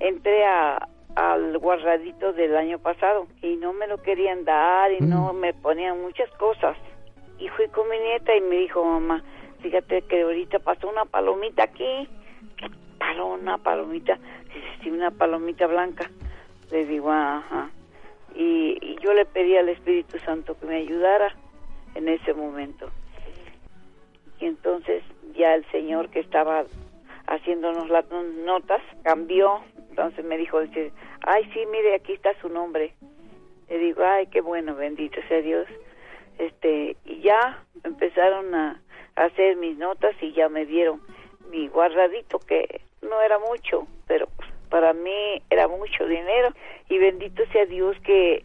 entré a, al guardadito del año pasado y no me lo querían dar y no Mm. me ponían muchas cosas. Y fui con mi nieta y me dijo, mamá, fíjate que ahorita pasó una palomita aquí. Paloma, una palomita. Dice, sí, una palomita blanca. Le digo, ajá. Y, y yo le pedí al Espíritu Santo que me ayudara en ese momento. Y entonces ya el señor que estaba haciéndonos las notas cambió. Entonces me dijo, ay, sí, mire, aquí está su nombre. Le digo, ay, qué bueno, bendito sea Dios. Este, y ya empezaron a, a hacer mis notas y ya me dieron mi guardadito, que no era mucho, pero para mí era mucho dinero. Y bendito sea Dios que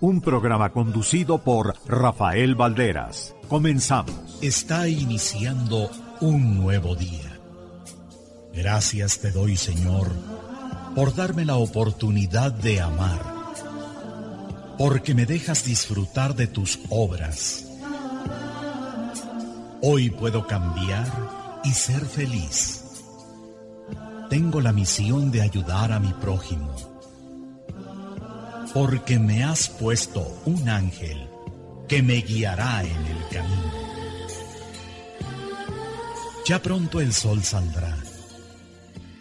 un programa conducido por Rafael Valderas. Comenzamos. Está iniciando un nuevo día. Gracias te doy, Señor, por darme la oportunidad de amar, porque me dejas disfrutar de tus obras. Hoy puedo cambiar y ser feliz. Tengo la misión de ayudar a mi prójimo, porque me has puesto un ángel que me guiará en el camino. Ya pronto el sol saldrá.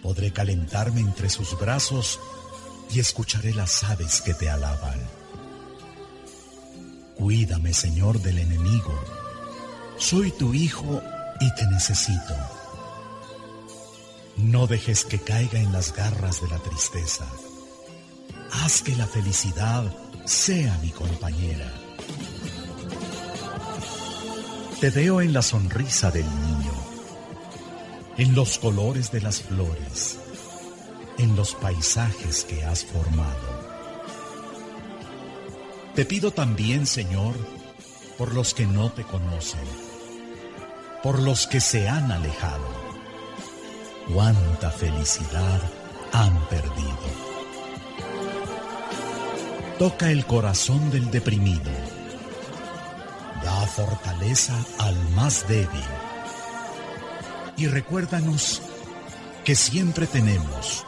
Podré calentarme entre sus brazos y escucharé las aves que te alaban. Cuídame, Señor, del enemigo. Soy tu hijo y te necesito. No dejes que caiga en las garras de la tristeza. Haz que la felicidad sea mi compañera. Te veo en la sonrisa del niño, en los colores de las flores, en los paisajes que has formado. Te pido también, Señor, por los que no te conocen, por los que se han alejado. Cuánta felicidad han perdido. Toca el corazón del deprimido. Da fortaleza al más débil. Y recuérdanos que siempre tenemos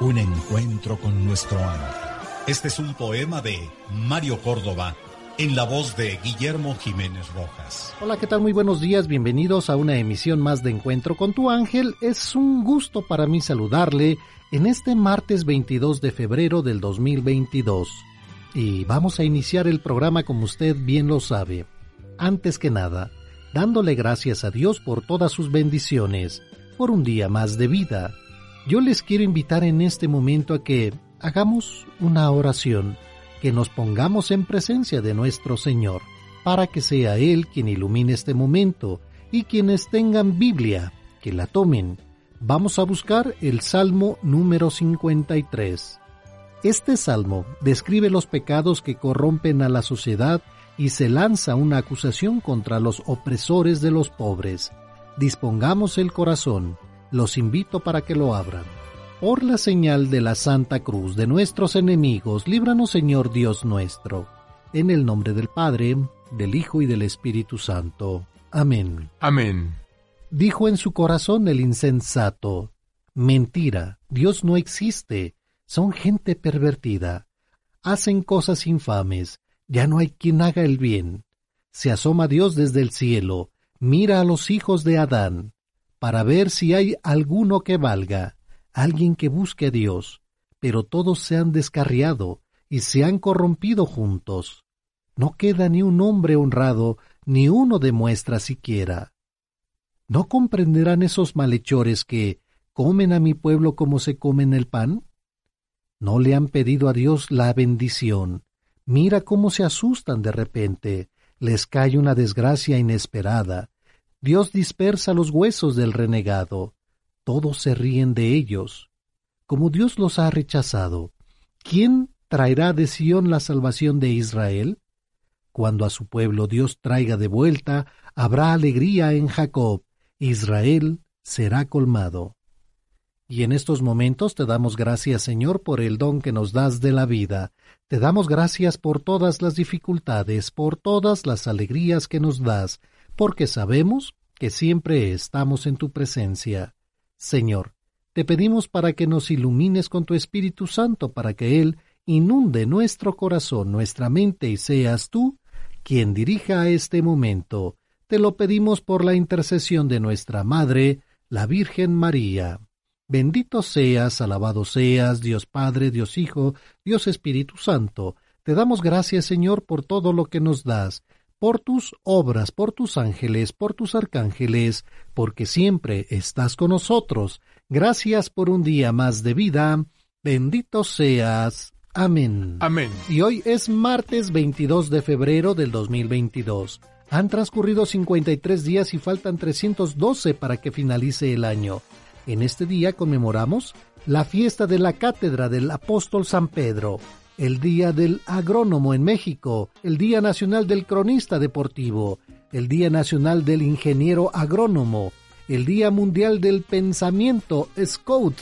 un encuentro con nuestro ángel. Este es un poema de Mario Córdoba en la voz de Guillermo Jiménez Rojas. Hola, ¿qué tal? Muy buenos días, bienvenidos a una emisión más de Encuentro con tu ángel. Es un gusto para mí saludarle en este martes 22 de febrero del 2022. Y vamos a iniciar el programa como usted bien lo sabe. Antes que nada, dándole gracias a Dios por todas sus bendiciones, por un día más de vida. Yo les quiero invitar en este momento a que hagamos una oración, que nos pongamos en presencia de nuestro Señor, para que sea Él quien ilumine este momento, y quienes tengan Biblia, que la tomen. Vamos a buscar el Salmo número 53. Este salmo describe los pecados que corrompen a la sociedad y se lanza una acusación contra los opresores de los pobres. Dispongamos el corazón, los invito para que lo abran. Por la señal de la Santa Cruz de nuestros enemigos, líbranos Señor Dios nuestro. En el nombre del Padre, del Hijo y del Espíritu Santo. Amén. Amén. Dijo en su corazón el insensato, Mentira, Dios no existe, son gente pervertida, hacen cosas infames, ya no hay quien haga el bien. Se asoma Dios desde el cielo, mira a los hijos de Adán, para ver si hay alguno que valga, alguien que busque a Dios, pero todos se han descarriado y se han corrompido juntos. No queda ni un hombre honrado, ni uno demuestra siquiera. ¿No comprenderán esos malhechores que comen a mi pueblo como se comen el pan? No le han pedido a Dios la bendición. Mira cómo se asustan de repente. Les cae una desgracia inesperada. Dios dispersa los huesos del renegado. Todos se ríen de ellos. Como Dios los ha rechazado, ¿quién traerá de Sión la salvación de Israel? Cuando a su pueblo Dios traiga de vuelta, habrá alegría en Jacob, Israel será colmado. Y en estos momentos te damos gracias, Señor, por el don que nos das de la vida. Te damos gracias por todas las dificultades, por todas las alegrías que nos das, porque sabemos que siempre estamos en tu presencia. Señor, te pedimos para que nos ilumines con tu Espíritu Santo, para que Él inunde nuestro corazón, nuestra mente, y seas tú quien dirija este momento. Te lo pedimos por la intercesión de nuestra Madre, la Virgen María. Bendito seas, alabado seas, Dios Padre, Dios Hijo, Dios Espíritu Santo. Te damos gracias, Señor, por todo lo que nos das, por tus obras, por tus ángeles, por tus arcángeles, porque siempre estás con nosotros. Gracias por un día más de vida. Bendito seas. Amén. Amén. Y hoy es martes 22 de febrero del 2022. Han transcurrido 53 días y faltan 312 para que finalice el año. En este día conmemoramos la fiesta de la Cátedra del Apóstol San Pedro, el Día del Agrónomo en México, el Día Nacional del Cronista Deportivo, el Día Nacional del Ingeniero Agrónomo, el Día Mundial del Pensamiento Scout,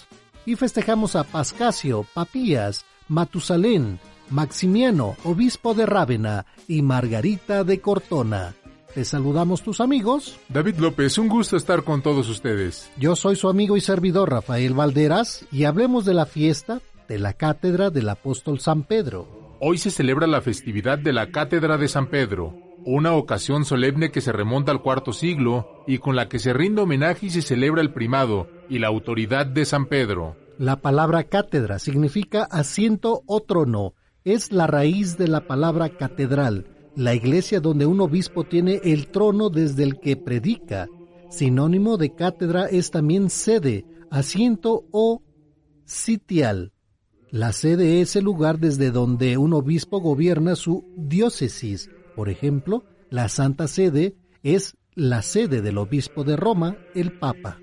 y festejamos a Pascasio, Papías, Matusalén, Maximiano, obispo de Rávena, y Margarita de Cortona. Te saludamos tus amigos. David López, un gusto estar con todos ustedes. Yo soy su amigo y servidor Rafael Valderas y hablemos de la fiesta de la Cátedra del Apóstol San Pedro. Hoy se celebra la festividad de la Cátedra de San Pedro, una ocasión solemne que se remonta al cuarto siglo y con la que se rinde homenaje y se celebra el primado y la autoridad de San Pedro. La palabra cátedra significa asiento o trono. Es la raíz de la palabra catedral, la iglesia donde un obispo tiene el trono desde el que predica. Sinónimo de cátedra es también sede, asiento o sitial. La sede es el lugar desde donde un obispo gobierna su diócesis. Por ejemplo, la Santa Sede es la sede del obispo de Roma, el Papa.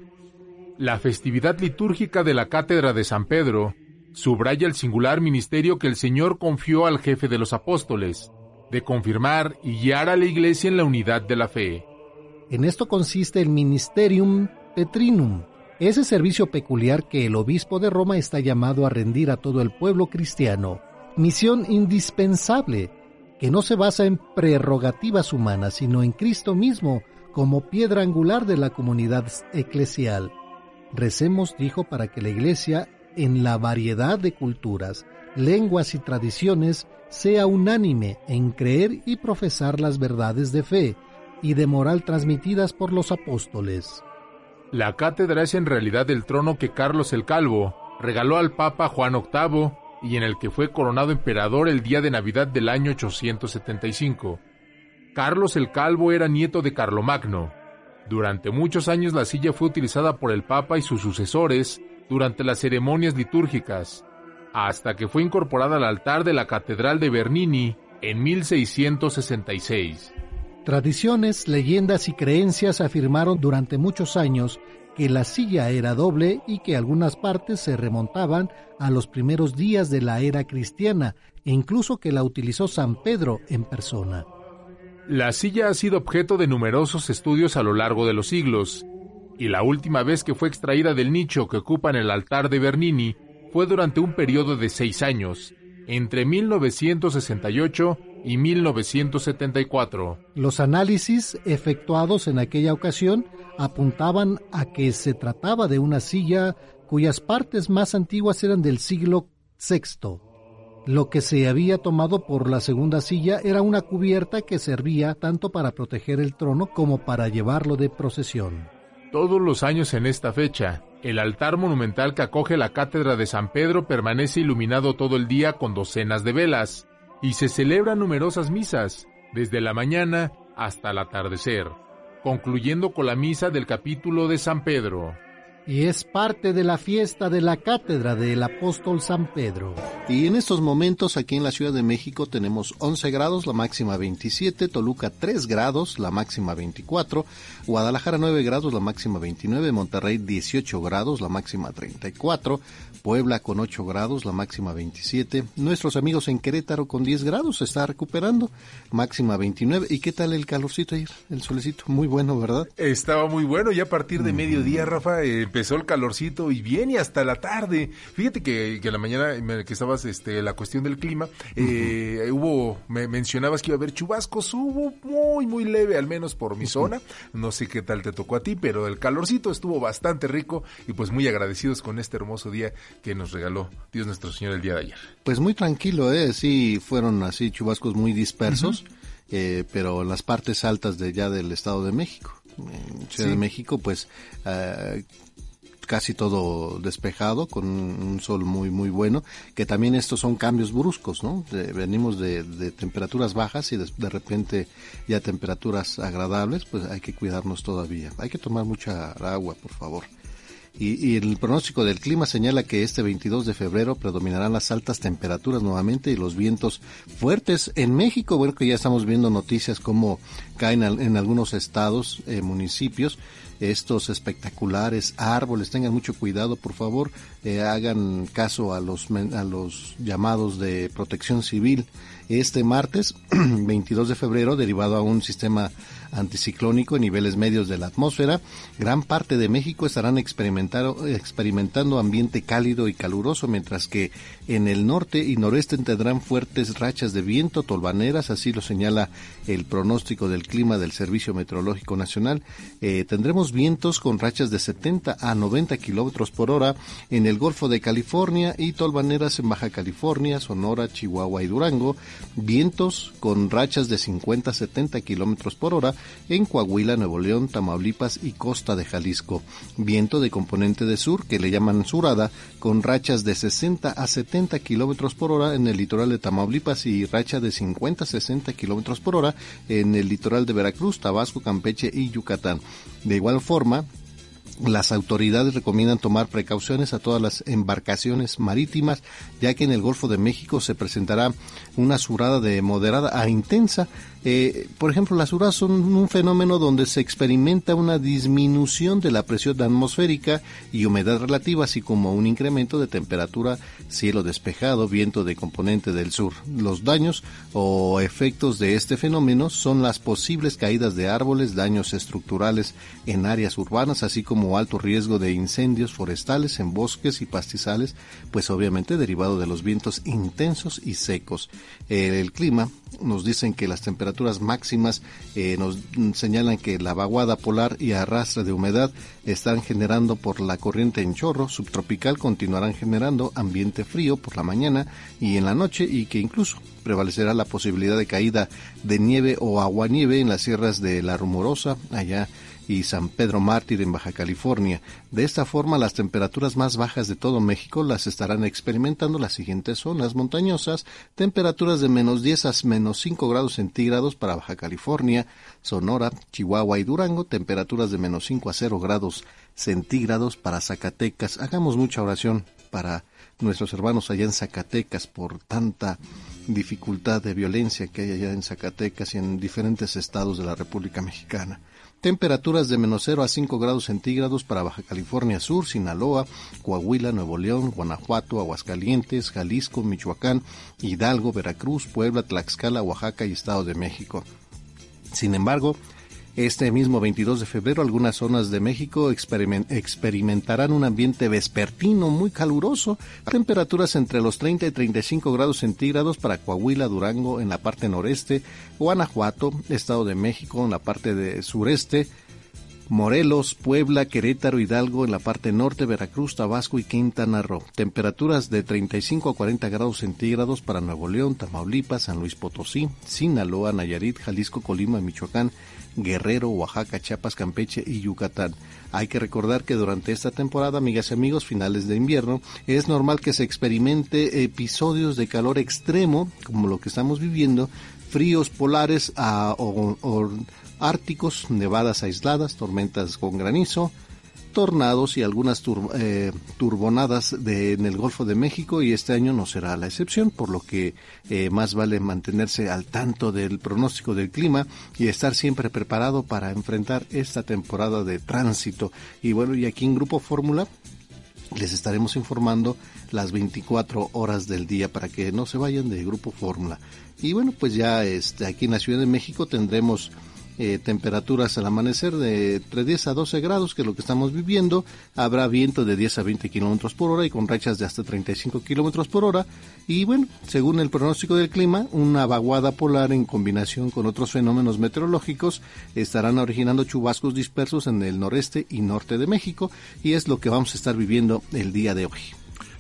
La festividad litúrgica de la Cátedra de San Pedro subraya el singular ministerio que el Señor confió al jefe de los apóstoles, de confirmar y guiar a la Iglesia en la unidad de la fe. En esto consiste el Ministerium Petrinum, ese servicio peculiar que el obispo de Roma está llamado a rendir a todo el pueblo cristiano, misión indispensable, que no se basa en prerrogativas humanas, sino en Cristo mismo como piedra angular de la comunidad eclesial. Recemos, dijo, para que la Iglesia, en la variedad de culturas, lenguas y tradiciones, sea unánime en creer y profesar las verdades de fe y de moral transmitidas por los apóstoles. La cátedra es en realidad el trono que Carlos el Calvo regaló al Papa Juan VIII y en el que fue coronado emperador el día de Navidad del año 875. Carlos el Calvo era nieto de Carlomagno, durante muchos años la silla fue utilizada por el Papa y sus sucesores durante las ceremonias litúrgicas, hasta que fue incorporada al altar de la Catedral de Bernini en 1666. Tradiciones, leyendas y creencias afirmaron durante muchos años que la silla era doble y que algunas partes se remontaban a los primeros días de la era cristiana e incluso que la utilizó San Pedro en persona. La silla ha sido objeto de numerosos estudios a lo largo de los siglos, y la última vez que fue extraída del nicho que ocupa en el altar de Bernini fue durante un periodo de seis años, entre 1968 y 1974. Los análisis efectuados en aquella ocasión apuntaban a que se trataba de una silla cuyas partes más antiguas eran del siglo VI lo que se había tomado por la segunda silla era una cubierta que servía tanto para proteger el trono como para llevarlo de procesión. Todos los años en esta fecha, el altar monumental que acoge la cátedra de San Pedro permanece iluminado todo el día con docenas de velas, y se celebran numerosas misas, desde la mañana hasta el atardecer, concluyendo con la misa del capítulo de San Pedro. Y es parte de la fiesta de la cátedra del apóstol San Pedro. Y en estos momentos aquí en la Ciudad de México tenemos 11 grados, la máxima 27, Toluca 3 grados, la máxima 24, Guadalajara 9 grados, la máxima 29, Monterrey 18 grados, la máxima 34, Puebla con 8 grados, la máxima 27, nuestros amigos en Querétaro con 10 grados, se está recuperando, máxima 29. ¿Y qué tal el calorcito ayer? El solecito, muy bueno, ¿verdad? Estaba muy bueno, ya a partir de mediodía, Rafa, eh, empezó el calorcito y bien y hasta la tarde. Fíjate que, que la mañana que estabas, este, la cuestión del clima, eh, hubo, me mencionabas que iba a haber chubascos, hubo muy, muy leve, al menos por mi zona. No sé qué tal te tocó a ti, pero el calorcito estuvo bastante rico y pues muy agradecidos con este hermoso día que nos regaló Dios nuestro Señor el día de ayer. Pues muy tranquilo, ¿eh? Sí, fueron así chubascos muy dispersos, eh, pero las partes altas de ya del Estado de México. En Ciudad de México, pues eh, casi todo despejado, con un sol muy, muy bueno, que también estos son cambios bruscos, ¿no? venimos de, temperaturas bajas y de, de, repente ya temperaturas agradables, pues hay que cuidarnos todavía. Hay que tomar mucha agua, por favor. Y, el pronóstico del clima señala que este 22 de febrero predominarán las altas temperaturas nuevamente y los vientos fuertes en México. Bueno, que ya estamos viendo noticias como caen en algunos estados, eh, municipios, estos espectaculares árboles. Tengan mucho cuidado, por favor. Eh, hagan caso a los, a los llamados de protección civil. Este martes, 22 de febrero, derivado a un sistema anticiclónico en niveles medios de la atmósfera, gran parte de México estarán experimentando ambiente cálido y caluroso, mientras que en el norte y noreste tendrán fuertes rachas de viento, tolvaneras, así lo señala el pronóstico del clima del Servicio Meteorológico Nacional. Eh, tendremos vientos con rachas de 70 a 90 kilómetros por hora en el Golfo de California y tolvaneras en Baja California, Sonora, Chihuahua y Durango, vientos con rachas de 50 a 70 kilómetros por hora en Coahuila, Nuevo León, Tamaulipas y Costa de Jalisco. Viento de componente de sur que le llaman surada con rachas de 60 a 70 kilómetros por hora en el litoral de Tamaulipas y racha de 50 a 60 kilómetros por hora en el litoral de Veracruz, Tabasco, Campeche y Yucatán. De igual forma, las autoridades recomiendan tomar precauciones a todas las embarcaciones marítimas, ya que en el Golfo de México se presentará una surada de moderada a intensa eh, por ejemplo, las uras son un fenómeno donde se experimenta una disminución de la presión atmosférica y humedad relativa, así como un incremento de temperatura, cielo despejado, viento de componente del sur. Los daños o efectos de este fenómeno son las posibles caídas de árboles, daños estructurales en áreas urbanas, así como alto riesgo de incendios forestales en bosques y pastizales, pues obviamente derivado de los vientos intensos y secos. el clima nos dicen que las temperaturas máximas eh, nos señalan que la vaguada polar y arrastre de humedad están generando por la corriente en chorro subtropical continuarán generando ambiente frío por la mañana y en la noche y que incluso prevalecerá la posibilidad de caída de nieve o aguanieve en las sierras de La Rumorosa allá y San Pedro Mártir en Baja California. De esta forma, las temperaturas más bajas de todo México las estarán experimentando las siguientes zonas montañosas, temperaturas de menos 10 a menos 5 grados centígrados para Baja California, Sonora, Chihuahua y Durango, temperaturas de menos 5 a 0 grados centígrados para Zacatecas. Hagamos mucha oración para nuestros hermanos allá en Zacatecas por tanta dificultad de violencia que hay allá en Zacatecas y en diferentes estados de la República Mexicana. Temperaturas de menos 0 a 5 grados centígrados para Baja California Sur, Sinaloa, Coahuila, Nuevo León, Guanajuato, Aguascalientes, Jalisco, Michoacán, Hidalgo, Veracruz, Puebla, Tlaxcala, Oaxaca y Estado de México. Sin embargo, este mismo 22 de febrero, algunas zonas de México experimentarán un ambiente vespertino muy caluroso, temperaturas entre los 30 y 35 grados centígrados para Coahuila, Durango en la parte noreste, Guanajuato, Estado de México en la parte de sureste, Morelos, Puebla, Querétaro, Hidalgo en la parte norte, Veracruz, Tabasco y Quintana Roo. Temperaturas de 35 a 40 grados centígrados para Nuevo León, Tamaulipas, San Luis Potosí, Sinaloa, Nayarit, Jalisco, Colima, Michoacán, Guerrero, Oaxaca, Chiapas, Campeche y Yucatán. Hay que recordar que durante esta temporada, amigas y amigos, finales de invierno, es normal que se experimente episodios de calor extremo, como lo que estamos viviendo, fríos polares a, o árticos, nevadas aisladas, tormentas con granizo, tornados y algunas eh, turbonadas de, en el Golfo de México y este año no será la excepción, por lo que eh, más vale mantenerse al tanto del pronóstico del clima y estar siempre preparado para enfrentar esta temporada de tránsito. Y bueno, y aquí en Grupo Fórmula les estaremos informando las 24 horas del día para que no se vayan de Grupo Fórmula. Y bueno, pues ya este, aquí en la Ciudad de México tendremos eh, temperaturas al amanecer de entre 10 a 12 grados, que es lo que estamos viviendo. Habrá viento de 10 a 20 kilómetros por hora y con rachas de hasta 35 kilómetros por hora. Y bueno, según el pronóstico del clima, una vaguada polar en combinación con otros fenómenos meteorológicos estarán originando chubascos dispersos en el noreste y norte de México y es lo que vamos a estar viviendo el día de hoy.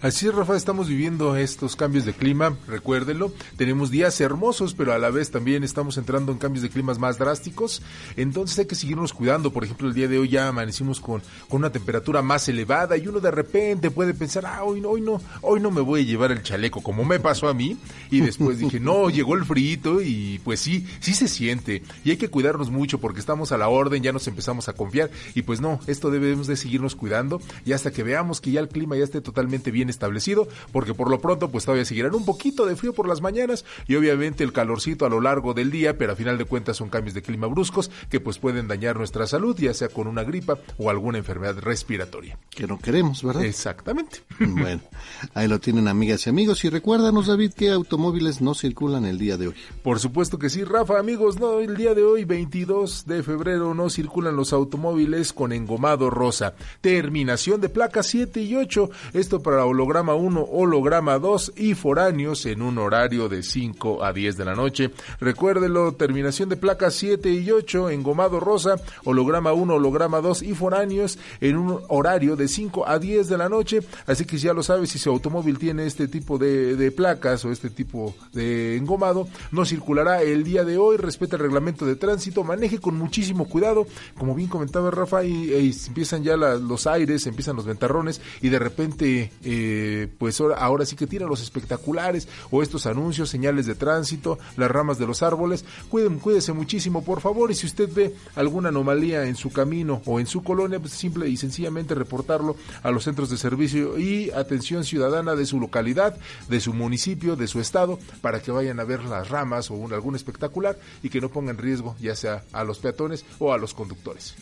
Así es, Rafa, estamos viviendo estos cambios de clima, recuérdenlo. Tenemos días hermosos, pero a la vez también estamos entrando en cambios de climas más drásticos. Entonces hay que seguirnos cuidando. Por ejemplo, el día de hoy ya amanecimos con, con una temperatura más elevada y uno de repente puede pensar, ah, hoy no, hoy no, hoy no me voy a llevar el chaleco, como me pasó a mí. Y después dije, no, llegó el frío y pues sí, sí se siente. Y hay que cuidarnos mucho porque estamos a la orden, ya nos empezamos a confiar. Y pues no, esto debemos de seguirnos cuidando y hasta que veamos que ya el clima ya esté totalmente bien establecido, porque por lo pronto pues todavía seguirán un poquito de frío por las mañanas y obviamente el calorcito a lo largo del día, pero a final de cuentas son cambios de clima bruscos que pues pueden dañar nuestra salud, ya sea con una gripa o alguna enfermedad respiratoria. Que no queremos, ¿verdad? Exactamente. Bueno, ahí lo tienen amigas y amigos y recuérdanos David que automóviles no circulan el día de hoy. Por supuesto que sí, Rafa, amigos, no, el día de hoy 22 de febrero no circulan los automóviles con engomado rosa. Terminación de placas 7 y 8, esto para holograma 1, holograma 2 y foráneos en un horario de 5 a 10 de la noche. Recuérdelo, terminación de placas 7 y 8, engomado rosa, holograma 1, holograma 2 y foráneos en un horario de 5 a 10 de la noche. Así que ya lo sabes, si su automóvil tiene este tipo de, placas o este tipo de engomado, no circulará el día de hoy. Respeta el reglamento de tránsito, maneje con muchísimo cuidado. Como bien comentaba Rafa, y, y empiezan ya la, los aires, empiezan los ventarrones y de repente eh, pues ahora, sí que tiran los espectaculares o estos anuncios, señales de tránsito, las ramas de los árboles. Cuiden, cuídese muchísimo, por favor, y si usted ve alguna anomalía en su camino o en su colonia, pues simple y sencillamente reportarlo a los centros de servicio y atención ciudadana de su localidad, de su municipio, de su estado, para que vayan a ver las ramas o un, algún espectacular y que no pongan riesgo ya sea a los peatones o a los conductores.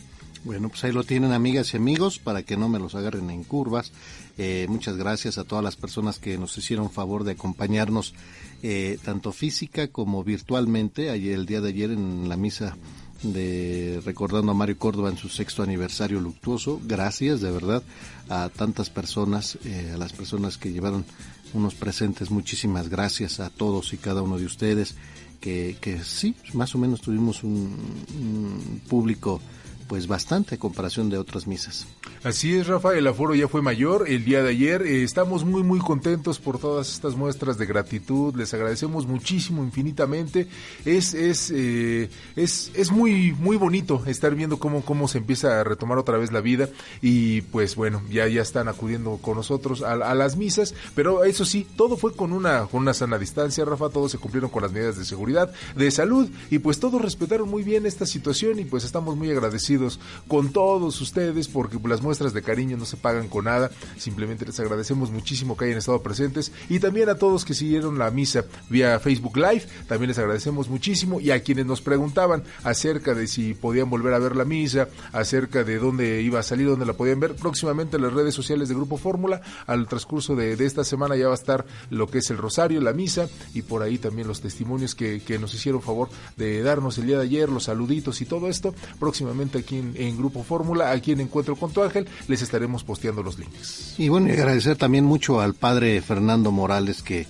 Bueno, pues ahí lo tienen amigas y amigos para que no me los agarren en curvas. Eh, muchas gracias a todas las personas que nos hicieron favor de acompañarnos eh, tanto física como virtualmente. Ayer, el día de ayer en la misa de recordando a Mario Córdoba en su sexto aniversario luctuoso. Gracias de verdad a tantas personas, eh, a las personas que llevaron unos presentes. Muchísimas gracias a todos y cada uno de ustedes. Que, que sí, más o menos tuvimos un, un público pues bastante a comparación de otras misas. Así es, Rafa, el aforo ya fue mayor el día de ayer. Eh, estamos muy, muy contentos por todas estas muestras de gratitud. Les agradecemos muchísimo, infinitamente. Es, es, eh, es, es muy, muy bonito estar viendo cómo, cómo se empieza a retomar otra vez la vida. Y pues bueno, ya, ya están acudiendo con nosotros a, a las misas. Pero eso sí, todo fue con una, con una sana distancia, Rafa. Todos se cumplieron con las medidas de seguridad, de salud. Y pues todos respetaron muy bien esta situación y pues estamos muy agradecidos con todos ustedes porque las muestras de cariño no se pagan con nada. Simplemente les agradecemos muchísimo que hayan estado presentes y también a todos que siguieron la misa vía Facebook Live. También les agradecemos muchísimo y a quienes nos preguntaban acerca de si podían volver a ver la misa, acerca de dónde iba a salir, dónde la podían ver. Próximamente en las redes sociales de Grupo Fórmula, al transcurso de, esta semana ya va a estar lo que es el rosario, la misa y por ahí también los testimonios que, que nos hicieron favor de darnos el día de ayer, los saluditos y todo esto. Próximamente aquí en, en Grupo Fórmula, aquí en Encuentro con tu Ángel, les estaremos posteando los links. Y bueno, y agradecer también mucho al padre Fernando Morales que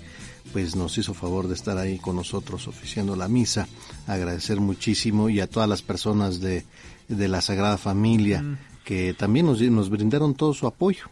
pues nos hizo favor de estar ahí con nosotros oficiando la misa. Agradecer muchísimo y a todas las personas de, de la Sagrada Familia mm. que también nos, nos brindaron todo su apoyo.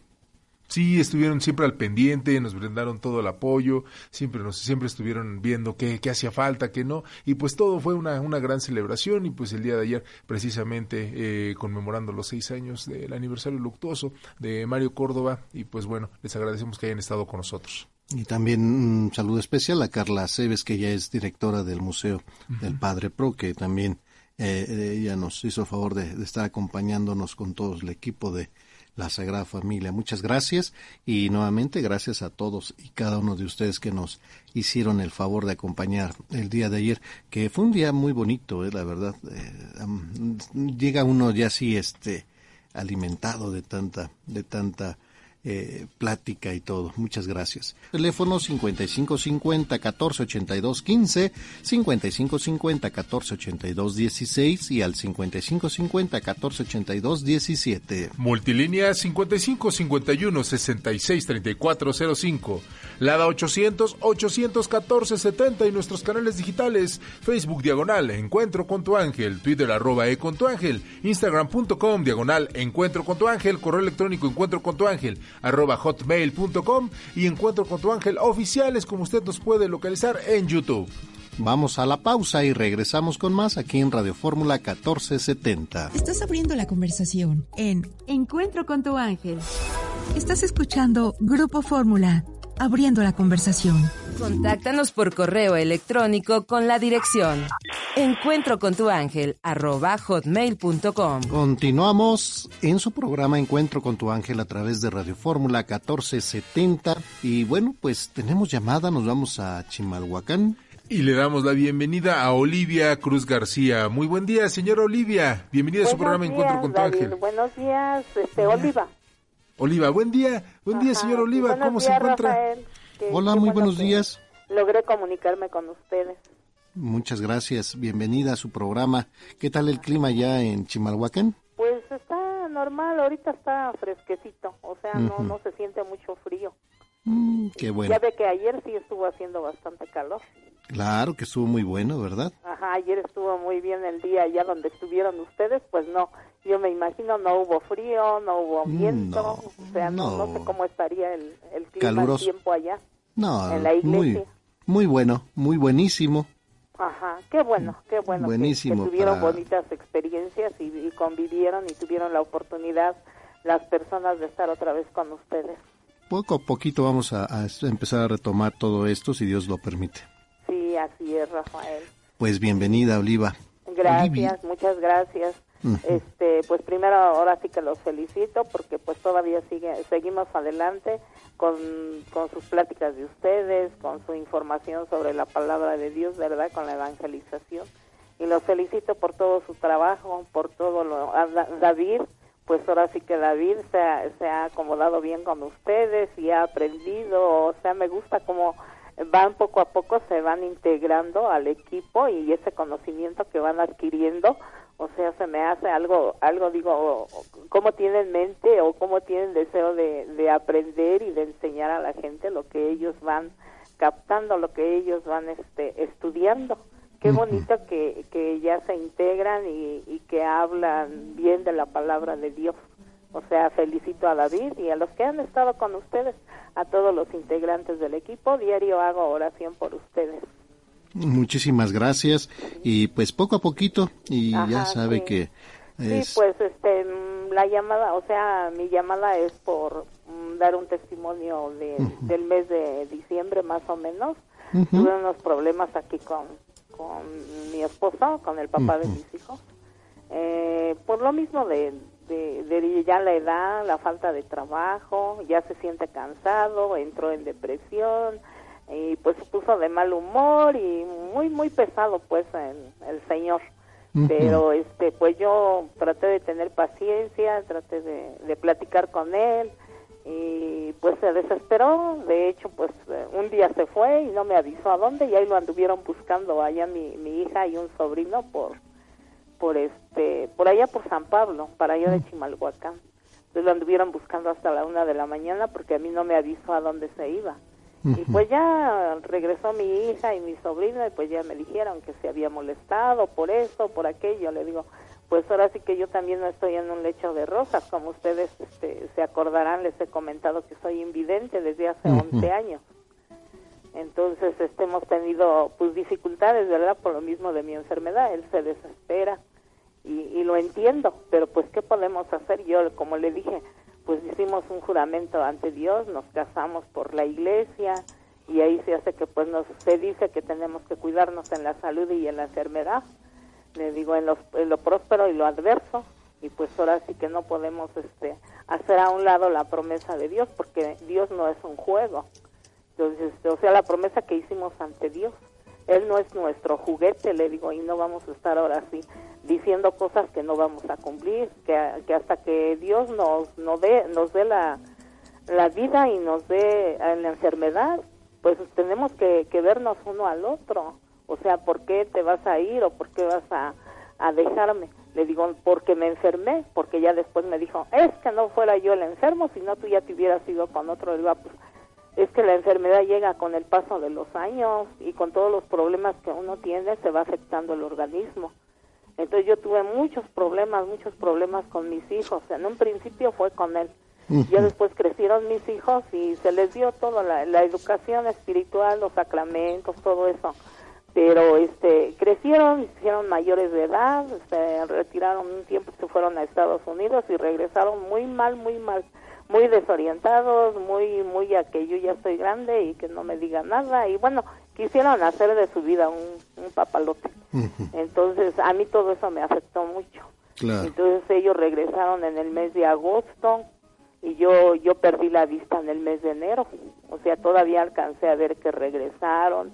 Sí, estuvieron siempre al pendiente, nos brindaron todo el apoyo, siempre nos siempre estuvieron viendo qué, qué hacía falta, qué no, y pues todo fue una, una gran celebración y pues el día de ayer precisamente eh, conmemorando los seis años del aniversario luctuoso de Mario Córdoba y pues bueno, les agradecemos que hayan estado con nosotros. Y también un saludo especial a Carla Cebes, que ya es directora del Museo uh -huh. del Padre Pro, que también eh, ella nos hizo favor de, de estar acompañándonos con todo el equipo de la Sagrada Familia. Muchas gracias y nuevamente gracias a todos y cada uno de ustedes que nos hicieron el favor de acompañar el día de ayer, que fue un día muy bonito, eh, la verdad. Eh, llega uno ya así, este, alimentado de tanta, de tanta eh, plática y todo. Muchas gracias. Teléfono 5550 1482 15, 5550 1482 16 y al 5550 1482 17. Multilínea 5551 66 3405. Lada 800 814 70 y nuestros canales digitales Facebook Diagonal Encuentro con tu Ángel, Twitter arroba E con tu Ángel, Instagram.com Diagonal Encuentro con tu Ángel, correo electrónico Encuentro con tu Ángel arroba hotmail.com y Encuentro con tu Ángel oficiales como usted nos puede localizar en YouTube. Vamos a la pausa y regresamos con más aquí en Radio Fórmula 1470. Estás abriendo la conversación en Encuentro con tu ángel. Estás escuchando Grupo Fórmula, abriendo la conversación. Contáctanos por correo electrónico con la dirección encuentro con tu ángel arroba hotmail.com. Continuamos en su programa Encuentro con tu ángel a través de Radio Fórmula 1470 y bueno pues tenemos llamada, nos vamos a Chimalhuacán. Y le damos la bienvenida a Olivia Cruz García. Muy buen día, señora Olivia. Bienvenida a su programa Encuentro con tu ángel. Buenos días, este, Oliva. Oliva, buen día. Buen día, señora Oliva. ¿Cómo se encuentra? Hola, muy buenos días. Logré comunicarme con ustedes. Muchas gracias. Bienvenida a su programa. ¿Qué tal el clima ya en Chimalhuacán? Pues está normal. Ahorita está fresquecito. O sea, no, no se siente mucho frío. Mm, qué bueno. Ya ve que ayer sí estuvo haciendo bastante calor. Claro que estuvo muy bueno, ¿verdad? Ajá, ayer estuvo muy bien el día allá donde estuvieron ustedes, pues no, yo me imagino no hubo frío, no hubo viento, o sea, no, sé cómo estaría el, el clima, el tiempo allá. No, en la iglesia. Muy, muy bueno, muy buenísimo. Ajá, qué bueno, qué bueno buenísimo que, tuvieron bonitas experiencias y, y convivieron y tuvieron la oportunidad las personas de estar otra vez con ustedes poco a poquito vamos a, empezar a retomar todo esto, si Dios lo permite. Sí, así es, Rafael. Pues bienvenida, Oliva. Gracias, muchas gracias. Este, pues primero ahora sí que los felicito porque pues todavía sigue, seguimos adelante con, con sus pláticas de ustedes, con su información sobre la palabra de Dios, ¿verdad? Con la evangelización. Y los felicito por todo su trabajo, por todo lo... David, pues ahora sí que David se ha, se ha acomodado bien con ustedes y ha aprendido, o sea, me gusta cómo van poco a poco, se van integrando al equipo y ese conocimiento que van adquiriendo, o sea, se me hace algo, algo digo, cómo tienen mente o cómo tienen deseo de, de aprender y de enseñar a la gente lo que ellos van captando, lo que ellos van este, estudiando qué bonito que, que ya se integran y, y, que hablan bien de la palabra de Dios. O sea, felicito a David y a los que han estado con ustedes, a todos los integrantes del equipo. Diario hago oración por ustedes. Muchísimas gracias y pues poco a poquito y ya sabe que es... Sí, pues este, la llamada, o sea, mi llamada es por mm, dar un testimonio de, del mes de diciembre más o menos. Tuve unos problemas aquí con, con mi esposo, con el papá de mis hijos, eh, por lo mismo de, de, ya la edad, la falta de trabajo, ya se siente cansado, entró en depresión y pues se puso de mal humor y muy muy pesado pues el señor. Pero este pues yo traté de tener paciencia, traté de, de platicar con él, y pues se desesperó, de hecho pues eh, un día se fue y no me avisó a dónde y ahí lo anduvieron buscando allá mi, mi hija y un sobrino por por este por allá por San Pablo, para allá de Chimalhuacán. Entonces lo anduvieron buscando hasta la una de la mañana porque a mí no me avisó a dónde se iba. Y pues ya regresó mi hija y mi sobrino y pues ya me dijeron que se había molestado por eso, por aquello. Le digo, pues ahora sí que yo también no estoy en un lecho de rosas, como ustedes este, se acordarán, les he comentado que soy invidente desde hace 11 años. Entonces, este, hemos tenido pues dificultades, ¿verdad? Por lo mismo de mi enfermedad, él se desespera y, y lo entiendo, pero pues ¿qué podemos hacer? Yo, como le dije, pues hicimos un juramento ante Dios, nos casamos por la iglesia y ahí se hace que pues nos se dice que tenemos que cuidarnos en la salud y en la enfermedad le digo en, lo próspero y lo adverso y pues ahora sí que no podemos este hacer a un lado la promesa de Dios, porque Dios no es un juego. Entonces, este, o sea, la promesa que hicimos ante Dios. Él no es nuestro juguete, le digo, y no vamos a estar ahora así diciendo cosas que no vamos a cumplir, que, hasta que Dios nos, nos dé, nos dé la, la vida y nos dé la enfermedad, pues tenemos que, que vernos uno al otro. O sea, ¿por qué te vas a ir o por qué vas a, a dejarme? Le digo, porque me enfermé, porque ya después me dijo, es que no fuera yo el enfermo, si no tú ya te hubieras ido con otro. Le digo, pues, es que la enfermedad llega con el paso de los años y con todos los problemas que uno tiene se va afectando el organismo. Entonces yo tuve muchos problemas, muchos problemas con mis hijos. En un principio fue con él. Ya después crecieron mis hijos y se les dio toda la, la, educación espiritual, los sacramentos, todo eso. Pero este crecieron, hicieron mayores de edad, se retiraron un tiempo, se fueron a Estados Unidos y regresaron muy mal, muy mal muy desorientados, muy, muy a que yo ya estoy grande y que no me diga nada. Y bueno, quisieron hacer de su vida un, un papalote. Entonces, a mí todo eso me afectó mucho. Entonces, ellos regresaron en el mes de agosto y yo, yo perdí la vista en el mes de enero. O sea, todavía alcancé a ver que regresaron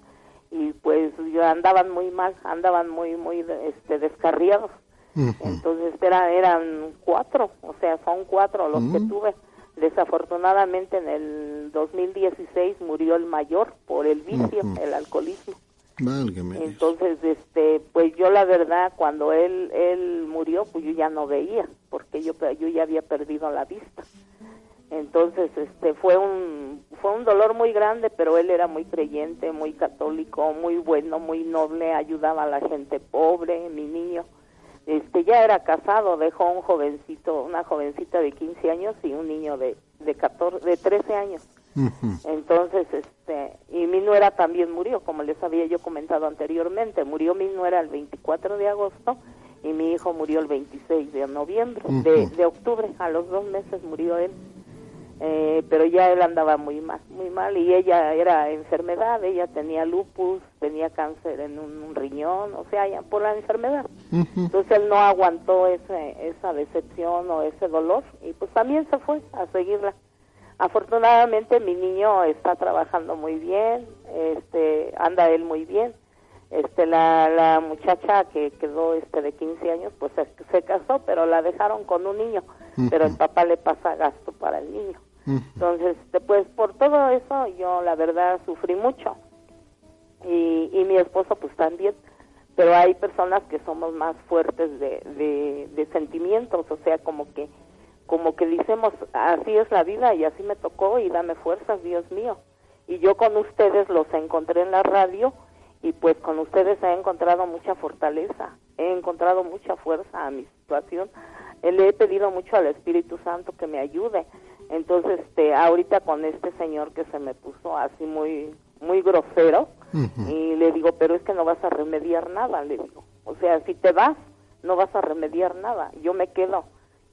y pues yo andaban muy mal, andaban muy, muy este, descarriados. Entonces era, eran cuatro, o sea, son cuatro los que tuve. Desafortunadamente en el 2016 murió el mayor por el vicio, el alcoholismo. Entonces, este, pues yo la verdad cuando él él murió, pues yo ya no veía, porque yo yo ya había perdido la vista. Entonces, este, fue un fue un dolor muy grande, pero él era muy creyente, muy católico, muy bueno, muy noble, ayudaba a la gente pobre, mi niño. Este ya era casado, dejó un jovencito, una jovencita de 15 años y un niño de de 14 de 13 años. Entonces, este, y mi nuera también murió, como les había yo comentado anteriormente, murió mi nuera el 24 de agosto y mi hijo murió el 26 de noviembre, de, de octubre, a los dos meses murió él. Eh, pero ya él andaba muy mal, muy mal y ella era enfermedad, ella tenía lupus, tenía cáncer en un, riñón, o sea, ya por la enfermedad. Entonces él no aguantó ese, esa decepción o ese dolor y pues también se fue a seguirla. Afortunadamente mi niño está trabajando muy bien, este, anda él muy bien. Este, la, la muchacha que quedó este de 15 años pues se, se casó, pero la dejaron con un niño, pero el papá le pasa gasto para el niño. Entonces, pues por todo eso yo la verdad sufrí mucho y, y mi esposo pues también, pero hay personas que somos más fuertes de, de, sentimientos, o sea, como que como que decimos, así es la vida y así me tocó y dame fuerzas, Dios mío. Y yo con ustedes los encontré en la radio y pues con ustedes he encontrado mucha fortaleza, he encontrado mucha fuerza a mi situación. Le he pedido mucho al Espíritu Santo que me ayude entonces, este, ahorita con este señor que se me puso así muy, muy grosero, y le digo, pero es que no vas a remediar nada, le digo. O sea, si te vas, no vas a remediar nada. Yo me quedo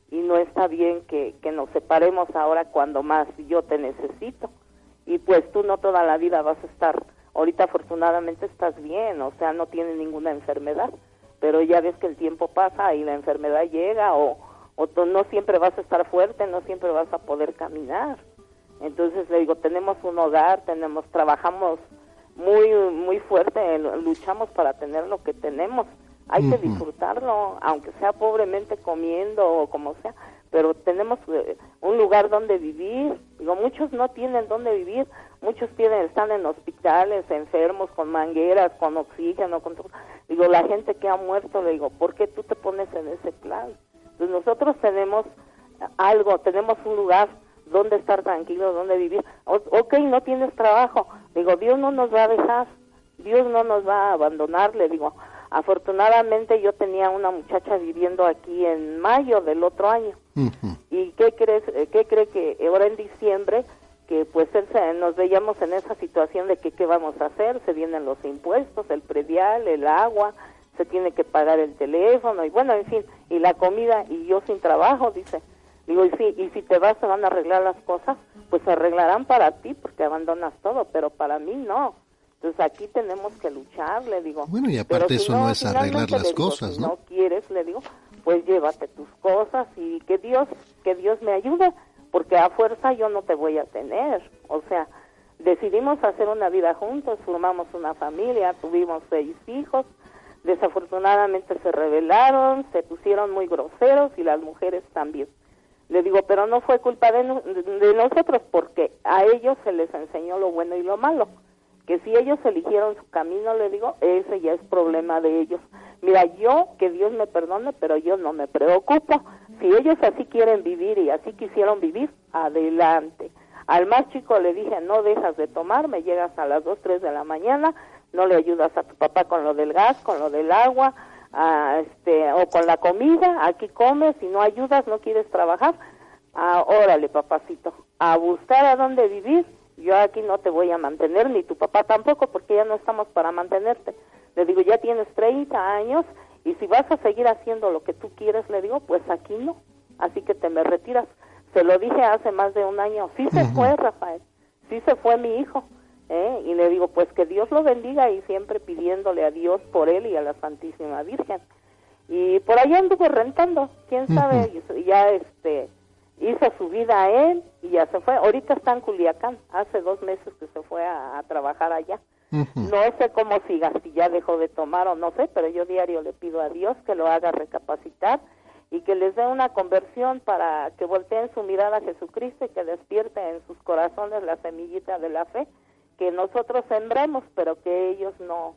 y no está bien que, que nos separemos ahora cuando más yo te necesito. Y pues tú no toda la vida vas a estar, ahorita afortunadamente estás bien, o sea, no tienes ninguna enfermedad, pero ya ves que el tiempo pasa y la enfermedad llega o o no siempre vas a estar fuerte, no siempre vas a poder caminar. Entonces le digo, tenemos un hogar, tenemos, trabajamos muy, muy fuerte, luchamos para tener lo que tenemos. Hay que disfrutarlo, aunque sea pobremente comiendo o como sea, pero tenemos eh, un lugar donde vivir. Digo, muchos no tienen donde vivir, muchos tienen, están en hospitales, enfermos, con mangueras, con oxígeno, con Digo, la gente que ha muerto, le digo, ¿por qué tú te pones en ese plan? Pues nosotros tenemos algo, tenemos un lugar donde estar tranquilo, donde vivir. ok, no tienes trabajo. Digo, Dios no nos va a dejar, Dios no nos va a abandonar. Le digo, afortunadamente yo tenía una muchacha viviendo aquí en mayo del otro año. ¿Y qué crees, qué cree que ahora en diciembre que pues nos veíamos en esa situación de que qué vamos a hacer, se vienen los impuestos, el predial, el agua, se tiene que pagar el teléfono y bueno, en fin, y la comida y yo sin trabajo, dice. Digo, y si, y si te vas se van a arreglar las cosas, pues se arreglarán para ti porque abandonas todo, pero para mí no. Entonces aquí tenemos que luchar, le digo. Bueno, y aparte eso no, es arreglar las cosas, ¿no? Si no quieres, le digo, pues llévate tus cosas y que Dios que Dios me ayude, porque a fuerza yo no te voy a tener. O sea, decidimos hacer una vida juntos, formamos una familia, tuvimos seis hijos, desafortunadamente se rebelaron, se pusieron muy groseros y las mujeres también. Le digo, pero no fue culpa de, de nosotros porque a ellos se les enseñó lo bueno y lo malo. Que si ellos eligieron su camino, le digo, ese ya es problema de ellos. Mira, yo, que Dios me perdone, pero yo no me preocupo. Si ellos así quieren vivir y así quisieron vivir, adelante. Al más chico le dije, no dejas de tomar, me llegas a las 2, 3 de la mañana, no le ayudas a tu papá con lo del gas, con lo del agua, a, este, o con la comida, aquí comes, si no ayudas, no quieres trabajar, ah, órale papacito, a buscar a dónde vivir, yo aquí no te voy a mantener, ni tu papá tampoco, porque ya no estamos para mantenerte. Le digo, ya tienes 30 años y si vas a seguir haciendo lo que tú quieres, le digo, pues aquí no, así que te me retiras. Se lo dije hace más de un año, sí se fue Rafael, sí se fue mi hijo, ¿eh? y le digo, pues que Dios lo bendiga y siempre pidiéndole a Dios por él y a la Santísima Virgen. Y por allá anduve rentando, quién sabe, ya este hizo su vida a él y ya se fue. Ahorita está en Culiacán, hace dos meses que se fue a, trabajar allá. No sé cómo siga, si ya dejó de tomar o no sé, pero yo diario le pido a Dios que lo haga recapacitar y que les dé una conversión para que volteen su mirada a Jesucristo y que despierte en sus corazones la semillita de la fe que nosotros sembremos, pero que ellos no,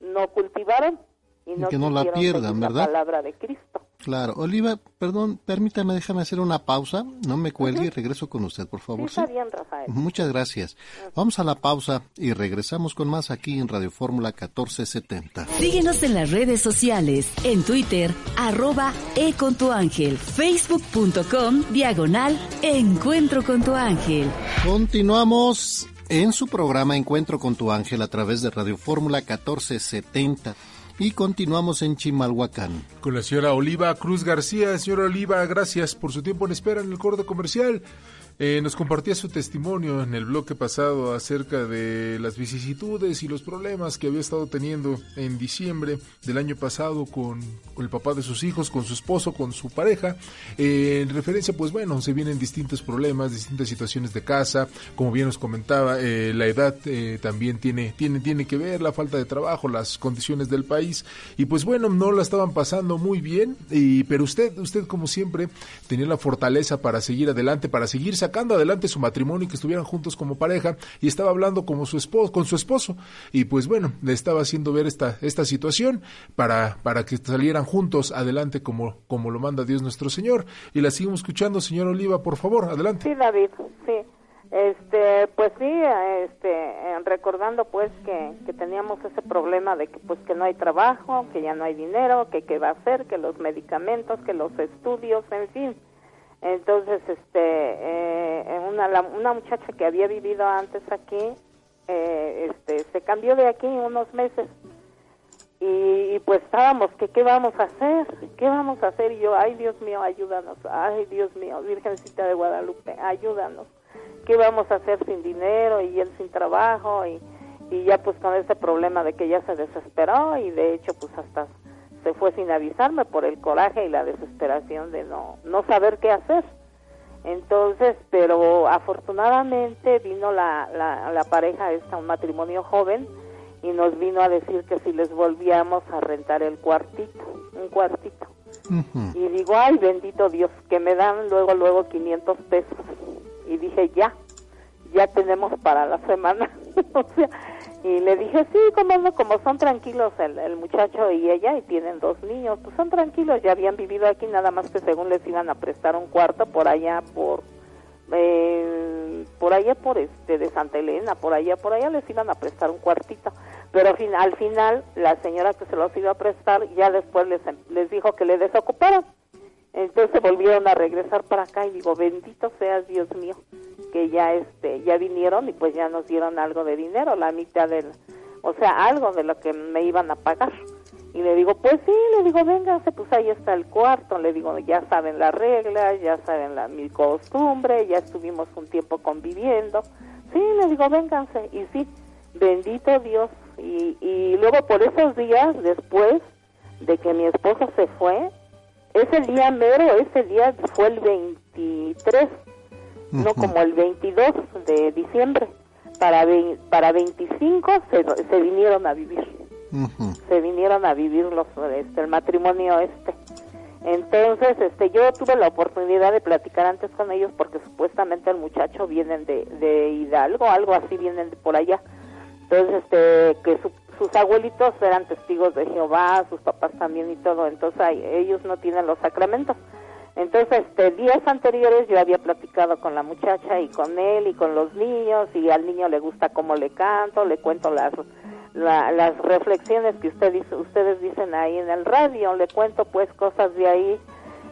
no cultivaron y, no que no la pierdan, ¿verdad? La palabra de Cristo. Claro. Oliva, perdón, permítame, déjame hacer una pausa. No me cuelgue y regreso con usted, por favor. Sí, está bien, Rafael. Muchas gracias. Vamos a la pausa y regresamos con más aquí en Radio Fórmula 1470. Síguenos en las redes sociales, en Twitter, arroba e con tu ángel, facebook.com, diagonal, encuentro con tu ángel. Continuamos en su programa Encuentro con tu ángel a través de Radio Fórmula 1470 y continuamos en Chimalhuacán. Con la señora Oliva Cruz García. Señora Oliva, gracias por su tiempo en espera en el corte comercial. Eh, nos compartía su testimonio en el bloque pasado acerca de las vicisitudes y los problemas que había estado teniendo en diciembre del año pasado con, el papá de sus hijos, con su esposo, con su pareja. Eh, en referencia, pues bueno, se vienen distintos problemas, distintas situaciones de casa. Como bien nos comentaba, eh, la edad también tiene, tiene, tiene que ver, la falta de trabajo, las condiciones del país. Y pues bueno, no la estaban pasando muy bien, y, pero usted, usted como siempre, tenía la fortaleza para seguir adelante, para seguir sacando adelante su matrimonio y que estuvieran juntos como pareja y estaba hablando como su esposo, con su esposo y pues bueno, le estaba haciendo ver esta, esta situación para, para que salieran juntos adelante como, como lo manda Dios nuestro Señor. Y la seguimos escuchando, señor Oliva, por favor, adelante. Sí, David, sí. Este, pues sí, este, eh, recordando pues que, que teníamos ese problema de que pues que no hay trabajo, que ya no hay dinero, que qué va a hacer, que los medicamentos, que los estudios, en fin, entonces, este, eh, una, una muchacha que había vivido antes aquí, eh, este, se cambió de aquí unos meses. Y, pues estábamos que qué vamos a hacer, qué vamos a hacer y yo, ay Dios mío, ayúdanos, ay Dios mío, Virgencita de Guadalupe, ayúdanos, qué vamos a hacer sin dinero y él sin trabajo y, y ya pues con ese problema de que ya se desesperó y de hecho pues hasta se fue sin avisarme por el coraje y la desesperación de no, no saber qué hacer. Entonces, pero afortunadamente vino la, la, la pareja, esta, un matrimonio joven, y nos vino a decir que si les volvíamos a rentar el cuartito, un cuartito. Y digo, ay, bendito Dios, que me dan luego, luego 500 pesos. Y dije, ya, ya tenemos para la semana. o sea, y le dije, sí, como, como son tranquilos el, muchacho y ella y tienen dos niños, pues son tranquilos, ya habían vivido aquí, nada más que según les iban a prestar un cuarto por allá, por eh, por allá por este de Santa Elena, por allá, por allá les iban a prestar un cuartito. Pero al, fin, al final la señora que se los iba a prestar ya después les, les dijo que le desocuparan. Entonces volvieron a regresar para acá y digo, bendito seas Dios mío, que ya este ya vinieron y pues ya nos dieron algo de dinero, la mitad del, o sea, algo de lo que me iban a pagar. Y le digo, pues sí, le digo, vénganse, pues ahí está el cuarto, le digo, ya saben las reglas, ya saben la mi costumbre, ya estuvimos un tiempo conviviendo. Sí, le digo, vénganse. Y sí, bendito Dios. Y, y luego por esos días, después de que mi esposo se fue, ese día mero, ese día fue el 20, 23, no como el 22 de diciembre. Para, para 25 se, se vinieron a vivir. Se vinieron a vivir los, este, el matrimonio este. Entonces, este, yo tuve la oportunidad de platicar antes con ellos porque supuestamente el muchacho vienen de, de Hidalgo, algo así vienen de por allá. Entonces, este, que sus abuelitos eran testigos de Jehová, sus papás también y todo, entonces ellos no tienen los sacramentos. Entonces, este, días anteriores yo había platicado con la muchacha y con él y con los niños y al niño le gusta cómo le canto, le cuento las las reflexiones que usted ustedes dicen ahí en el radio, le cuento pues cosas de ahí,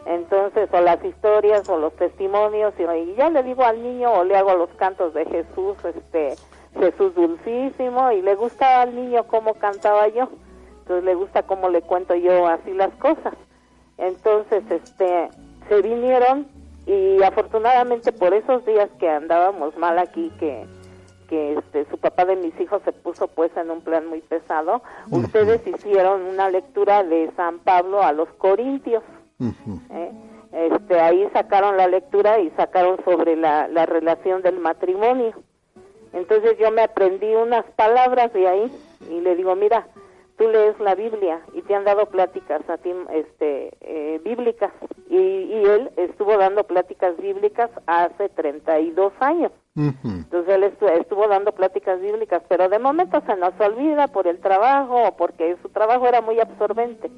entonces o las historias o los testimonios y, y yo le digo al niño o le hago los cantos de Jesús, este Jesús dulcísimo y le gusta al niño cómo cantaba yo. Entonces le gusta cómo le cuento yo así las cosas. Entonces este se vinieron y afortunadamente por esos días que andábamos mal aquí que que este su papá de mis hijos se puso pues en un plan muy pesado ustedes hicieron una lectura de San Pablo a los Corintios ¿eh? este ahí sacaron la lectura y sacaron sobre la, la relación del matrimonio. Entonces yo me aprendí unas palabras de ahí y le digo, mira, tú lees la Biblia y te han dado pláticas a ti, este, eh, bíblicas. Y, y, él estuvo dando pláticas bíblicas hace 32 años. Entonces él estuvo, dando pláticas bíblicas, pero de momento se nos olvida por el trabajo o porque su trabajo era muy absorbente.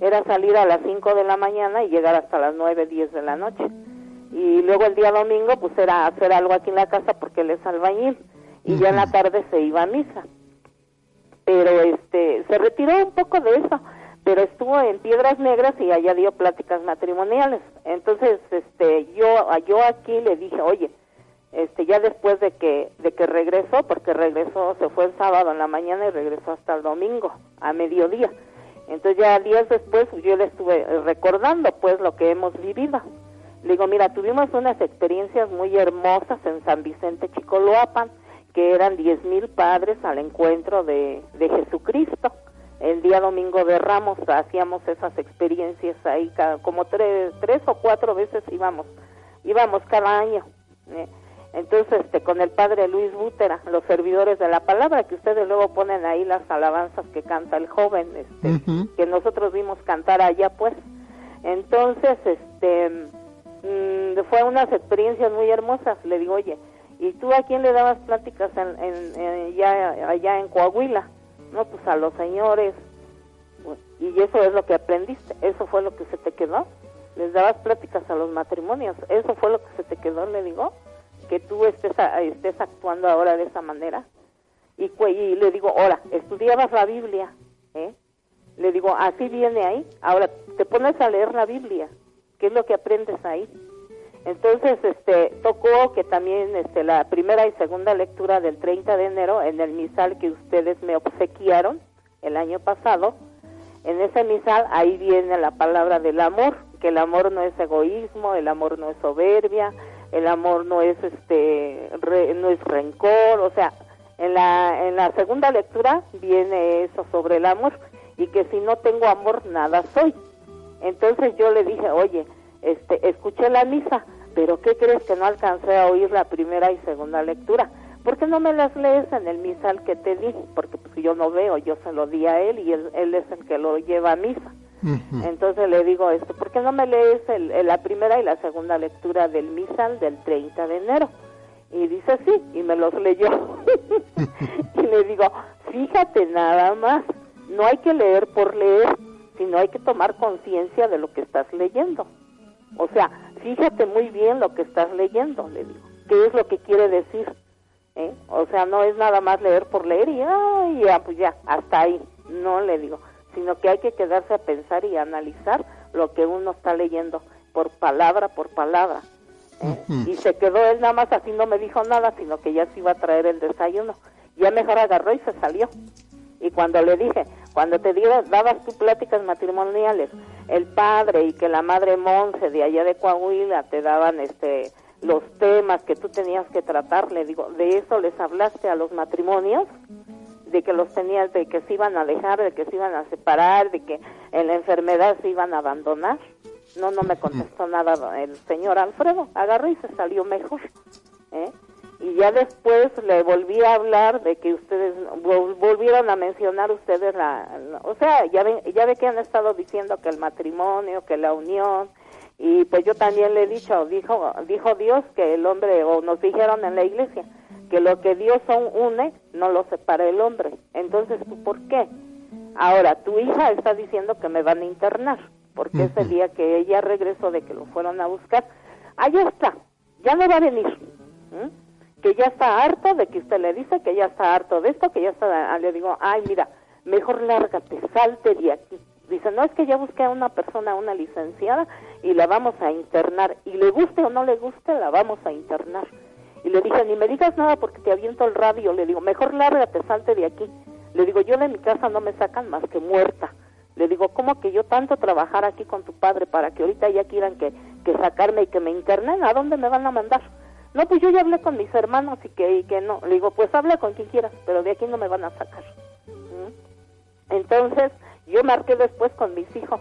Era salir a las 5 de la mañana y llegar hasta las 9, 10 de la noche. Y luego el día domingo pues era hacer algo aquí en la casa porque él es albañil y ya en la tarde se iba a misa. Pero este se retiró un poco de eso, pero estuvo en Piedras Negras y allá dio pláticas matrimoniales. Entonces, este yo yo aquí le dije, "Oye, este ya después de que de que regresó, porque regresó, se fue el sábado en la mañana y regresó hasta el domingo a mediodía. Entonces ya días después yo le estuve recordando pues lo que hemos vivido. Le digo, mira, tuvimos unas experiencias muy hermosas en San Vicente Chicoloapan que eran diez mil padres al encuentro de, de Jesucristo. El día domingo de Ramos hacíamos esas experiencias ahí, cada, como tres, tres o cuatro veces íbamos, íbamos cada año. ¿eh? Entonces, este, con el padre Luis Bútera, los servidores de la palabra, que ustedes luego ponen ahí las alabanzas que canta el joven, este, que nosotros vimos cantar allá, pues. Entonces, este, mm, fue unas experiencias muy hermosas. Le digo, oye, ¿Y tú a quién le dabas pláticas en, en, ya, allá en Coahuila? No, pues a los señores. Y eso es lo que aprendiste, eso fue lo que se te quedó. Les dabas pláticas a los matrimonios, eso fue lo que se te quedó, le digo, que tú estés, estés actuando ahora de esa manera. Y, y le digo, ahora, estudiabas la Biblia, ¿eh? Le digo, así viene ahí. Ahora, te pones a leer la Biblia. ¿Qué es lo que aprendes ahí? Entonces, este, tocó que también este, la primera y segunda lectura del 30 de enero en el misal que ustedes me obsequiaron el año pasado, en ese misal ahí viene la palabra del amor, que el amor no es egoísmo, el amor no es soberbia, el amor no es este no es rencor, o sea, en la en la segunda lectura viene eso sobre el amor y que si no tengo amor nada soy. Entonces yo le dije, "Oye, este, escuché la misa, pero ¿qué crees que no alcancé a oír la primera y segunda lectura? ¿Por qué no me las lees en el misal que te di? Porque pues, yo no veo, yo se lo di a él y él, es el que lo lleva a misa. Entonces le digo esto, ¿por qué no me lees el, la primera y la segunda lectura del misal del 30 de enero? Y dice sí, y me los leyó. y le digo, fíjate nada más, no hay que leer por leer, sino hay que tomar conciencia de lo que estás leyendo. O sea, fíjate muy bien lo que estás leyendo, le digo. ¿Qué es lo que quiere decir? ¿Eh? O sea, no es nada más leer por leer y ay, ya, pues ya, hasta ahí. No le digo, sino que hay que quedarse a pensar y analizar lo que uno está leyendo por palabra por palabra. ¿eh? Y se quedó él nada más así, no me dijo nada, sino que ya se iba a traer el desayuno. Ya mejor agarró y se salió. Y cuando le dije, cuando te dio, dabas tus pláticas matrimoniales, el padre y que la madre Monse de allá de Coahuila te daban este los temas que tú tenías que tratar, le digo, de eso les hablaste a los matrimonios, de que los tenías, de que se iban a dejar, de que se iban a separar, de que en la enfermedad se iban a abandonar. No, no me contestó nada el señor Alfredo. Agarró y se salió mejor. ¿eh? Y ya después le volví a hablar de que ustedes volvieron a mencionar ustedes la, o sea, ya ve, ya ve que han estado diciendo que el matrimonio, que la unión, y pues yo también le he dicho, dijo, dijo Dios que el hombre, o nos dijeron en la iglesia, que lo que Dios son une, no lo separa el hombre. Entonces, ¿tú por qué? Ahora, tu hija está diciendo que me van a internar, porque ese día que ella regresó de que lo fueron a buscar, allá está, ya no va a venir. Que ya está harto de que usted le dice que ya está harto de esto, que ya está, le digo, ay, mira, mejor lárgate, salte de aquí. Dice, no, es que ya busqué a una persona, una licenciada, y la vamos a internar. Y le guste o no le guste, la vamos a internar. Y le dije, ni me digas nada porque te aviento el radio. Le digo, mejor lárgate, salte de aquí. Le digo, yo de mi casa no me sacan más que muerta. Le digo, ¿cómo que yo tanto trabajar aquí con tu padre para que ahorita ya quieran que, que sacarme y que me internen? ¿A dónde me van a mandar? No, pues yo ya hablé con mis hermanos y que, y que no. Le digo, pues habla con quien quieras, pero de aquí no me van a sacar. ¿Mm? Entonces, yo marqué después con mis hijos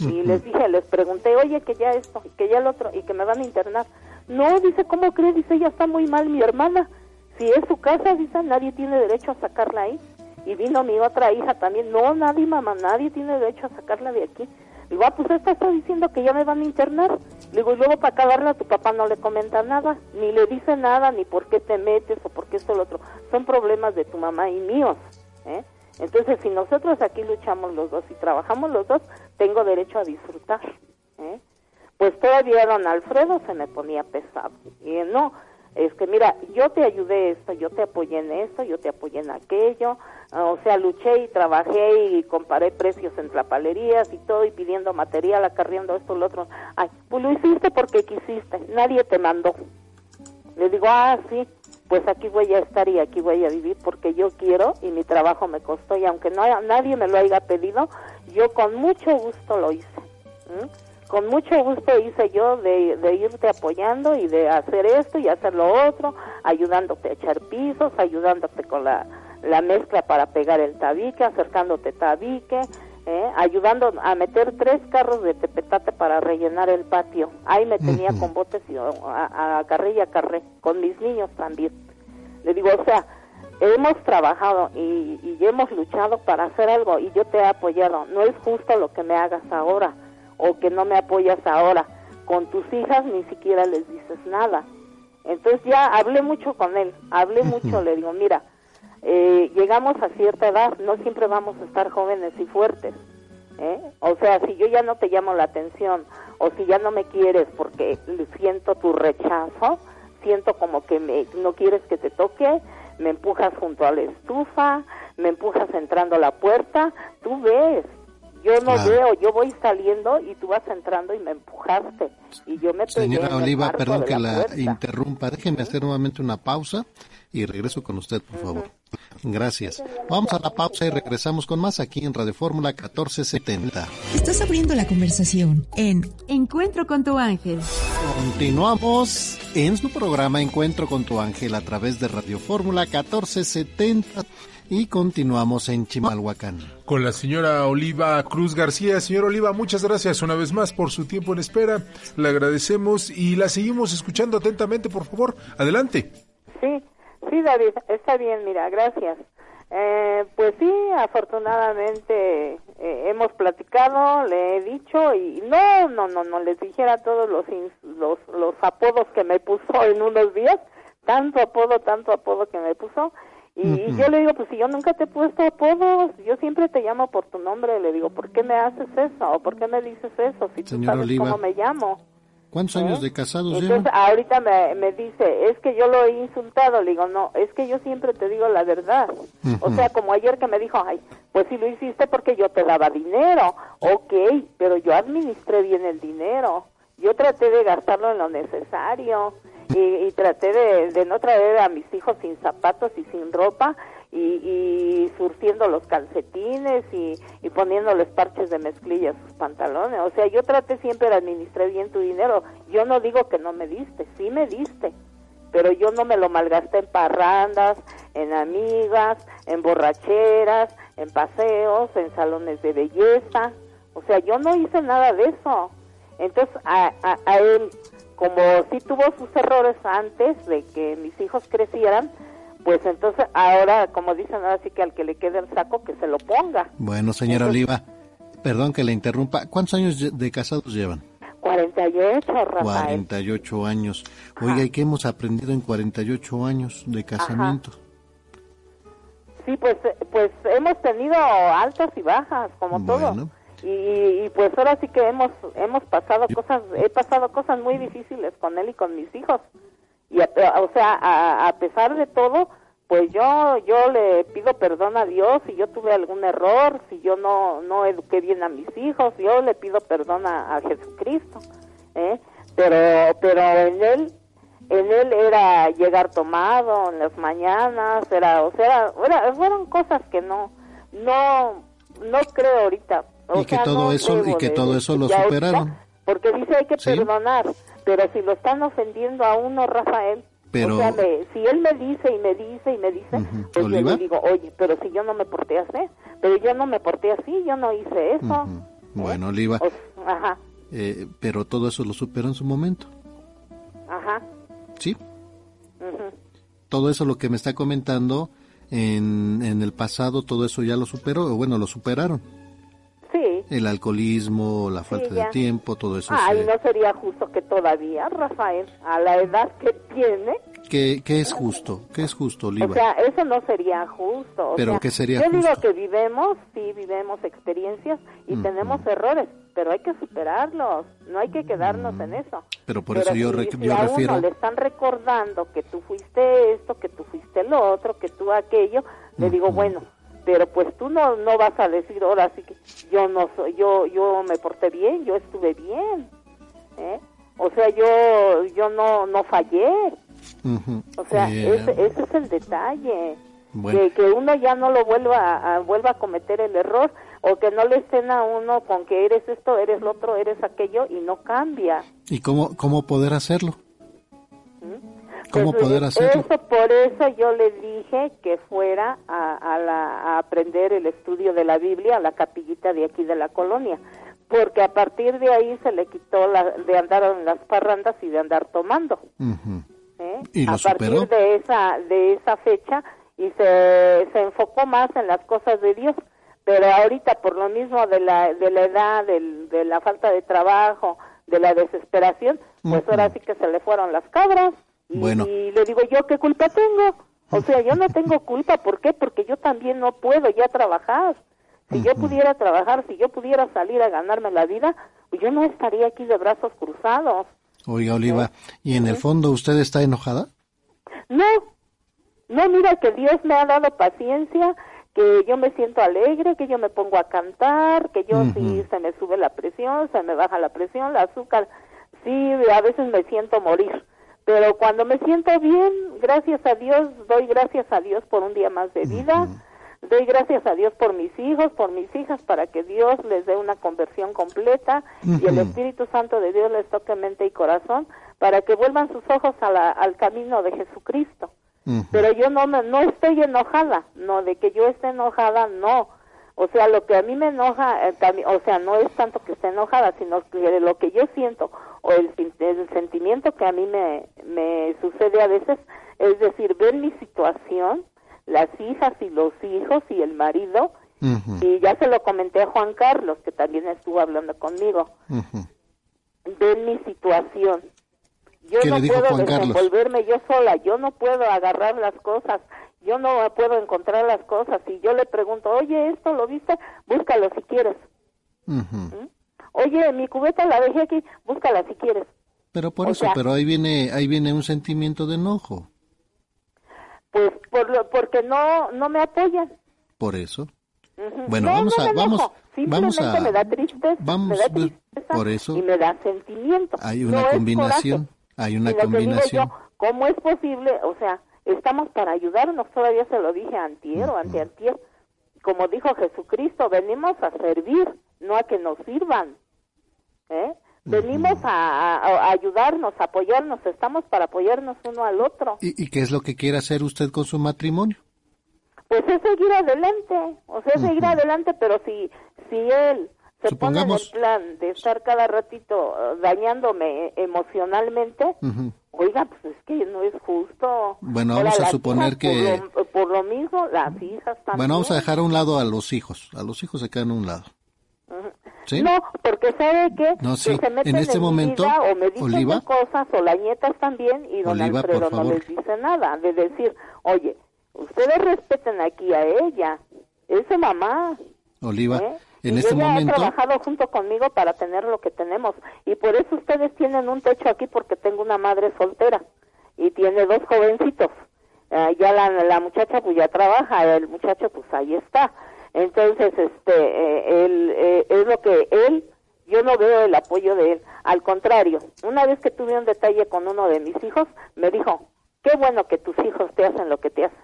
y les dije, les pregunté, oye, que ya esto, que ya el otro, y que me van a internar. No, dice, ¿cómo cree? Dice, ella está muy mal, mi hermana. Si es su casa, dice, nadie tiene derecho a sacarla ahí. Y vino mi otra hija también. No, nadie, mamá, nadie tiene derecho a sacarla de aquí. Digo, ah, pues esta está diciendo que ya me van a internar. Digo, y luego para acabarla tu papá no le comenta nada, ni le dice nada, ni por qué te metes o por qué esto o lo otro. Son problemas de tu mamá y míos. ¿eh? Entonces, si nosotros aquí luchamos los dos y trabajamos los dos, tengo derecho a disfrutar. ¿eh? Pues todavía don Alfredo se me ponía pesado. Y no, es que mira, yo te ayudé esto, yo te apoyé en esto, yo te apoyé en aquello, o sea, luché y trabajé y comparé precios entre palerías y todo y pidiendo material, acarreando esto, lo otro. Ay, pues lo hiciste porque quisiste, nadie te mandó. Le digo, ah, sí, pues aquí voy a estar y aquí voy a vivir porque yo quiero y mi trabajo me costó y aunque no nadie me lo haya pedido, yo con mucho gusto lo hice. Con mucho gusto hice yo de, de, irte apoyando y de hacer esto y hacer lo otro, ayudándote a echar pisos, ayudándote con la, la mezcla para pegar el tabique, acercándote tabique, ¿eh? ayudando a meter tres carros de tepetate para rellenar el patio. Ahí me tenía con botes y a, a carré y a carré, con mis niños también. Le digo, o sea, hemos trabajado y, y hemos luchado para hacer algo y yo te he apoyado. No es justo lo que me hagas ahora o que no me apoyas ahora. Con tus hijas ni siquiera les dices nada. Entonces ya hablé mucho con él, hablé mucho, le digo, mira, eh, llegamos a cierta edad, no siempre vamos a estar jóvenes y fuertes. ¿eh? O sea, si yo ya no te llamo la atención o si ya no me quieres porque siento tu rechazo, siento como que me, no quieres que te toque, me empujas junto a la estufa, me empujas entrando a la puerta, tú ves, yo no veo, yo voy saliendo y tú vas entrando y me empujaste. Y yo me Señora Oliva, perdón que la, interrumpa. Déjeme hacer nuevamente una pausa y regreso con usted, por favor. Gracias. Vamos a la pausa y regresamos con más aquí en Radio Fórmula 1470. Estás abriendo la conversación en Encuentro con tu ángel. Continuamos en su programa Encuentro con tu ángel a través de Radio Fórmula 1470 y continuamos en Chimalhuacán. Con la señora Oliva Cruz García. Señora Oliva, muchas gracias una vez más por su tiempo en espera. Le agradecemos y la seguimos escuchando atentamente, por favor. Adelante. Sí, sí, David, está bien, mira, gracias. Eh, pues sí, afortunadamente eh, hemos platicado, le he dicho y no, no, no, no les dijera todos los, los, los apodos que me puso en unos días, tanto apodo, tanto apodo que me puso y yo le digo, pues si yo nunca te he puesto apodos, yo siempre te llamo por tu nombre. Le digo, ¿por qué me haces eso? ¿O por qué me dices eso? Si tú sabes cómo me llamo. ¿Cuántos años ¿Eh? de casados Entonces, ahorita me, me dice, es que yo lo he insultado. Le digo, no, es que yo siempre te digo la verdad. O sea, como ayer que me dijo, ay, pues si lo hiciste porque yo te daba dinero. Ok, pero yo administré bien el dinero. Yo traté de gastarlo en lo necesario y, traté de, no traer a mis hijos sin zapatos y sin ropa y, y surciendo los calcetines y, y poniéndoles parches de mezclilla a sus pantalones. O sea, yo traté siempre de administrar bien tu dinero. Yo no digo que no me diste, sí me diste, pero yo no me lo malgasté en parrandas, en amigas, en borracheras, en paseos, en salones de belleza. O sea, yo no hice nada de eso. Entonces, a, a, él, como sí tuvo sus errores antes de que mis hijos crecieran, pues entonces ahora, como dicen, ahora sí que al que le quede el saco, que se lo ponga. Bueno, señora Oliva, perdón que le interrumpa. ¿Cuántos años de casados llevan? 48, Rafael. 48 años. Oiga, ¿y qué hemos aprendido en 48 años de casamiento? Sí, pues, pues hemos tenido altas y bajas, como todo. Y, pues ahora sí que hemos hemos pasado cosas, he pasado cosas muy difíciles con él y con mis hijos. Y o sea, a, pesar de todo, pues yo yo le pido perdón a Dios si yo tuve algún error, si yo no no eduqué bien a mis hijos, yo le pido perdón a, a Jesucristo, ¿eh? Pero pero en él en él era llegar tomado en las mañanas, era, o sea, era, fueron cosas que no, no, no creo ahorita. y que todo eso, y que todo eso lo superaron. porque dice hay que perdonar, pero si lo están ofendiendo a uno, Rafael, pero... si él me dice y me dice y me dice, pues yo le digo, oye, pero si yo no me porté así, pero yo no me porté así, yo no hice eso. Bueno, Oliva, ajá. Eh, pero todo eso lo superó en su momento. Ajá. ¿Sí? Todo eso lo que me está comentando en, en el pasado, todo eso ya lo superó, o bueno, lo superaron. Sí. El alcoholismo, la falta de tiempo, todo eso. Ay, no sería justo que todavía, Rafael, a la edad que tiene. ¿Qué, qué es justo? ¿Qué es justo, Oliva? O sea, eso no sería justo. ¿Pero qué sería yo justo? Yo digo que vivimos, sí, vivimos experiencias y tenemos errores, pero hay que superarlos, no hay que quedarnos en eso. Pero por eso yo, si, yo a refiero... Uno le están recordando que tú fuiste esto, que tú fuiste lo otro, que tú aquello, le digo, bueno, pero pues tú no no vas a decir ahora sí que yo no soy, yo yo me porté bien, yo estuve bien, ¿eh? O sea, yo yo no no fallé. O sea, ese, ese, es el detalle. Que, que, uno ya no lo vuelva a, vuelva a cometer el error o que no le estén a uno con que eres esto, eres lo otro, eres aquello y no cambia. ¿Y cómo, cómo poder hacerlo? ¿Mm? ¿Cómo pues, poder hacerlo? Eso, por eso yo le dije que fuera a, a, la, a aprender el estudio de la Biblia a la capillita de aquí de la colonia, porque a partir de ahí se le quitó la, de andar en las parrandas y de andar tomando. ¿Eh? ¿Y a partir de esa de esa fecha y se, se enfocó más en las cosas de Dios pero ahorita por lo mismo de la de la edad del, de la falta de trabajo de la desesperación pues ahora sí que se le fueron las cabras y, y le digo yo qué culpa tengo o sea yo no tengo culpa ¿por qué? porque yo también no puedo ya trabajar. Si yo pudiera trabajar si yo pudiera salir a ganarme la vida pues yo no estaría aquí de brazos cruzados. Oiga, Oliva, ¿y en el fondo usted está enojada? No, no, mira que Dios me ha dado paciencia, que yo me siento alegre, que yo me pongo a cantar, que yo si se me sube la presión, se me baja la presión, el azúcar, sí, a veces me siento morir. Pero cuando me siento bien, gracias a Dios, doy gracias a Dios por un día más de vida. Doy gracias a Dios por mis hijos, por mis hijas, para que Dios les dé una conversión completa y el Espíritu Santo de Dios les toque mente y corazón para que vuelvan sus ojos al camino de Jesucristo. Pero yo no, no estoy enojada, no, de que yo esté enojada, no. O sea, lo que a mí me enoja, eh, o sea, no es tanto que esté enojada, sino que lo que yo siento o el, el sentimiento que a mí me, me sucede a veces, es decir, ver mi situación, las hijas y los hijos y el marido. Y ya se lo comenté a Juan Carlos, que también estuvo hablando conmigo. Ven mi situación. Yo no puedo desenvolverme yo sola, yo no puedo agarrar las cosas, yo no puedo encontrar las cosas. Y yo le pregunto, oye, ¿esto lo viste? Búscalo si quieres. ¿Mm? Oye, mi cubeta la dejé aquí, búscala si quieres. Pero por eso, pero ahí viene, ahí viene un sentimiento de enojo. Pues por lo, porque no no me apoyan. Por eso. Bueno, vamos a vamos vamos a me da tristeza, vamos me da tristeza por eso y me da sentimiento. Hay una combinación, hay una combinación. ¿Cómo es posible? O sea, estamos para ayudarnos, todavía se lo dije antier o anteantier. Como dijo Jesucristo, venimos a servir, no a que nos sirvan. ¿Eh? Venimos a, ayudarnos, a apoyarnos, estamos para apoyarnos uno al otro. ¿Y, qué es lo que quiere hacer usted con su matrimonio? Pues es seguir adelante, o sea, seguir adelante, pero si, si él se supongamos... pone en el plan de estar cada ratito eh, dañándome emocionalmente, oiga, pues es que no es justo. Bueno, vamos a suponer que... Por lo, por lo, mismo, las hijas también. Bueno, vamos a dejar a un lado a los hijos. A los hijos se quedan a un lado. ¿Sí? No, porque sabe que, no, sí. que se meten en este en momento, vida, o me dicen Oliva, cosas o las nietas también y don Oliva, Alfredo por no favor. les dice nada, de decir, oye, ustedes respeten aquí a ella, es su mamá. Oliva, ¿eh? En y este ella momento... ha trabajado junto conmigo para tener lo que tenemos y por eso ustedes tienen un techo aquí porque tengo una madre soltera y tiene dos jovencitos. Eh, ya la, la muchacha pues ya trabaja, el muchacho pues ahí está. Entonces, este, eh, él, eh, es lo que él, yo no veo el apoyo de él. Al contrario, una vez que tuve un detalle con uno de mis hijos, me dijo, qué bueno que tus hijos te hacen lo que te hacen.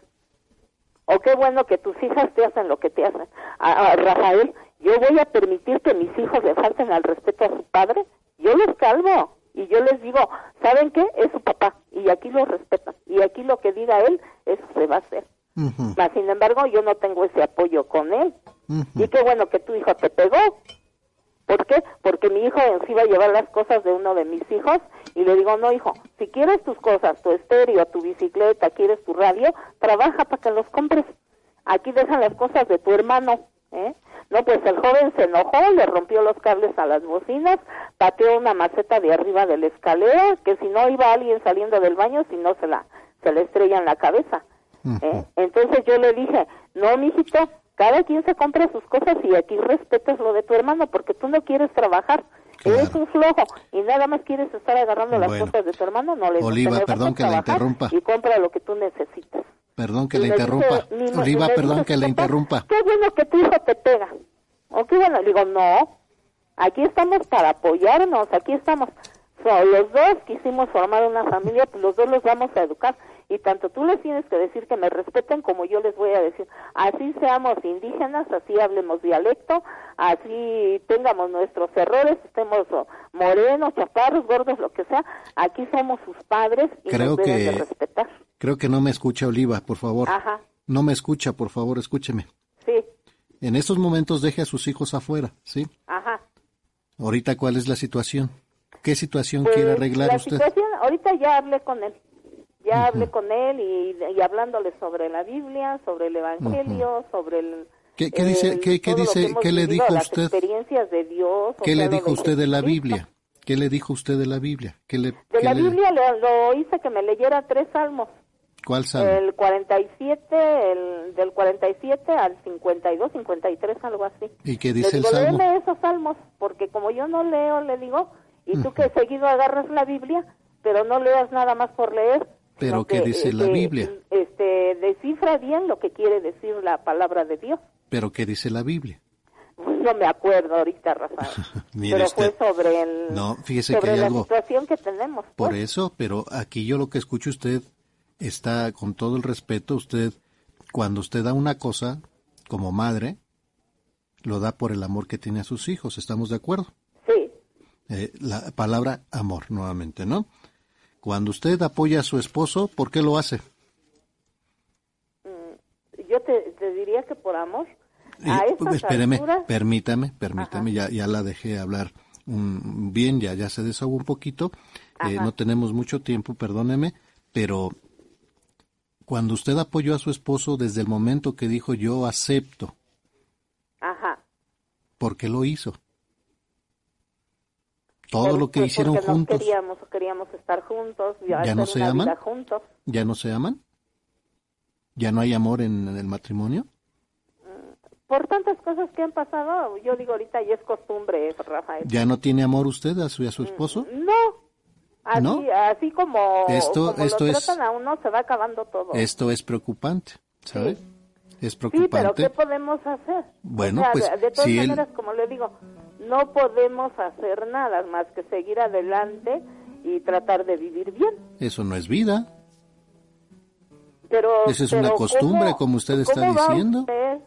O qué bueno que tus hijas te hacen lo que te hacen. A, a Rafael, yo voy a permitir que mis hijos le falten al respeto a su padre. Yo los calmo y yo les digo, ¿saben qué? Es su papá y aquí lo respetan. Y aquí lo que diga él, eso se va a hacer. Mas, sin embargo, yo no tengo ese apoyo con él. Y qué bueno que tu hijo te pegó. ¿Por qué? Porque mi hijo en sí va a llevar las cosas de uno de mis hijos y le digo, no, hijo, si quieres tus cosas, tu estéreo, tu bicicleta, quieres tu radio, trabaja para que los compres. Aquí dejan las cosas de tu hermano. ¿eh? No, pues el joven se enojó, le rompió los cables a las bocinas, pateó una maceta de arriba de la escalera, que si no iba alguien saliendo del baño, si no se la, se le estrella en la cabeza. ¿eh? Entonces yo le dije, no, mijito, cada quien se compra sus cosas y aquí respetas lo de tu hermano porque tú no quieres trabajar. Claro. Eres un flojo y nada más quieres estar agarrando las cosas de tu hermano, no le. Oliva, perdón que la interrumpa. Y compra lo que tú necesitas. Perdón que la interrumpa. dice Oliva, perdón que la interrumpa. Qué bueno que tu hijo te pega. O qué bueno, le digo, no, aquí estamos para apoyarnos, aquí estamos. So, los dos quisimos formar una familia, pues los dos los vamos a educar. Y tanto tú les tienes que decir que me respeten como yo les voy a decir. Así seamos indígenas, así hablemos dialecto, así tengamos nuestros errores, estemos morenos, chaparros, gordos, lo que sea. Aquí somos sus padres y Creo nos deben que- de respetar. Creo que no me escucha Oliva, por favor. Ajá, No me escucha, por favor, escúcheme. sí, En estos momentos deje a sus hijos afuera, ¿sí? ajá. Ahorita, ¿cuál es la situación? ¿Qué situación Pues, quiere arreglar la usted? situación, ahorita ya hablé con él. Ya hablé con él y, y hablándole sobre la Biblia, sobre el Evangelio, sobre el... ¿Qué- qué dice- el- qué- qué lo dice- qué le dijo las usted? experiencias de Dios. ¿Qué le dijo de usted de la. Biblia? ¿Qué le dijo usted de la Biblia? ¿Qué le, De qué la le- Biblia lo, lo hice que me leyera tres salmos. ¿Cuál salmo? El 47, el, del 47 al 52, 53, algo así. ¿Y qué Le dice el digo, salmo? léeme esos salmos, porque como yo no leo, le digo, y tú que seguido agarras la Biblia, pero no leas nada más por leer. ¿Pero qué que, dice eh, la que, Biblia? Este, descifra bien lo que quiere decir la palabra de Dios. ¿Pero qué dice la Biblia? No me acuerdo ahorita, Rafael. Pero usted. fue sobre el No, fíjese que sobre la algo. situación que tenemos. Por pues. eso, pero aquí yo lo que escucho usted está con todo el respeto, usted cuando usted da una cosa como madre, lo da por el amor que tiene a sus hijos, ¿estamos de acuerdo? Sí, Eh, la palabra amor nuevamente, ¿no? Cuando usted apoya a su esposo, ¿por qué lo hace? yo te, te diría que por amor. A pues, estas espéreme, alturas, permítame, permítame, ya, ya la dejé hablar mm, bien, ya, ya se desahogó un poquito, eh, no tenemos mucho tiempo, perdóneme, pero cuando usted apoyó a su esposo desde el momento que dijo yo acepto, ajá. ¿por qué lo hizo? Todo lo que pues hicieron porque nos juntos, queríamos, queríamos estar juntos, ¿Ya no se aman? juntos. ¿ya no se aman? ¿Ya no hay amor en, en el matrimonio? Por tantas cosas que han pasado, yo digo ahorita ya es costumbre, Rafael. ¿Ya no tiene amor usted a su, a su esposo? No, así, ¿No? así como, Esto- como esto lo es- tratan a uno, se va acabando todo. Esto es preocupante, ¿sabe? Es sí, pero preocupante. ¿qué podemos hacer? Bueno, O sea, pues, de, de todas si él- maneras, como le digo, no podemos hacer nada más que seguir adelante y tratar de vivir bien. Eso no es vida. Pero, Esa es una costumbre, ¿cómo- como usted está cómo va diciendo. usted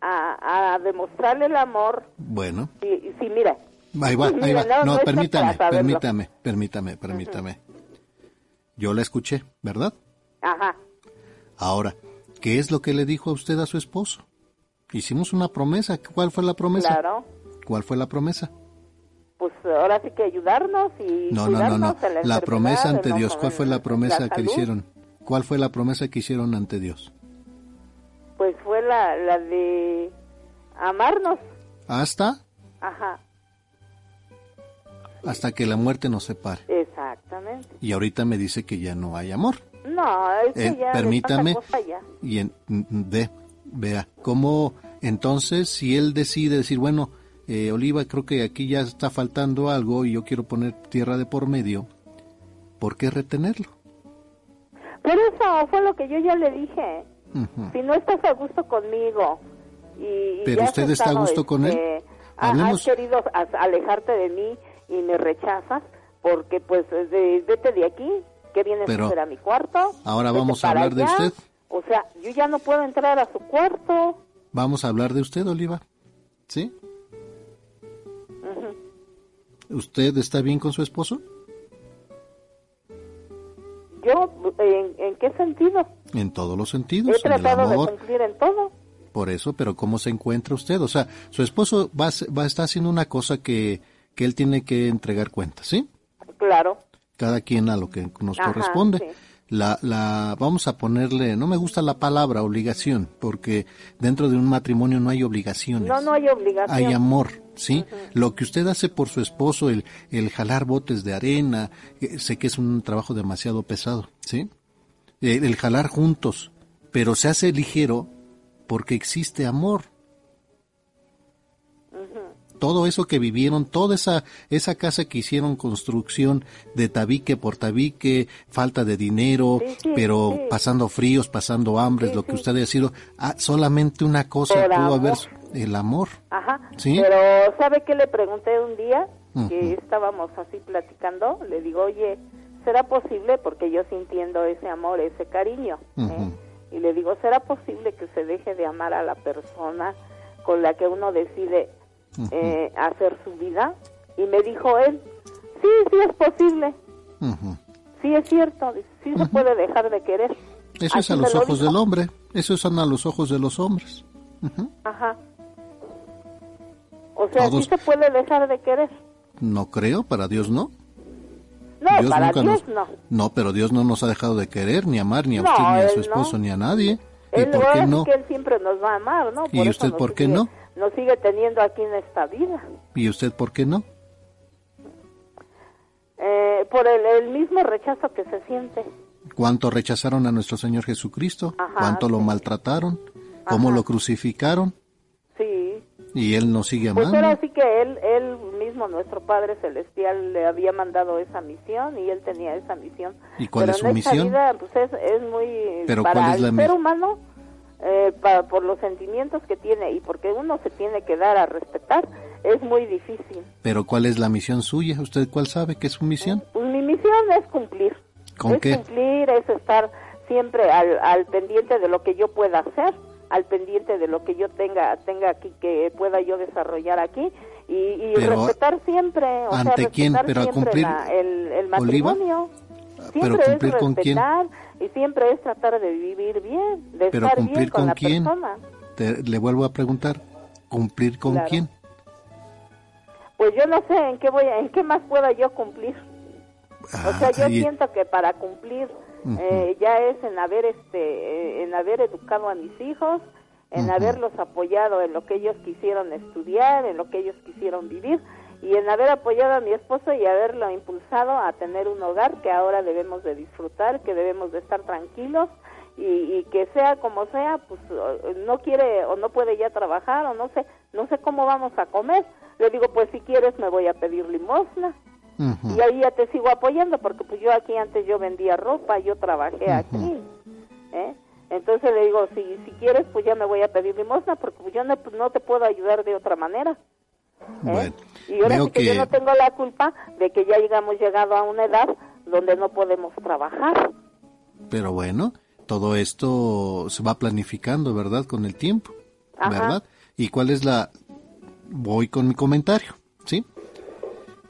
a, a demostrarle el amor Bueno, si, si mira, ahí va, ahí va. no, No, permítame, permítame, permítame, permítame. Yo la escuché, ¿verdad? ajá, Ahora, ¿qué es lo que le dijo a usted a su esposo? Hicimos una promesa. ¿Cuál fue la promesa? claro, ¿Cuál fue la promesa? Pues ahora sí que ayudarnos y No, no, no, no. cuidarnos de la, La promesa ante de no- Dios, ¿cuál fue la la promesa que salud. hicieron? ¿Cuál fue la promesa que hicieron ante Dios? Pues fue la, la de amarnos. Hasta, Ajá, hasta que la muerte nos separe. exactamente. Y ahorita me dice que ya no hay amor. No, es que Eh, ya de permítame. ya. Y en, ve, vea, cómo entonces si él decide decir, bueno, eh, Oliva, creo que aquí ya está faltando algo y yo quiero poner tierra de por medio, ¿por qué retenerlo? Por eso fue lo que yo ya le dije. Si no estás a gusto conmigo y, Pero usted está a gusto con él. este, ha- Hablemos- Has querido alejarte de mí y me rechazas porque pues de- vete de aquí, que vienes Pero a hacer a mi cuarto. ahora vamos a hablar de usted. O sea, yo ya no puedo entrar a su cuarto. Vamos a hablar de usted, Oliva. ¿Sí? ¿Usted está bien con su esposo? Yo, ¿en, en qué sentido? En todos los He sentidos, en el tratado de cumplir en todo. por eso, pero ¿cómo se encuentra usted? O sea, su esposo va, va a estar haciendo una cosa que, que él tiene que entregar cuentas, ¿sí? Claro. Cada quien a lo que nos Ajá, corresponde. sí. La, la, vamos a ponerle, no me gusta la palabra obligación, porque dentro de un matrimonio no hay obligaciones. No, no hay obligación. hay amor, ¿sí? Lo que usted hace por su esposo, el, el jalar botes de arena, eh, sé que es un trabajo demasiado pesado, ¿sí? El, el jalar juntos, pero se hace ligero porque existe amor. Todo eso que vivieron, toda esa, esa casa que hicieron construcción de tabique por tabique, falta de dinero, Sí, sí, pero sí. pasando fríos, pasando hambres, lo que usted ha sido, ah, solamente una cosa Por pudo amor. haber, el amor. Ajá. ¿Sí? Pero ¿sabe qué le pregunté un día? Que estábamos así platicando. Le digo, oye, ¿será posible? Porque yo sintiendo ese amor, ese cariño. ¿eh? Y le digo, ¿será posible que se deje de amar a la persona con la que uno decide eh, hacer su vida? Y me dijo él, sí, sí es posible. Sí es cierto. Sí se puede dejar de querer. Eso es a los lo ojos dijo. del hombre, eso son a los ojos de los hombres. Ajá. O sea, Todos- sí se puede dejar de querer. No creo, para Dios no. No, Dios para nunca Dios nos- no. No, pero Dios no nos ha dejado de querer, ni amar, ni a No, usted, ni a su esposo, no. ni a nadie. ¿Y Él, por qué no? que él siempre nos va a amar, ¿no? ¿Y usted por qué sigue- no? Nos sigue teniendo aquí en esta vida. ¿Y usted por qué no? Eh, por el, el mismo rechazo que se siente. ¿Cuánto rechazaron a nuestro Señor Jesucristo? Ajá, ¿Cuánto lo maltrataron? ¿Cómo Ajá. lo crucificaron? Sí. Y Él nos sigue Pues amando. ahora sí que él, él mismo, nuestro Padre Celestial, le había mandado esa misión y él tenía esa misión. ¿Y cuál Pero es su en esta misión? vida, pues es, es muy... Pero para ¿cuál es la el ser humano, eh, pa- por los sentimientos que tiene y porque uno se tiene que dar a respetar, es muy difícil. Pero ¿cuál es la misión suya? ¿Usted cuál sabe que es su misión? Pues mi misión es cumplir. ¿Con es qué? cumplir, es estar siempre al, al pendiente de lo que yo pueda hacer, al pendiente de lo que yo tenga tenga aquí, que pueda yo desarrollar aquí y, y respetar siempre, o sea, ¿ante quién? respetar Pero a cumplir, la- el, el Oliva, matrimonio. pero Siempre cumplir es con quién? respetar y siempre es tratar de vivir bien, de Pero estar cumplir bien con, con la quién? persona. Te- le vuelvo a preguntar, ¿cumplir con Claro. quién? Pues yo no sé en qué voy, a- en qué más pueda yo cumplir. O sea, yo Ay, siento que para cumplir eh, ya es en haber este eh, en haber educado a mis hijos, en haberlos apoyado en lo que ellos quisieron estudiar, en lo que ellos quisieron vivir y en haber apoyado a mi esposo y haberlo impulsado a tener un hogar que ahora debemos de disfrutar, que debemos de estar tranquilos y, y que sea como sea, pues no quiere o no puede ya trabajar o no sé, no sé cómo vamos a comer. Le digo, pues si quieres me voy a pedir limosna y ahí ya te sigo apoyando porque pues yo aquí antes yo vendía ropa, yo trabajé aquí, ¿eh? Entonces le digo, si si quieres pues ya me voy a pedir limosna porque pues, yo no, pues, no te puedo ayudar de otra manera. ¿Eh? Bueno, y ahora sí que, que yo no tengo la culpa de que ya hayamos llegado a una edad donde no podemos trabajar. Pero bueno, todo esto se va planificando, ¿verdad? Con el tiempo, Ajá. ¿verdad? ¿Y cuál es la... Voy con mi comentario, ¿sí?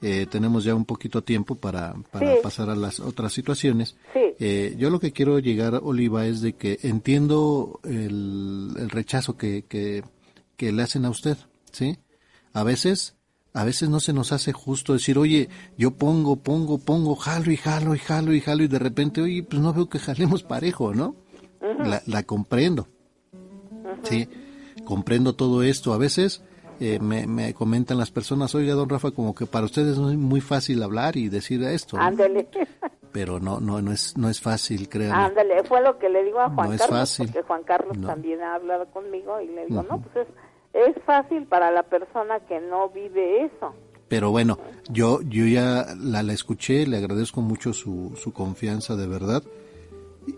Eh, tenemos ya un poquito tiempo para, para Sí. pasar a las otras situaciones. Sí. Eh, yo lo que quiero llegar, Oliva, es de que entiendo el, el rechazo que, que, que le hacen a usted, ¿sí? A veces, a veces no se nos hace justo decir, oye, yo pongo, pongo, pongo, jalo y jalo y jalo y jalo y de repente, oye, pues no veo que jalemos parejo, ¿no? la, la, comprendo. Sí, comprendo todo esto. A veces eh, me, me, comentan las personas, oiga, don Rafa, como que para ustedes no es muy fácil hablar y decir esto. Ándale. Pero no, no, no es, no es fácil, créanme. Ándale, fue lo que le digo a Juan No es Carlos, fácil. porque Juan Carlos No. también ha hablado conmigo y le digo, no, pues es, es fácil para la persona que no vive eso. Pero bueno, yo, yo ya la, la escuché, le agradezco mucho su, su confianza de verdad.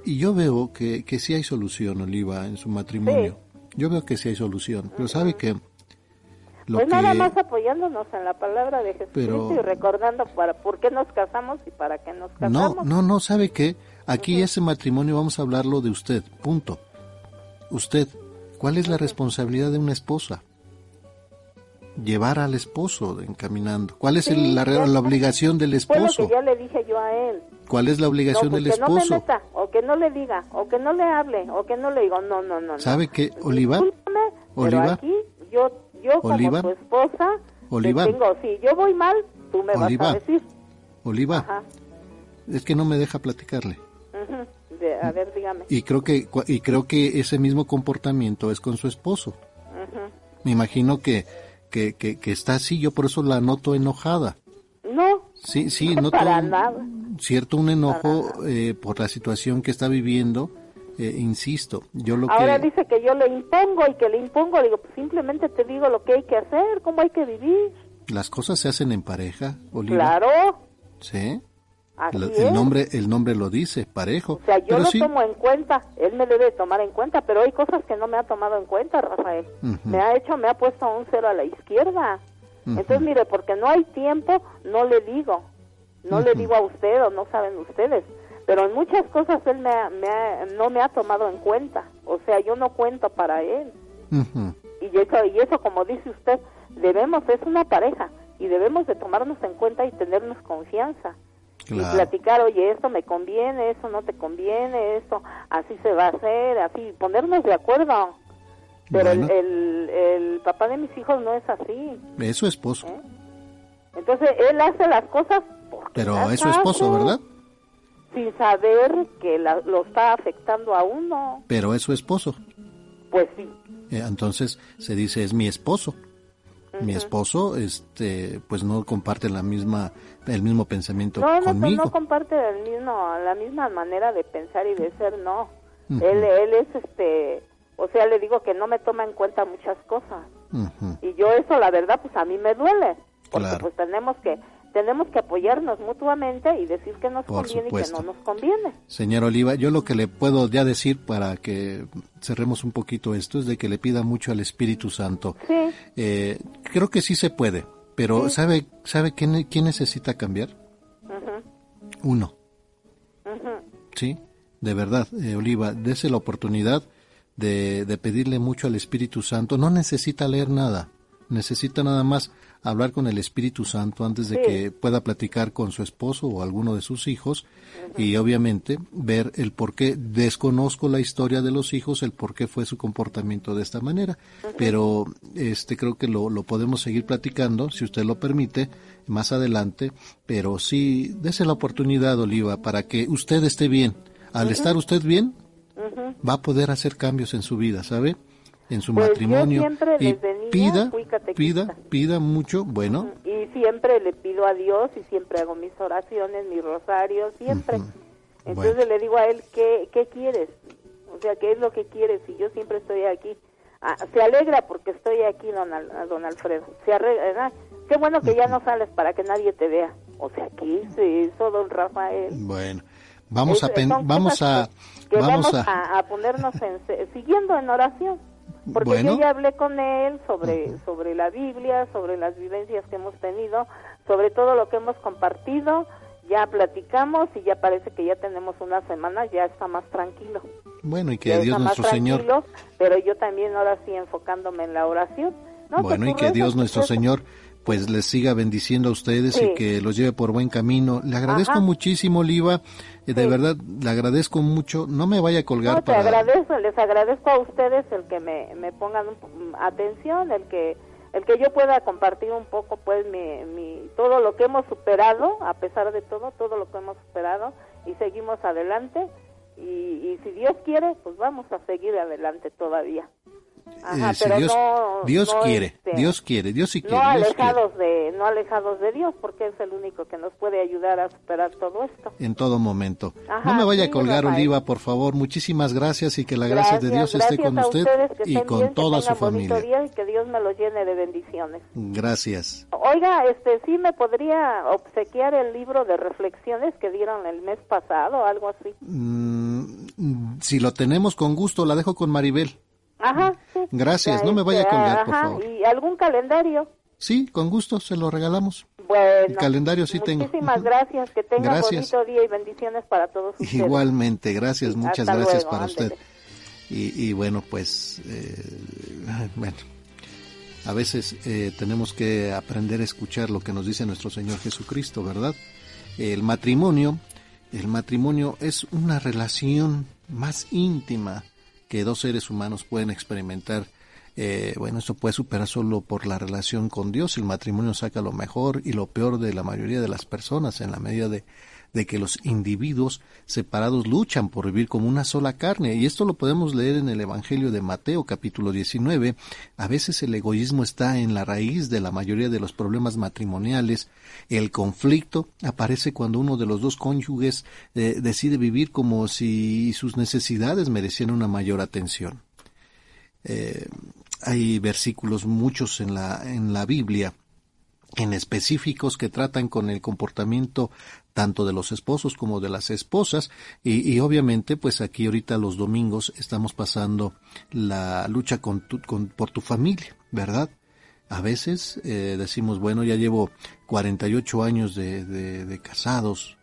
Y, yo veo que, que sí hay solución, Oliva, en su matrimonio. Yo veo que sí hay solución. Pero sabe que lo pues que... nada más apoyándonos en la palabra de Jesucristo Pero- y recordando para por qué nos casamos y para qué nos No, casamos. no, no, ¿sabe qué? Aquí ese matrimonio vamos a hablarlo de usted, punto. Usted, ¿cuál es la responsabilidad de una esposa? Llevar al esposo encaminando. ¿Cuál es el- Sí, la, ya la está. obligación del Fue lo esposo? que ya le dije yo a él. ¿Cuál es la obligación no, pues del que no me esposo? meta, o que no le diga, o que no le hable, o que no le digo, no, no, no. ¿Sabe qué, Oliva? Discúlpame, Oliva. Pero aquí, yo, yo como Oliva. tu esposa, te Oliva. tengo, si yo voy mal, tú me Oliva. vas a decir. Oliva, Ajá. es que no me deja platicarle. De- a ver, dígame. Y creo que y creo que ese mismo comportamiento es con su esposo. Ujú. Me imagino que que, que, que está así, yo por eso la noto enojada. No, Sí, sí, no para un- nada. cierto un enojo eh, por la situación que está viviendo. Eh, insisto, yo lo Ahora que dice que yo le impongo y que le impongo, digo, pues simplemente te digo lo que hay que hacer, cómo hay que vivir. las cosas se hacen en pareja, Oliva. Claro, Sí. Así Lo- es. el nombre el nombre lo dice, parejo. O sea, yo Pero lo sí, tomo en cuenta, él me debe tomar en cuenta, pero hay cosas que no me ha tomado en cuenta, Rafael. Me ha hecho, me ha puesto un cero a la izquierda. Entonces, mire, porque no hay tiempo, no le digo. No le digo a usted o no saben ustedes. Pero en muchas cosas él me ha- me ha- no me ha tomado en cuenta. O sea, yo no cuento para él. Y eso, y eso como dice usted, debemos, es una pareja. Y debemos de tomarnos en cuenta y tenernos confianza. Y platicar, oye, esto me conviene, esto no te conviene, esto así se va a hacer, así, ponernos de acuerdo. Pero el- Bueno. el, el, papá de mis hijos no es así. Es su esposo, ¿eh? Entonces, él hace las cosas porque pero es su esposo, ¿verdad? Sin saber que la- lo está afectando a uno. Pero es su esposo. Pues sí. Eh, entonces se dice es mi esposo. Mi esposo, este, pues no comparte la misma, el mismo pensamiento No, no, no, conmigo. no comparte el mismo, la misma manera de pensar y de ser, no. Él, él es, este, o sea, le digo que no me toma en cuenta muchas cosas. Y yo eso la verdad pues a mí me duele porque Claro. pues tenemos que tenemos que apoyarnos mutuamente y decir que nos Por conviene y que no nos conviene Señor Oliva, yo lo que le puedo ya decir para que cerremos un poquito esto es de que le pida mucho al Espíritu Santo. sí Eh, creo que sí se puede, pero ¿sabe, sabe quién, quién necesita cambiar? Uno. ¿sí? De verdad, eh, Oliva, dese la oportunidad de, de pedirle mucho al Espíritu Santo. No necesita leer nada, necesita nada más hablar con el Espíritu Santo antes de Sí. que pueda platicar con su esposo o alguno de sus hijos y obviamente ver el por qué. Desconozco la historia de los hijos, el por qué fue su comportamiento de esta manera, pero este creo que lo, lo podemos seguir platicando, si usted lo permite, más adelante, pero sí, dese la oportunidad, Oliva, para que usted esté bien. Al estar usted bien, va a poder hacer cambios en su vida, ¿sabe? En su Pues yo matrimonio. siempre y pida, fui catequista. pida, pida mucho, bueno, y siempre le pido a Dios y siempre hago mis oraciones mis rosarios siempre. Entonces Bueno. le digo a él qué qué quieres o sea qué es lo que quieres y yo siempre estoy aquí. Ah, se alegra porque estoy aquí don, Al- don Alfredo. Se qué bueno que ya no sales para que nadie te vea. O sea qué es eso don Rafael bueno. Vamos a Es- pen- son vamos a que, vamos vamos a a, a ponernos en, se- siguiendo en oración porque Bueno. yo ya hablé con él sobre sobre la Biblia sobre las vivencias que hemos tenido sobre todo lo que hemos compartido ya platicamos y ya parece que ya tenemos una semana ya está más tranquilo bueno, y que ya Dios nuestro Señor tranquilo pero yo también ahora sí enfocándome en la oración No, Bueno, y que Dios nuestro. Señor pues les siga bendiciendo a ustedes Sí. y que los lleve por buen camino. Le agradezco Ajá. muchísimo, Oliva, eh, de Sí. verdad, le agradezco mucho. No me vaya a colgar No, te para... agradezco, les agradezco a ustedes el que me, me pongan po- atención, el que el que yo pueda compartir un poco pues mi, mi todo lo que hemos superado a pesar de todo todo lo que hemos superado y seguimos adelante y, y si Dios quiere pues vamos a seguir adelante todavía Ajá, eh, pero Dios, no, Dios quiere, este, Dios quiere, Dios sí quiere. No alejados de, no alejados de Dios, porque es el único que nos puede ayudar a superar todo esto. En todo momento. no me vaya a colgar, Oliva, por favor. Muchísimas gracias y que la gracia de Dios esté con usted y con toda su familia. Día y que Dios me lo llene de bendiciones. Gracias. Oiga, este, sí me podría obsequiar el libro de reflexiones que dieron el mes pasado, algo así. Mm, si lo tenemos con gusto, la dejo con Maribel. Ajá, sí. Gracias, no me vaya a este, colgar, por favor. ¿Y algún calendario? Sí, con gusto, se lo regalamos. Bueno. El calendario sí tengo. Muchísimas gracias, que tenga un bonito día y bendiciones para todos ustedes. Igualmente, gracias, muchas gracias para usted. Y, y, bueno, pues, eh, bueno, a veces eh, tenemos que aprender a escuchar lo que nos dice nuestro Señor Jesucristo, ¿verdad? El matrimonio, el matrimonio es una relación más íntima, que dos seres humanos pueden experimentar. Eh, bueno, esto puede superar solo por la relación con Dios. El matrimonio saca lo mejor y lo peor de la mayoría de las personas en la medida de, de que los individuos separados luchan por vivir como una sola carne. Y esto lo podemos leer en el Evangelio de Mateo capítulo 19. A veces el egoísmo está en la raíz de la mayoría de los problemas matrimoniales. El conflicto aparece cuando uno de los dos cónyuges eh, decide vivir como si sus necesidades merecieran una mayor atención. Eh, hay versículos muchos en la, en la Biblia en específicos que tratan con el comportamiento tanto de los esposos como de las esposas y, obviamente pues aquí ahorita los domingos estamos pasando la lucha con, por tu familia, ¿verdad? A veces eh, decimos, bueno, ya llevo 48 años de, de, casados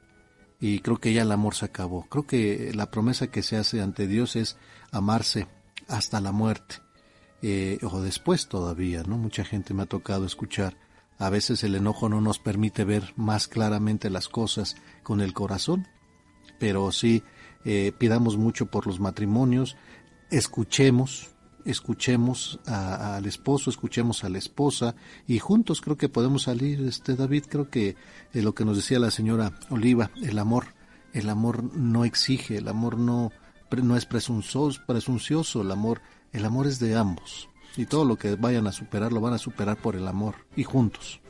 y creo que ya el amor se acabó. Creo que la promesa que se hace ante Dios es amarse hasta la muerte eh, o después todavía, ¿no? Mucha gente me ha tocado escuchar a veces el enojo no nos permite ver más claramente las cosas con el corazón, pero sí eh, pidamos mucho por los matrimonios, escuchemos, escuchemos al esposo, escuchemos a la esposa y juntos creo que podemos salir, este David, creo que eh, lo que nos decía la señora Oliva, el amor, el amor no exige, el amor no, no es presuncioso, presuncioso, el amor, el amor es de ambos y todo lo que vayan a superar lo van a superar por el amor y juntos.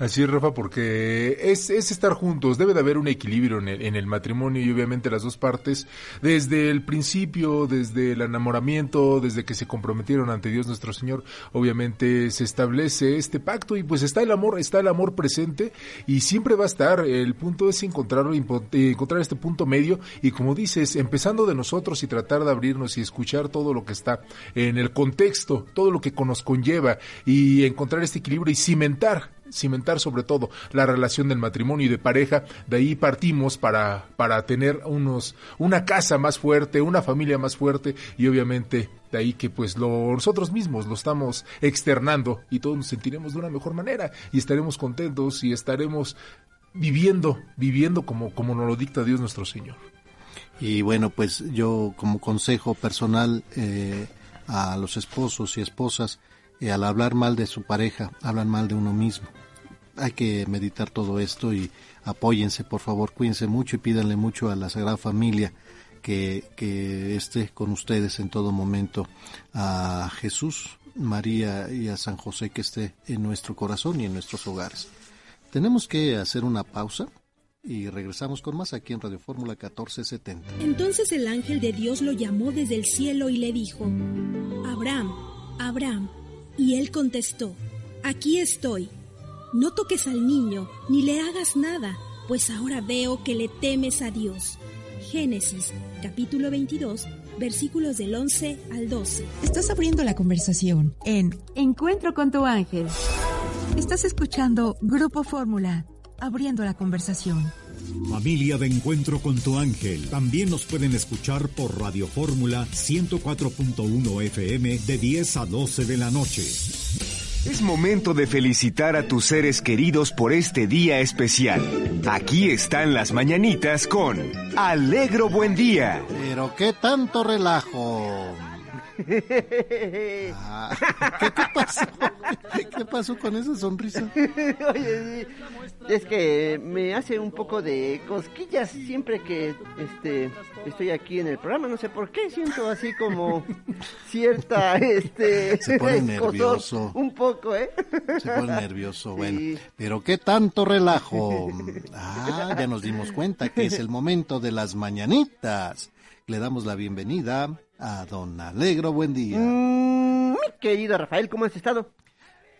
Así es, Rafa, porque es, es estar juntos, debe de haber un equilibrio en el, en el, matrimonio y obviamente las dos partes, desde el principio, desde el enamoramiento, desde que se comprometieron ante Dios nuestro Señor, obviamente se establece este pacto y pues está el amor, está el amor presente y siempre va a estar, el punto es encontrar, encontrar este punto medio y como dices, empezando de nosotros y tratar de abrirnos y escuchar todo lo que está en el contexto, todo lo que nos conlleva y encontrar este equilibrio y cimentar cimentar sobre todo la relación del matrimonio y de pareja. De ahí partimos para, para tener unos, una casa más fuerte, una familia más fuerte y obviamente de ahí que pues nosotros mismos lo estamos externando y todos nos sentiremos de una mejor manera y estaremos contentos y estaremos viviendo, viviendo como, como nos lo dicta Dios nuestro Señor. Y bueno, pues yo como consejo personal eh, a los esposos y esposas, eh, al hablar mal de su pareja, hablan mal de uno mismo hay que meditar todo esto y apóyense, por favor, cuídense mucho y pídanle mucho a la Sagrada Familia que, que esté con ustedes en todo momento, a Jesús, María y a San José que esté en nuestro corazón y en nuestros hogares. Tenemos que hacer una pausa y regresamos con más aquí en Radio Fórmula 1470. Entonces el ángel de Dios lo llamó desde el cielo y le dijo, Abraham, Abraham. Y él contestó, aquí estoy. No toques al niño, ni le hagas nada, pues ahora veo que le temes a Dios. Génesis, capítulo 22, versículos del 11 al 12. Estás abriendo la conversación en Encuentro con tu ángel. Estás escuchando Grupo Fórmula, abriendo la conversación. Familia de Encuentro con tu ángel. También nos pueden escuchar por Radio Fórmula 104.1 FM de 10 a 12 de la noche. Es momento de felicitar a tus seres queridos por este día especial. Aquí están las mañanitas con Alegro Buen Día. Pero qué tanto relajo. Ah, ¿qué, qué pasó? ¿Qué pasó con esa sonrisa? Oye, sí, es que me hace un poco de cosquillas siempre que este estoy aquí en el programa, no sé por qué, siento así como cierta este Se pone nervioso. un poco, ¿eh? Se pone nervioso, bueno. Sí. Pero qué tanto relajo. Ah, ya nos dimos cuenta que es el momento de las mañanitas. Le damos la bienvenida a Don Alegro. Buen día. Mm, mi querido Rafael, ¿cómo has estado?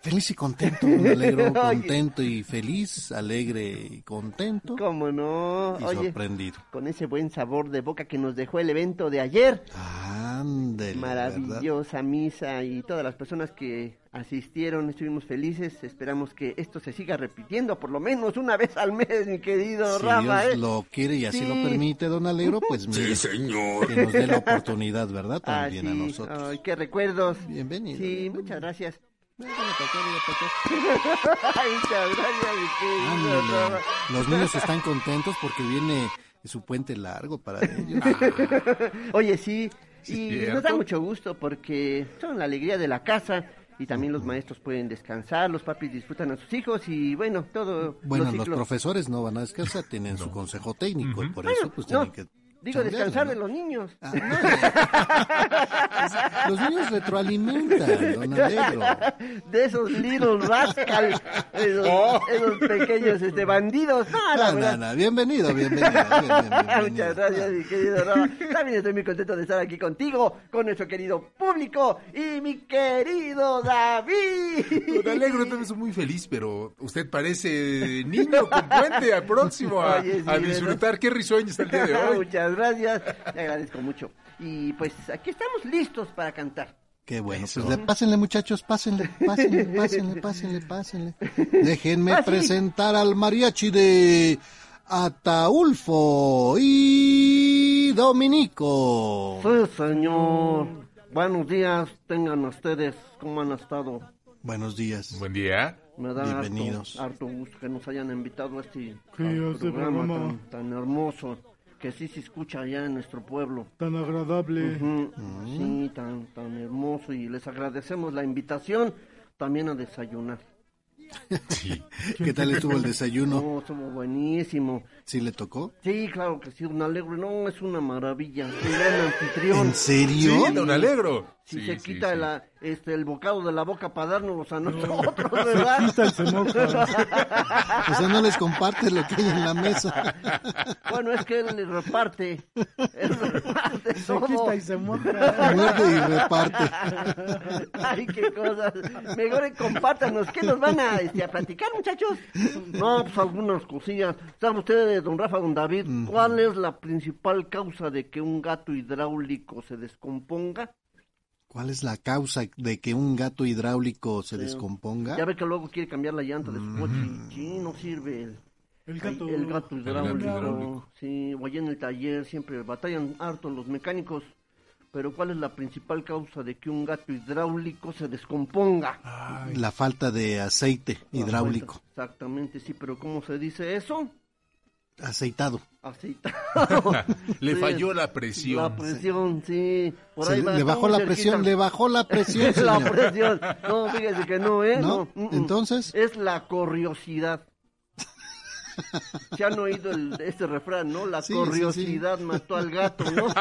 Feliz y contento, Don Alegro. Contento y feliz, alegre y contento. ¿Cómo no? Y Oye, sorprendido. con ese buen sabor de boca que nos dejó el evento de ayer. Ándele, ¿verdad? Maravillosa misa y todas las personas que asistieron estuvimos felices. Esperamos que esto se siga repitiendo por lo menos una vez al mes, mi querido Si Rafa. Dios ¿eh? lo quiere y así Sí. lo permite, don Alegro, pues mire, señor. que nos dé la oportunidad, ¿verdad? Ah, También a sí. nosotros. Ay, qué recuerdos. Bienvenido. Sí, muchas gracias, Los niños están contentos porque viene su puente largo para ellos. Oye, sí, y cierto. nos da mucho gusto porque son la alegría de la casa y también los maestros pueden descansar, los papis disfrutan a sus hijos y bueno, todo Bueno, los profesores no van a descansar, tienen su consejo técnico y por eso pues no, tienen que... Digo, descansar ¿no? de los niños. Los niños retroalimentan, don Alegro. de esos little rascals, esos, Oh. esos pequeños este, bandidos. No, bienvenido, bienvenido. bien, bien, bienvenido. Muchas gracias, mi querido Rafa. También estoy muy contento de estar aquí contigo, con nuestro querido público y mi querido David. Don Alegro, también soy muy feliz, pero usted parece niño con puente próximo a, Oye, sí, a disfrutar. Qué risueño está el día de hoy. Muchas gracias, te agradezco mucho. Y pues aquí estamos listos para cantar. Qué bueno, pues le, pásenle muchachos, pásenle, pásenle, pásenle, pásenle, pásenle. Déjenme Ah, sí. presentar al mariachi de Ataulfo y Dominico. Sí, señor. Buenos días, tengan ustedes, ¿cómo han estado? Buenos días. Buen día. Me da Bienvenidos. harto, harto gusto que nos hayan invitado a este, Sí, al a este programa programa. tan, tan hermoso que sí se escucha allá en nuestro pueblo. Tan agradable. Ujú, Sí, tan, tan hermoso y les agradecemos la invitación también a desayunar. ¿Qué tal estuvo el desayuno? No, estuvo buenísimo. ¿Sí le tocó? Sí, claro que sí, un alegre, no, es una maravilla, un gran anfitrión. ¿En serio? Sí, don Alegro. Si Sí, se sí, quita sí. La, este, el bocado de la boca para dárnoslos a nosotros, ¿verdad? quita y se moja. O sea, no les comparte lo que hay en la mesa. Bueno, es que él le reparte, él reparte Se todo. quita y se moja. Muerde y reparte. Ay, qué cosas. Mejor compártanos. ¿Qué nos van a, este, a platicar, muchachos? No, pues algunas cosillas. ¿Sabe don Rafa, don David, cuál es la principal causa de que un gato hidráulico se descomponga? ¿Cuál es la causa de que un gato hidráulico se descomponga? Ya ve que luego quiere cambiar la llanta de su coche. y, Sí, no sirve. El, El gato. el gato hidráulico. hidráulico. Sí, o allá en el taller siempre batallan harto los mecánicos. Pero ¿cuál es la principal causa de que un gato hidráulico se descomponga? La falta de aceite hidráulico. Exactamente, sí, pero ¿cómo se dice eso? Aceitado. Aceitado. Le Sí, falló la presión. La presión, sí. Por Se ahí le, le bajó la cerquita. presión, le bajó la presión, la presión. No, fíjese que no, ¿eh? ¿No? mm, mm. Entonces, Es la curiosidad. ¿Se han oído el, este refrán, no? La Sí, sí, curiosidad mató al gato, ¿no?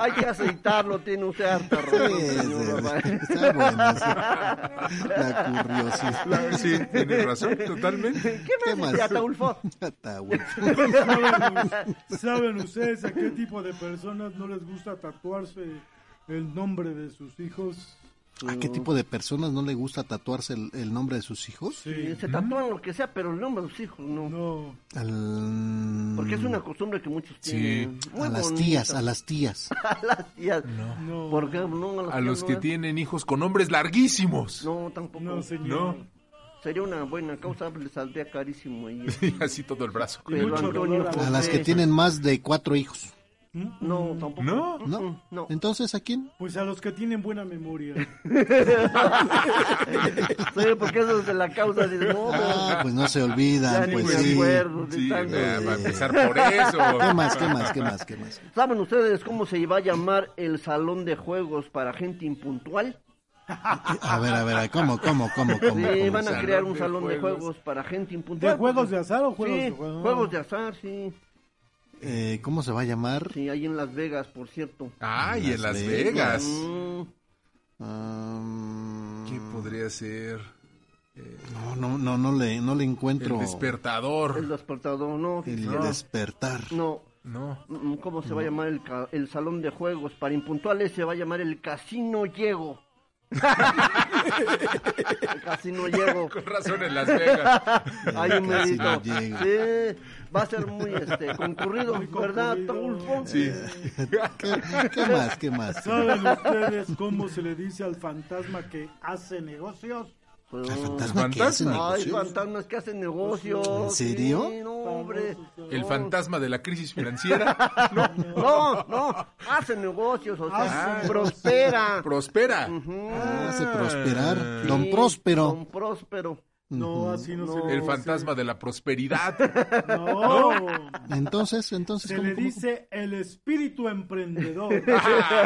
Hay que aceitarlo, tiene usted harta razón, Sí, señor sí, Rafael. está bueno, sí. La curiosidad. La- sí, tiene razón, totalmente. ¿Qué más, más? dice Ataulfo? Ataulfo. ¿Saben, ¿Saben ustedes a qué tipo de personas no les gusta tatuarse el nombre de sus hijos? ¿A qué tipo de personas no le gusta tatuarse el, el nombre de sus hijos? Sí. Se tatúan lo que sea, pero el nombre de sus hijos no. No. Al- Porque es una costumbre que muchos Sí. tienen. Muy a las tías, a las tías. A las tías. No. ¿Por qué? No, a, las A tías los no, que ¿eh? tienen hijos con nombres larguísimos. No, tampoco. No, señor. No. Sería una buena causa, le saldría carísimo. Y así todo el brazo. Antonio a las que tienen más de cuatro hijos. No, tampoco. ¿No? ¿No? No. Entonces, ¿a quién? Pues a los que tienen buena memoria. Sí, porque eso es de la causa. Dices, no, Ah, pues no se ya olvidan, ni pues me sí. acuerdo de Sí, tanto. va va a empezar por eso. ¿Qué más, qué más, qué más, qué más? ¿Saben ustedes cómo se va a llamar el salón de juegos para gente impuntual? A ver, a ver, ¿cómo, cómo, cómo, cómo? Sí, cómo? van a crear un de salón de juegos. juegos para gente impuntual. ¿De juegos de azar o juegos sí, de juegos? juegos de azar, sí. Eh, ¿Cómo se va a llamar? Sí, ahí en Las Vegas, por cierto. Ay, en Las Las Vegas. Vegas. Mm, Ah, ¿Qué podría ser? no, no, no, no le, no le encuentro El despertador. el despertador, no. el no. despertar. No. No. Mm, ¿Cómo se va a llamar el, ca- el salón de juegos? Para impuntuales se va a llamar el Casino Llego. el Casino Llego. Con razón en Las Vegas. Hay un medito. Llego. Sí, va a ser muy este, concurrido, ¿verdad? Sí. ¿Qué, qué más, qué más? ¿Saben ustedes cómo se le dice al fantasma que hace negocios? Pues, ¿Al fantasma que hace fantasma. Hay negocios? fantasmas que hacen negocios. ¿En serio? Sí, no, hombre. El fantasma de la crisis financiera. No, no, hace negocios, o sea, Hace prospera. Prospera. Ah, hace prosperar. Don Sí, Próspero. Don Próspero. No, así no, se le El dice. fantasma de la prosperidad. No, Entonces, entonces, se ¿cómo, le cómo? dice el espíritu emprendedor.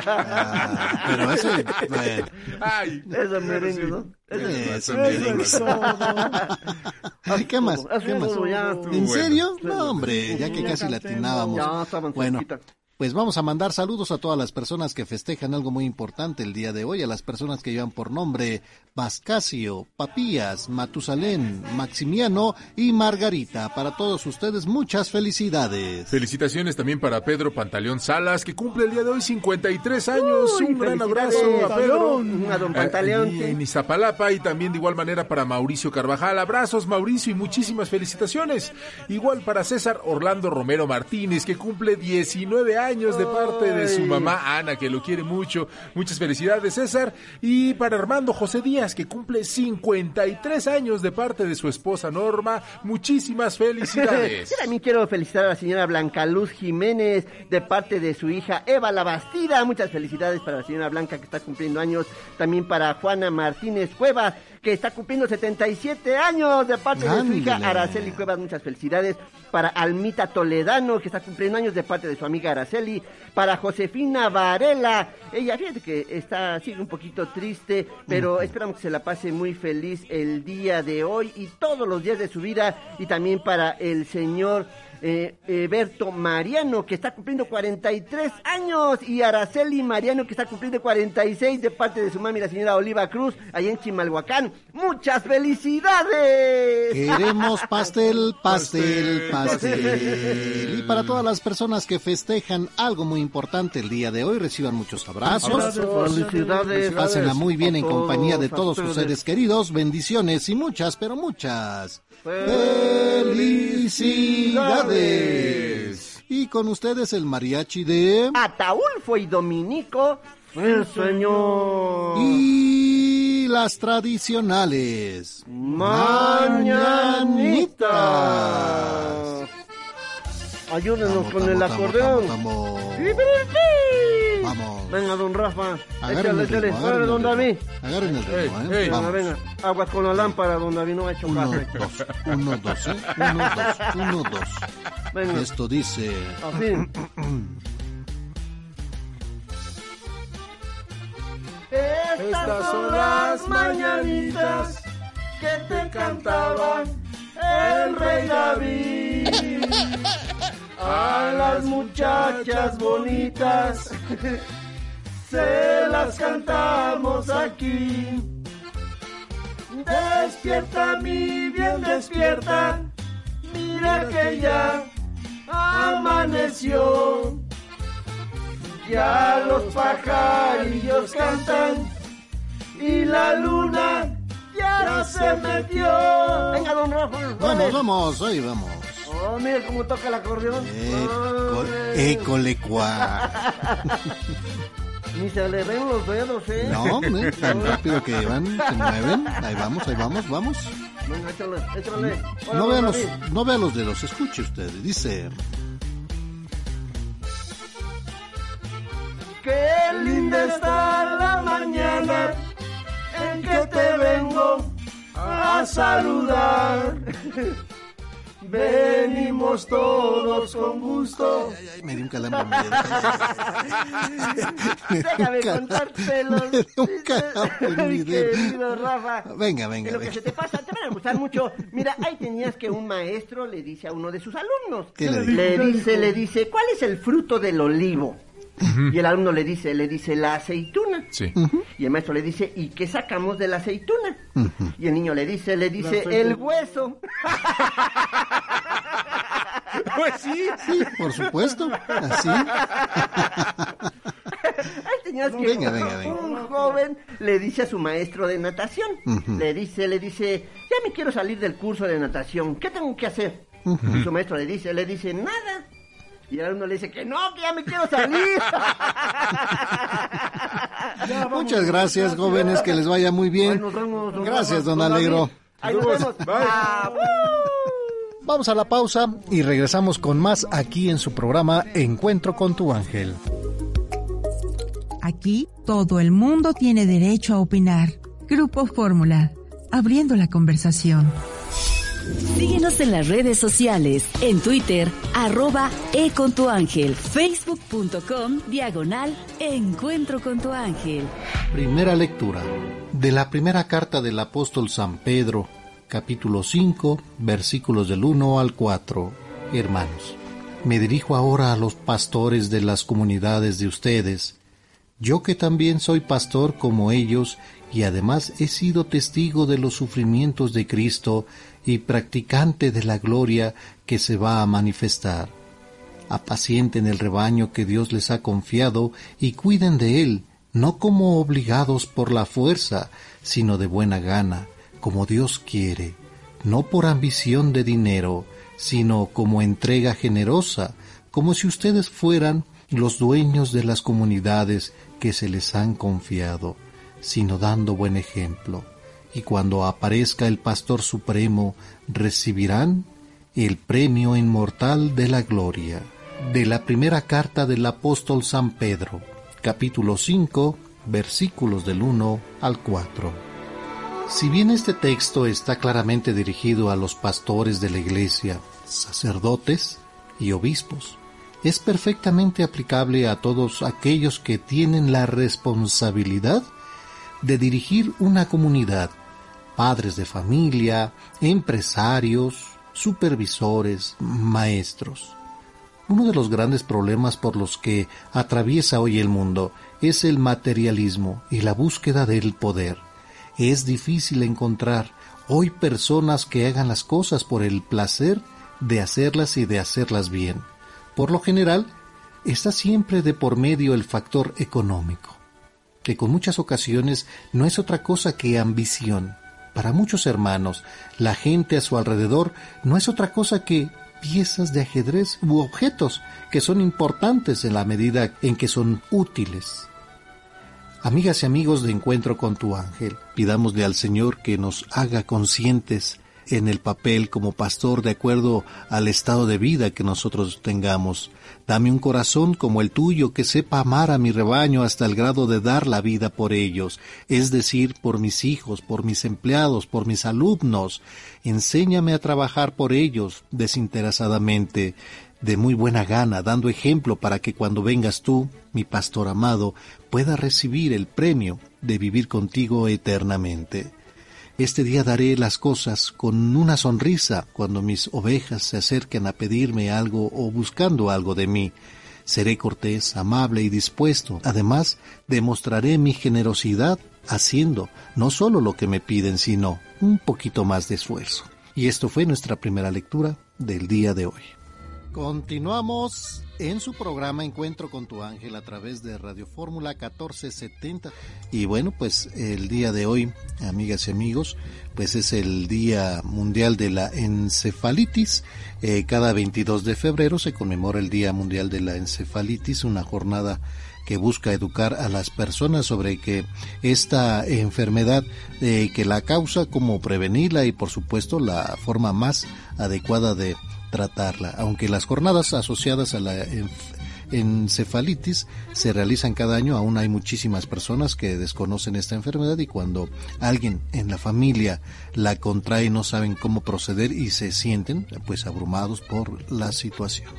Ah, pero ese, bueno, Ay. Ese merengue, ¿no? Eso, Eso merengue. es todo. Ay, ¿Qué más? Eso ¿Qué más? ¿En serio? No, hombre, ya que casi latinábamos. Ya estaban Bueno. Pues vamos a mandar saludos a todas las personas que festejan algo muy importante el día de hoy, a las personas que llevan por nombre Vascasio, Papías, Matusalén, Maximiano y Margarita. Para todos ustedes, muchas felicidades. Felicitaciones también para Pedro Pantaleón Salas, que cumple el día de hoy 53 años. Uy, Un gran abrazo a Pedro. A don Eh, Pantaleón, sí. En Iztapalapa y también de igual manera para Mauricio Carvajal. Abrazos, Mauricio, y muchísimas felicitaciones. Igual para César Orlando Romero Martínez, que cumple 19 años de parte de su mamá Ana, que lo quiere mucho. Muchas felicidades, César. Y para Armando José Díaz, que cumple 53 años de parte de su esposa Norma. Muchísimas felicidades. Yo también quiero felicitar a la señora Blanca Luz Jiménez de parte de su hija Eva La Bastida. Muchas felicidades para la señora Blanca que está cumpliendo años. También para Juana Martínez Cuevas que está cumpliendo 77 años de parte de su hija. Araceli Cuevas. Muchas felicidades. Para Almita Toledano que está cumpliendo años de parte de su amiga Araceli. Para Josefina Varela. Ella, fíjate que está, sigue un poquito triste, pero esperamos que se la pase muy feliz el día de hoy y todos los días de su vida. Y también para el señor eh, eh, Berto Mariano, que está cumpliendo 43 años, y Araceli Mariano, que está cumpliendo 46 de parte de su mami, la señora Oliva Cruz, allá en Chimalhuacán. ¡Muchas felicidades! Queremos pastel, pastel, pastel. Y para todas las personas que festejan algo muy importante el día de hoy, reciban muchos abrazos. Felicidades. Pásenla muy bien en compañía de todos sus seres queridos. Bendiciones y muchas, pero muchas felicidades. Y con ustedes el mariachi de... Ataulfo y Dominico, el señor. Y las tradicionales. Mañanitas. Ayúdenos Vamos, con el acordeón. Vamos, vamos. Venga, don Rafa. Agarren Échale, el échale. ritmo, Órale, agarren don David. Agarren el ritmo, ¿eh? ey. Venga, Vamos. venga. Aguas con la lámpara, don David, no ha hecho Uno, caso. dos, uno, dos, ¿eh? Uno, dos, uno, dos. Venga, Esto dice... así. Estas son las mañanitas que te cantaba el rey David. A las muchachas bonitas se las cantamos aquí. Despierta mi bien despierta, mira que ya amaneció. Ya los pajarillos cantan y la luna ya se metió. Venga, don Rafa. Vamos, vamos, ahí vamos. Oh, mira cómo toca el acordeón. École, école, cuá. Ni se le ven los dedos, ¿eh? No, hombre, tan rápido que van, se mueven. Ahí vamos, ahí vamos, vamos. Venga, échale, échale. Hola, No vean los, no vean los dedos, escuche usted. Dice... Qué linda está la mañana en que te vengo a saludar. Venimos todos con gusto. Ay, ay, me dio un calambre. me Déjame contártelos. Me dio un calambre mi querido Rafa. Venga, venga, Que lo que venga. se te pasa, te van a gustar mucho. Mira, ahí tenías que un maestro le dice a uno de sus alumnos. ¿Qué le le dice, le dice, ¿cuál es el fruto del olivo? Y el alumno le dice, le dice la aceituna. Sí. Y el maestro le dice, ¿y qué sacamos de la aceituna? Y el niño le dice, le dice, el hueso. Pues sí. Sí, por supuesto. Así. Tenías que Venga, venga, venga. un joven le dice a su maestro de natación, le dice, le dice, ya me quiero salir del curso de natación, ¿qué tengo que hacer? Y su maestro le dice, le dice, nada. Y el alumno le dice que no, que ya me quiero salir. Ya. Muchas gracias, jóvenes, que les vaya muy bien. Ay, nos vemos, don Gracias, don David. Alegro. Ahí nos vemos. Bye. Ah, Vamos a la pausa y regresamos con más aquí en su programa Encuentro con tu ángel. Aquí todo el mundo tiene derecho a opinar. Grupo Fórmula, abriendo la conversación. Síguenos en las redes sociales, en Twitter, arroba e ángel, facebook.com, diagonal, encuentro con tu ángel. Primera lectura de la primera carta del apóstol San Pedro, capítulo 5, versículos del 1 al 4. Hermanos, me dirijo ahora a los pastores de las comunidades de ustedes, yo que también soy pastor como ellos y además he sido testigo de los sufrimientos de Cristo y practicante de la gloria que se va a manifestar. Apacienten el rebaño que Dios les ha confiado y cuiden de él, no como obligados por la fuerza, sino de buena gana, como Dios quiere, no por ambición de dinero, sino como entrega generosa, como si ustedes fueran los dueños de las comunidades que se les han confiado, sino dando buen ejemplo. Y cuando aparezca el Pastor Supremo, recibirán el premio inmortal de la gloria. De la primera carta del apóstol San Pedro, capítulo 5, versículos del 1 al 4. Si bien este texto está claramente dirigido a los pastores de la iglesia, sacerdotes y obispos, es perfectamente aplicable a todos aquellos que tienen la responsabilidad de dirigir una comunidad, padres de familia, empresarios, supervisores, maestros. Uno de los grandes problemas por los que atraviesa hoy el mundo es el materialismo y la búsqueda del poder. Es difícil encontrar hoy personas que hagan las cosas por el placer de hacerlas y de hacerlas bien. Por lo general, está siempre de por medio el factor económico, que con muchas ocasiones no es otra cosa que ambición. Para muchos hermanos, la gente a su alrededor no es otra cosa que piezas de ajedrez u objetos que son importantes en la medida en que son útiles. Amigas y amigos de Encuentro con tu ángel, pidámosle al Señor que nos haga conscientes en el papel como pastor de acuerdo al estado de vida que nosotros tengamos. Dame un corazón como el tuyo que sepa amar a mi rebaño hasta el grado de dar la vida por ellos, es decir, por mis hijos, por mis empleados, por mis alumnos. Enséñame a trabajar por ellos desinteresadamente, de muy buena gana, dando ejemplo para que cuando vengas tú, mi pastor amado, pueda recibir el premio de vivir contigo eternamente. Este día daré las cosas con una sonrisa cuando mis ovejas se acerquen a pedirme algo o buscando algo de mí. Seré cortés, amable y dispuesto. Además, demostraré mi generosidad haciendo no solo lo que me piden, sino un poquito más de esfuerzo. Y esto fue nuestra primera lectura del día de hoy. Continuamos en su programa Encuentro con tu ángel a través de Radio Fórmula 1470. Y bueno, pues el día de hoy, amigas y amigos, pues es el Día Mundial de la Encefalitis. Eh, cada 22 de febrero se conmemora el Día Mundial de la Encefalitis, una jornada que busca educar a las personas sobre que esta enfermedad eh, que la causa, cómo prevenirla y por supuesto la forma más adecuada de tratarla. Aunque las jornadas asociadas a la encefalitis se realizan cada año, aún hay muchísimas personas que desconocen esta enfermedad y cuando alguien en la familia la contrae no saben cómo proceder y se sienten pues abrumados por la situación.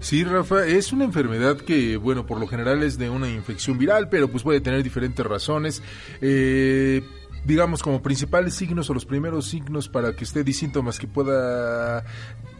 Sí, Rafa, es una enfermedad que, bueno, por lo general es de una infección viral, pero pues puede tener diferentes razones. Eh, digamos, como principales signos o los primeros signos para que usted y síntomas que pueda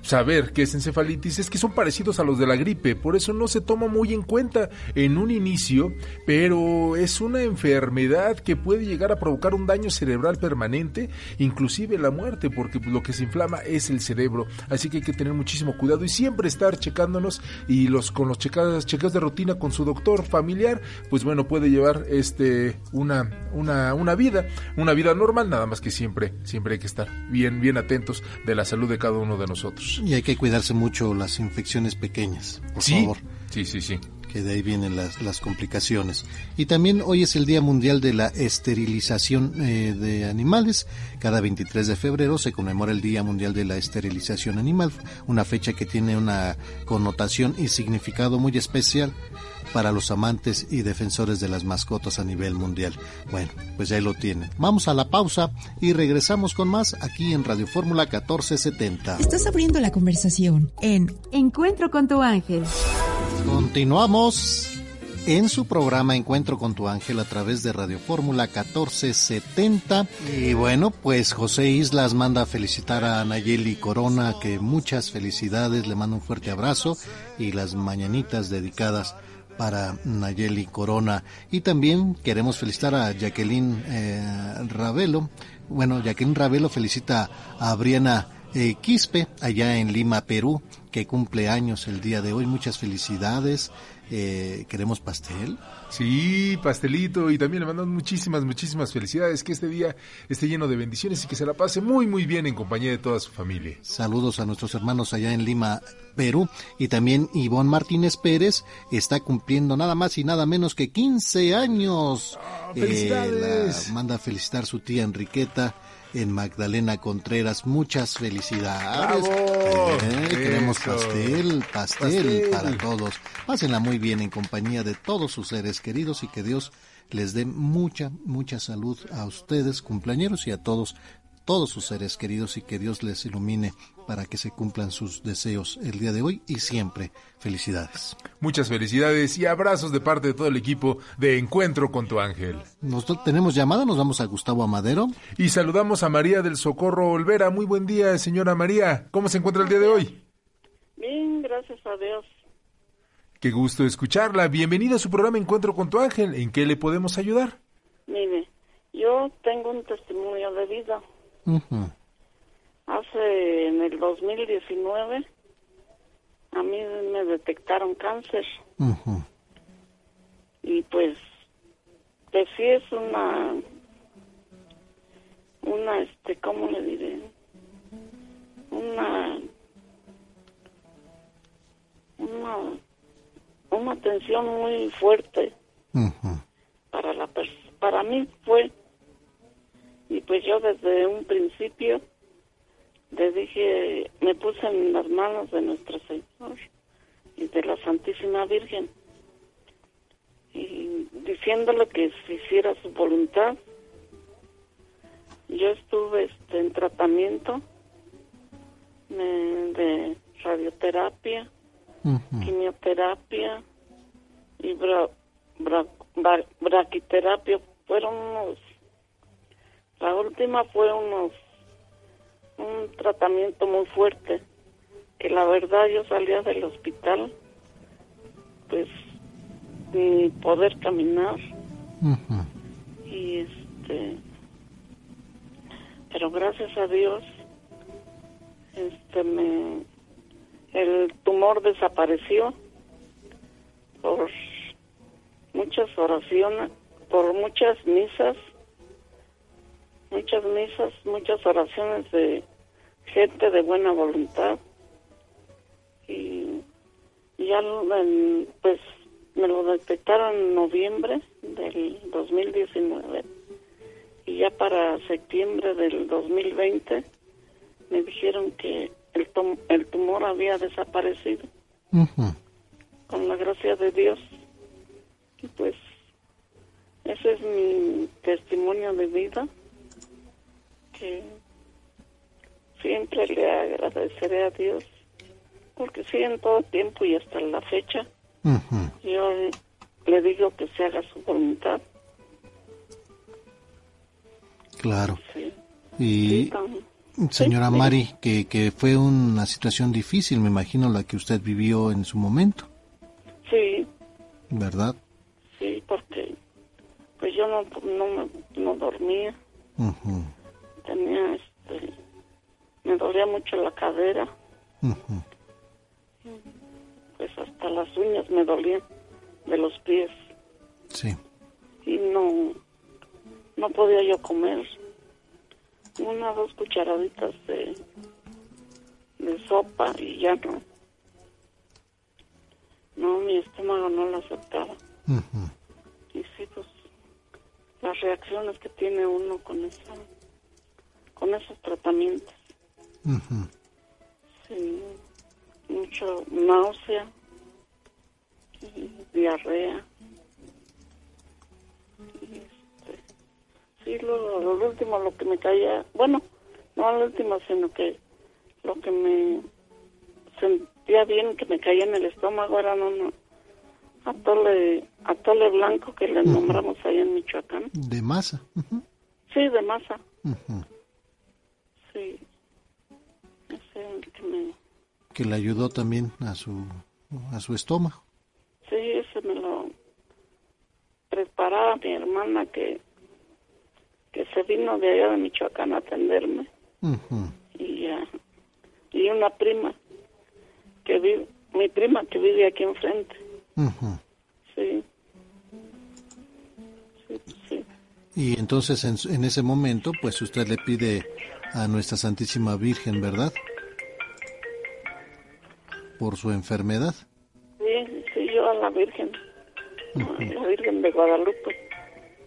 saber que es encefalitis es que son parecidos a los de la gripe, por eso no se toma muy en cuenta en un inicio, pero es una enfermedad que puede llegar a provocar un daño cerebral permanente, inclusive la muerte, porque lo que se inflama es el cerebro, así que hay que tener muchísimo cuidado y siempre estar checándonos y los con los checados, chequeos de rutina con su doctor familiar, pues bueno, puede llevar este una una una vida, una vida normal, nada más que siempre siempre hay que estar bien bien atentos de la salud de cada uno de nosotros. Y hay que cuidarse mucho las infecciones pequeñas, por ¿Sí? favor. Sí, sí, sí. Que de ahí vienen las, las complicaciones. Y también hoy es el Día Mundial de la Esterilización eh, de Animales. Cada 23 de febrero se conmemora el Día Mundial de la Esterilización Animal, una fecha que tiene una connotación y significado muy especial para los amantes y defensores de las mascotas a nivel mundial. Bueno, pues ahí lo tienen. Vamos a la pausa y regresamos con más aquí en Radio Fórmula 1470. Estás abriendo la conversación en Encuentro con tu ángel. Continuamos en su programa Encuentro con tu ángel a través de Radio Fórmula 1470. Y bueno, pues José Islas manda a felicitar a Nayeli Corona, que muchas felicidades, le mando un fuerte abrazo y las mañanitas dedicadas para Nayeli Corona. Y también queremos felicitar a Jacqueline eh, Ravelo. Bueno, Jacqueline Ravelo felicita a Briana eh, Quispe, allá en Lima, Perú, que cumple años el día de hoy. Muchas felicidades. Eh, queremos pastel. Sí, pastelito y también le mandamos muchísimas, muchísimas felicidades, que este día esté lleno de bendiciones y que se la pase muy, muy bien en compañía de toda su familia. Saludos a nuestros hermanos allá en Lima, Perú. Y también Ivonne Martínez Pérez está cumpliendo nada más y nada menos que 15 años. ¡Felicidades! Eh, la manda a felicitar su tía Enriqueta en Magdalena Contreras. Muchas felicidades. Eh, queremos Eso. pastel, pastel, Pastel. para todos. Pásenla muy bien en compañía de todos sus seres queridos y que Dios les dé mucha, mucha salud a ustedes, cumpleañeros, y a todos, todos sus seres queridos y que Dios les ilumine para que se cumplan sus deseos el día de hoy y siempre. Felicidades. Muchas felicidades y abrazos de parte de todo el equipo de Encuentro con tu ángel. Nosotros tenemos llamada, nos vamos a Gustavo Amadero. Y saludamos a María del Socorro Olvera. Muy buen día, señora María. ¿Cómo se encuentra el día de hoy? Bien, gracias a Dios. Qué gusto escucharla. Bienvenida a su programa Encuentro con tu ángel. ¿En qué le podemos ayudar? Mire, yo tengo un testimonio de vida. Ujú. Hace en el 2019 a mí me detectaron cáncer Ujú. y pues pues sí es una una este cómo le diré una una una tensión muy fuerte Ujú. para la para mí fue y pues yo desde un principio le dije me puse en las manos de nuestro Señor y de la Santísima Virgen y diciéndole que se hiciera su voluntad. Yo estuve este, en tratamiento de radioterapia quimioterapia y bra, bra- bra- braquiterapia. Fueron unos la última fue unos un tratamiento muy fuerte que la verdad yo salía del hospital pues sin poder caminar. Y este pero gracias a Dios este me el tumor desapareció por muchas oraciones por muchas misas muchas misas muchas oraciones de gente de buena voluntad y ya lo- en- pues me lo detectaron en noviembre del 2019 y ya para septiembre del 2020 me dijeron que el, tum- el tumor había desaparecido. Con la gracia de Dios. Y pues ese es mi testimonio de vida, que siempre le agradeceré a Dios, porque sí, en todo tiempo y hasta la fecha, yo le digo que se haga su voluntad. Claro. Y señora Mari, que, que fue una situación difícil, me imagino, la que usted vivió en su momento. Sí. ¿Verdad? Sí, porque pues yo no, no, no dormía. Me dolía mucho la cadera. Pues hasta las uñas me dolían de los pies. Sí. Y no, no podía yo comer. Una dos cucharaditas de, de sopa y ya no. No, mi estómago no lo aceptaba. Y sí, pues las reacciones que tiene uno con esa, con esos tratamientos. Sí, mucho náusea y diarrea. Y este, sí, lo, lo último, lo que me caía, bueno, no lo último, sino que lo que me sentía bien, que me caía en el estómago, era un atole, atole blanco que le nombramos ahí en Michoacán. De masa. Sí, de masa. Sí. Que me... Que le ayudó también a su, a su estómago. Sí, ese me lo preparaba mi hermana que, que se vino de allá de Michoacán a atenderme. Y, uh, y una prima que vive, mi prima que vive aquí enfrente. Sí. Sí, sí. Y entonces en, en, ese momento, pues usted le pide a nuestra Santísima Virgen, ¿verdad? Por su enfermedad. Sí, sí, yo a la Virgen. A la Virgen de Guadalupe.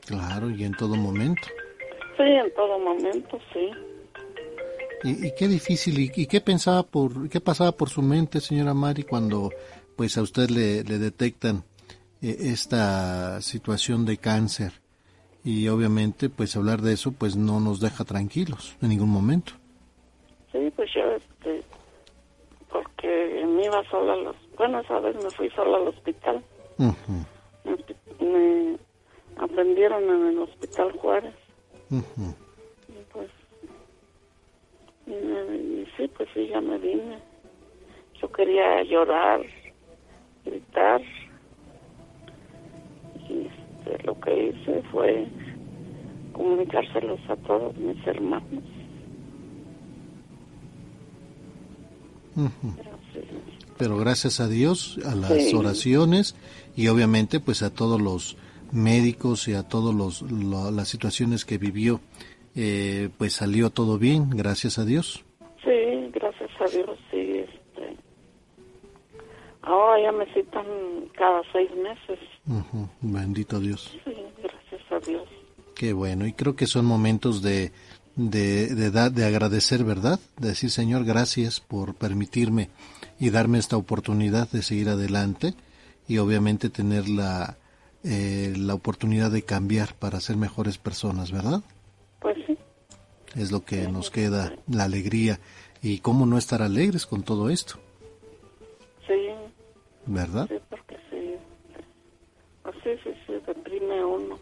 Claro, y en todo momento. Sí, en todo momento, sí. Y, y qué difícil, y, y, qué pensaba por, qué pasaba por su mente, señora Mari, cuando pues a usted le, le detectan eh, esta situación de cáncer y obviamente pues hablar de eso pues no nos deja tranquilos en ningún momento. Sí, pues yo este, porque me iba sola a los, bueno esa vez me fui sola al hospital. me, me, atendieron en el hospital Juárez. Y pues y, me, y sí, pues sí, ya me vine. Yo quería llorar, gritar. Y este, lo que hice fue comunicárselos a todos mis hermanos. Uh -huh. Pero gracias a Dios, a las sí. oraciones y obviamente pues a todos los médicos y a todas lo, las situaciones que vivió, eh, pues salió todo bien, gracias a Dios. Sí, gracias a Dios, sí. Este, ahora ya me citan cada seis meses. Uh -huh. Bendito Dios. Sí, gracias a Dios. Qué bueno, y creo que son momentos de, de, de, de, de agradecer, ¿verdad? De decir, Señor, gracias por permitirme y darme esta oportunidad de seguir adelante y obviamente tener la, eh, la oportunidad de cambiar para ser mejores personas, ¿verdad? Pues sí. Es lo que nos queda, la alegría. ¿Y cómo no estar alegres con todo esto? Sí. ¿Verdad? Sí, porque sí. Así sí, sí, deprime uno.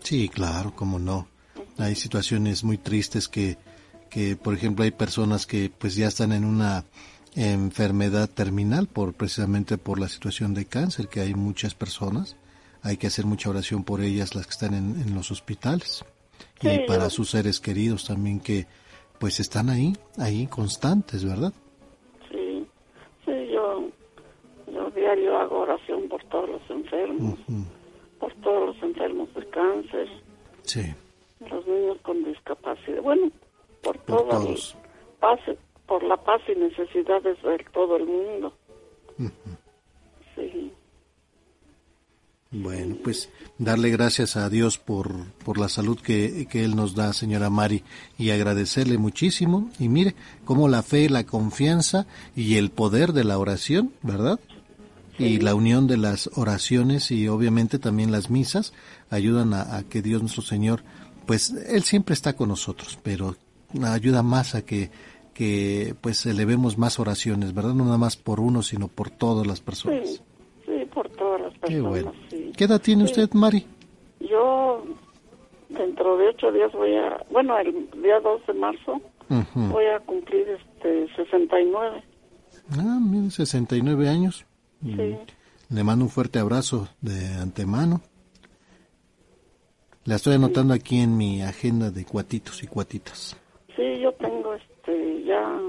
Sí, claro, cómo no. Hay situaciones muy tristes que, que, por ejemplo, hay personas que pues ya están en una enfermedad terminal por precisamente por la situación de cáncer que hay muchas personas. Hay que hacer mucha oración por ellas las que están en, en los hospitales. Sí, y para sus seres queridos también que pues están ahí ahí constantes verdad sí sí yo yo diario hago oración por todos los enfermos. Uh -huh. por todos los enfermos de cáncer. Sí los niños con discapacidad bueno por, por todos el por la paz y necesidades de todo el mundo. Uh -huh. Sí. Bueno, pues darle gracias a Dios por, por la salud que, que Él nos da, señora Mari, y agradecerle muchísimo. Y mire cómo la fe, la confianza y el poder de la oración, ¿verdad? y la unión de las oraciones y obviamente también las misas ayudan a, que Dios nuestro Señor, pues Él siempre está con nosotros, pero ayuda más a que, que pues elevemos más oraciones, ¿verdad? No nada más por uno, sino por todas las personas. Sí, sí por todas las personas. Qué bueno. ¿Qué edad tiene usted, Mari? Yo dentro de ocho días voy a, bueno, el día 2 de marzo voy a cumplir este 69. Ah, mire, 69 años. Sí. Le mando un fuerte abrazo de antemano. La estoy anotando aquí en mi agenda de cuatitos y cuatitas. Sí, yo tengo este ya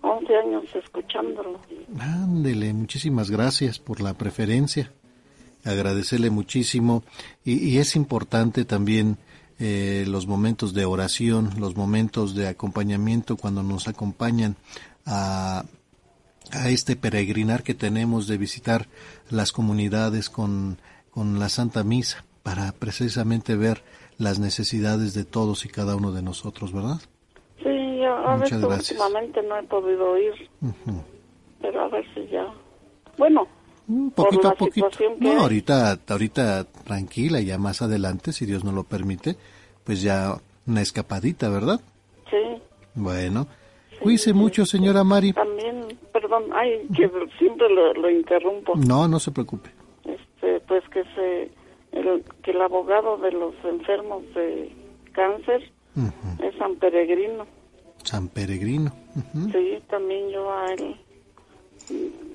11 años escuchándolo. Ándele, muchísimas gracias por la preferencia. Agradecerle muchísimo. Y, es importante también eh, los momentos de oración, los momentos de acompañamiento cuando nos acompañan a a este peregrinar que tenemos de visitar las comunidades con, con la Santa Misa para precisamente ver las necesidades de todos y cada uno de nosotros, ¿verdad? Sí, a, veces últimamente no he podido ir, pero a ver si ya... Bueno, poquito a poquito. No, ahorita, ahorita tranquila, ya más adelante, si Dios nos lo permite, pues ya una escapadita, ¿verdad? Sí. Bueno, Cuídese mucho, señora Mari. También, perdón, ay, que siempre lo, interrumpo. No, no se preocupe. Este, pues que se, el, que el abogado de los enfermos de cáncer es San Peregrino. San Peregrino. Sí, también yo a él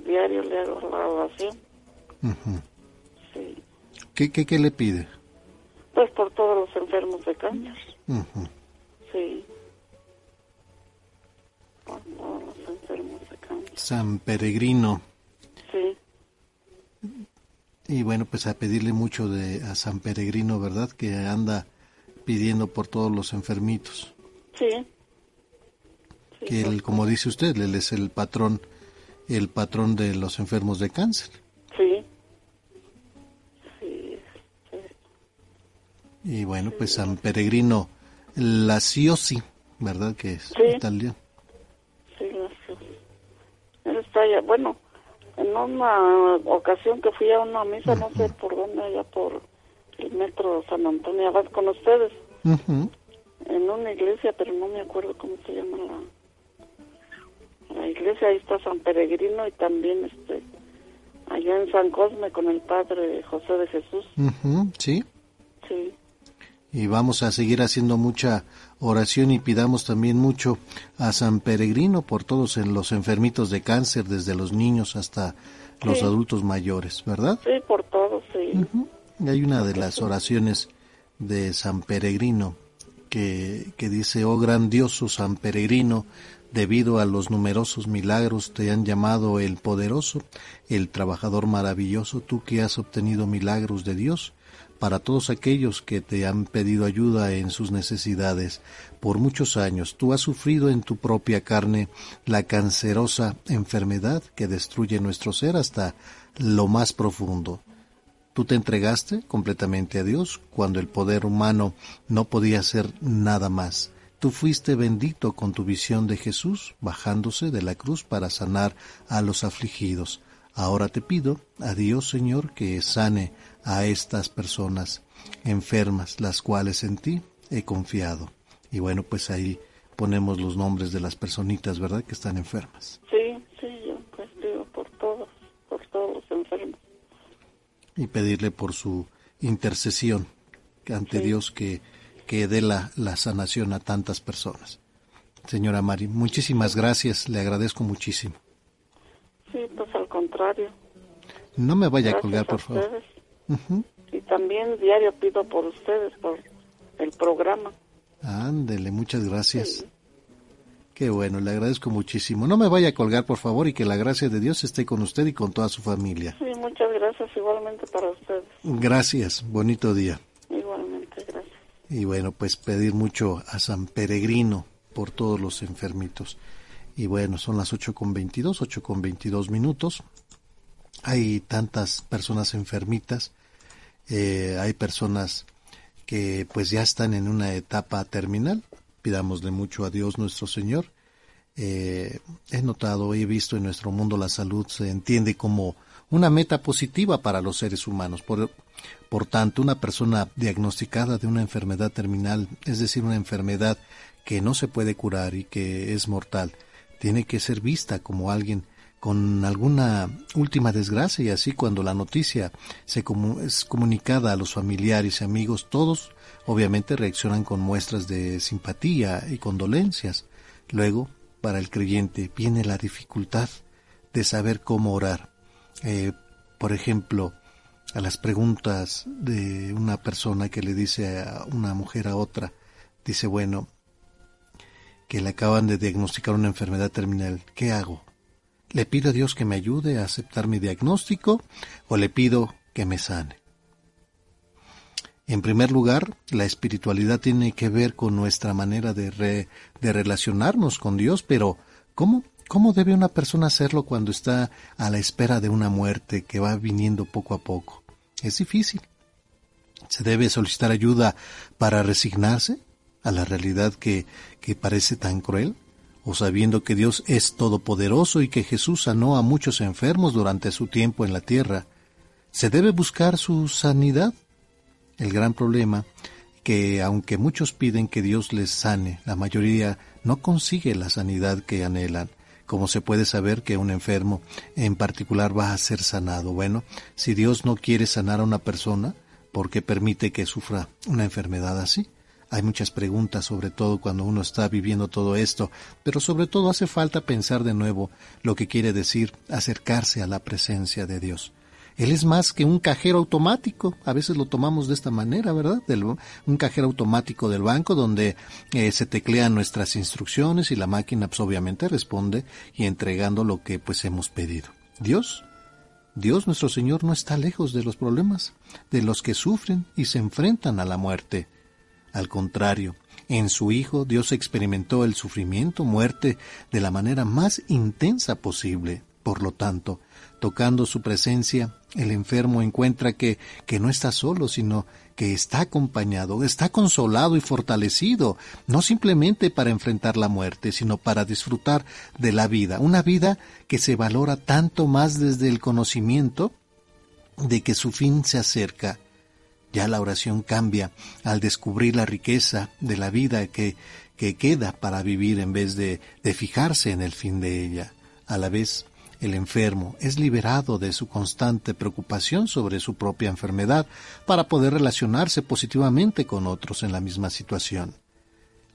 diario le hago la oración. Sí. ¿Qué, qué, ¿Qué le pide? Pues por todos los enfermos de cáncer. Sí. San Peregrino. Sí. Y bueno, pues a pedirle mucho de a San Peregrino, ¿verdad? Que anda pidiendo por todos los enfermitos. Sí. que él, como dice usted, él es el patrón, el patrón de los enfermos de cáncer. Sí. Sí. Y bueno, pues San Peregrino Laciosi, ¿verdad? Que es italiano bueno, en una ocasión que fui a una misa, no sé por dónde, allá por el metro San Antonio Abad con ustedes, en una iglesia, pero no me acuerdo cómo se llama la, la iglesia, ahí está San Peregrino y también este allá en San Cosme con el padre José de Jesús. sí. Sí. Y vamos a seguir haciendo mucha oración y pidamos también mucho a San Peregrino por todos en los enfermitos de cáncer, desde los niños hasta los adultos mayores, ¿verdad? Sí, por todos, sí. Hay una de las oraciones de San Peregrino que, que dice, oh grandioso San Peregrino, debido a los numerosos milagros te han llamado el poderoso, el trabajador maravilloso, tú que has obtenido milagros de Dios, para todos aquellos que te han pedido ayuda en sus necesidades. Por muchos años tú has sufrido en tu propia carne la cancerosa enfermedad que destruye nuestro ser hasta lo más profundo. Tú te entregaste completamente a Dios cuando el poder humano no podía hacer nada más. Tú fuiste bendito con tu visión de Jesús bajándose de la cruz para sanar a los afligidos. Ahora te pido a Dios, Señor, que sane a estas personas enfermas, las cuales en ti he confiado. Y bueno, pues ahí ponemos los nombres de las personitas, ¿verdad?, que están enfermas. Sí, sí, yo pues pido por todos, por todos los enfermos. Y pedirle por su intercesión ante Dios que, que dé la, la sanación a tantas personas. Señora Mari, muchísimas gracias, le agradezco muchísimo. Sí, pues al contrario. No me vaya a colgar, por favor. Y también diario pido por ustedes, por el programa. Ándele, muchas gracias. Qué bueno, le agradezco muchísimo. No me vaya a colgar, por favor, y que la gracia de Dios esté con usted y con toda su familia. Sí, muchas gracias, igualmente para ustedes. Gracias, bonito día. Igualmente, gracias. Y bueno, pues pedir mucho a San Peregrino por todos los enfermitos. Y bueno, son las ocho con veintidós, ocho con veintidós minutos hay tantas personas enfermitas, eh, hay personas que pues ya están en una etapa terminal. Pidámosle mucho a Dios nuestro Señor. Eh, he notado, he visto en nuestro mundo la salud se entiende como una meta positiva para los seres humanos. Por, por tanto, una persona diagnosticada de una enfermedad terminal, es decir, una enfermedad que no se puede curar y que es mortal, tiene que ser vista como alguien con alguna última desgracia y así cuando la noticia se es comunicada a los familiares y amigos, todos obviamente reaccionan con muestras de simpatía y condolencias. Luego, para el creyente viene la dificultad de saber cómo orar. Eh, por ejemplo, a las preguntas de una persona que le dice a una mujer a otra, dice, bueno, que le acaban de diagnosticar una enfermedad terminal, ¿qué hago? ¿Le pido a Dios que me ayude a aceptar mi diagnóstico o le pido que me sane? En primer lugar, la espiritualidad tiene que ver con nuestra manera de, de relacionarnos con Dios, pero ¿cómo? ¿Cómo debe una persona hacerlo cuando está a la espera de una muerte que va viniendo poco a poco? Es difícil. ¿Se debe solicitar ayuda para resignarse a la realidad que, que parece tan cruel? ¿O sabiendo que Dios es todopoderoso y que Jesús sanó a muchos enfermos durante su tiempo en la tierra, ¿se debe buscar su sanidad? El gran problema que aunque muchos piden que Dios les sane, la mayoría no consigue la sanidad que anhelan. ¿Cómo se puede saber que un enfermo en particular va a ser sanado? Bueno, si Dios no quiere sanar a una persona, ¿por qué permite que sufra una enfermedad así? Hay muchas preguntas, sobre todo cuando uno está viviendo todo esto, pero sobre todo hace falta pensar de nuevo lo que quiere decir acercarse a la presencia de Dios. Él es más que un cajero automático. A veces lo tomamos de esta manera, ¿verdad? un cajero automático del banco donde eh, se teclean nuestras instrucciones y la máquina pues, obviamente responde y entregando lo que pues hemos pedido. Dios, Dios nuestro Señor no está lejos de los problemas, de los que sufren y se enfrentan a la muerte. Al contrario, en su Hijo Dios experimentó el sufrimiento, muerte, de la manera más intensa posible. Por lo tanto, tocando su presencia, el enfermo encuentra que, que no está solo, sino que está acompañado, está consolado y fortalecido, no simplemente para enfrentar la muerte, sino para disfrutar de la vida, una vida que se valora tanto más desde el conocimiento de que su fin se acerca. Ya la oración cambia al descubrir la riqueza de la vida que, que queda para vivir en vez de, de fijarse en el fin de ella. A la vez, el enfermo es liberado de su constante preocupación sobre su propia enfermedad para poder relacionarse positivamente con otros en la misma situación.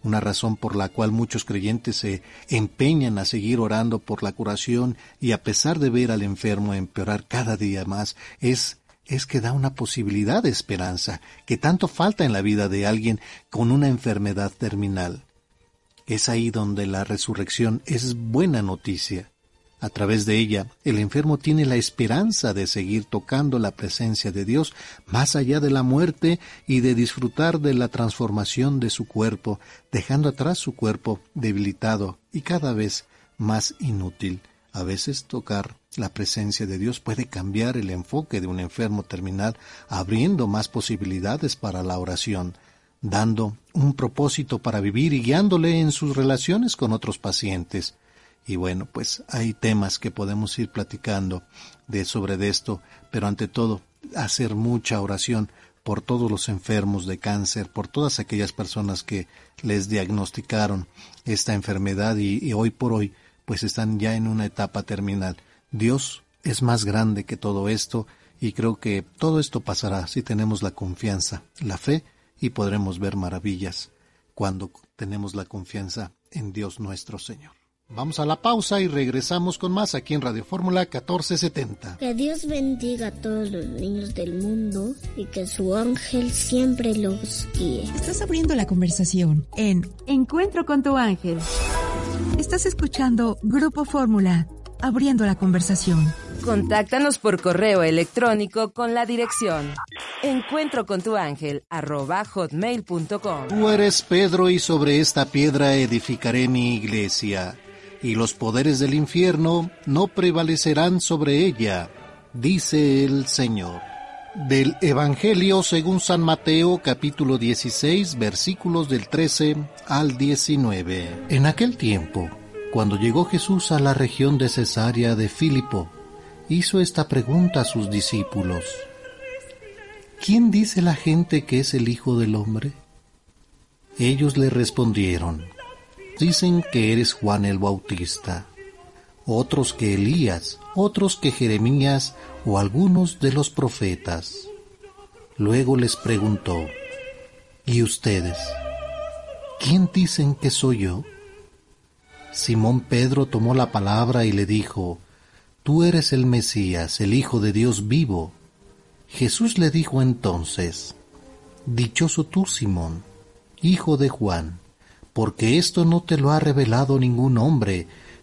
Una razón por la cual muchos creyentes se empeñan a seguir orando por la curación y a pesar de ver al enfermo empeorar cada día más es es que da una posibilidad de esperanza que tanto falta en la vida de alguien con una enfermedad terminal. Es ahí donde la resurrección es buena noticia. A través de ella, el enfermo tiene la esperanza de seguir tocando la presencia de Dios más allá de la muerte y de disfrutar de la transformación de su cuerpo, dejando atrás su cuerpo debilitado y cada vez más inútil. A veces tocar la presencia de Dios puede cambiar el enfoque de un enfermo terminal, abriendo más posibilidades para la oración, dando un propósito para vivir y guiándole en sus relaciones con otros pacientes. Y bueno, pues hay temas que podemos ir platicando de sobre esto, pero ante todo hacer mucha oración por todos los enfermos de cáncer, por todas aquellas personas que les diagnosticaron esta enfermedad y, hoy por hoy pues están ya en una etapa terminal. Dios es más grande que todo esto y creo que todo esto pasará si tenemos la confianza, la fe y podremos ver maravillas cuando tenemos la confianza en Dios nuestro Señor. Vamos a la pausa y regresamos con más aquí en Radio Fórmula 1470. Que Dios bendiga a todos los niños del mundo y que su ángel siempre los guíe. Estás abriendo la conversación en Encuentro con tu ángel. Estás escuchando Grupo Fórmula, abriendo la conversación. Contáctanos por correo electrónico con la dirección encuentro con tu ángel arroba hotmail.com. Tú eres Pedro y sobre esta piedra edificaré mi iglesia y los poderes del infierno no prevalecerán sobre ella, dice el Señor. Del Evangelio según San Mateo capítulo 16 versículos del 13 al 19. En aquel tiempo, cuando llegó Jesús a la región de Cesarea de Filipo, hizo esta pregunta a sus discípulos. ¿Quién dice la gente que es el Hijo del Hombre? Ellos le respondieron, dicen que eres Juan el Bautista, otros que Elías, otros que Jeremías o algunos de los profetas. Luego les preguntó, ¿y ustedes? ¿Quién dicen que soy yo? Simón Pedro tomó la palabra y le dijo, Tú eres el Mesías, el Hijo de Dios vivo. Jesús le dijo entonces, Dichoso tú, Simón, hijo de Juan, porque esto no te lo ha revelado ningún hombre,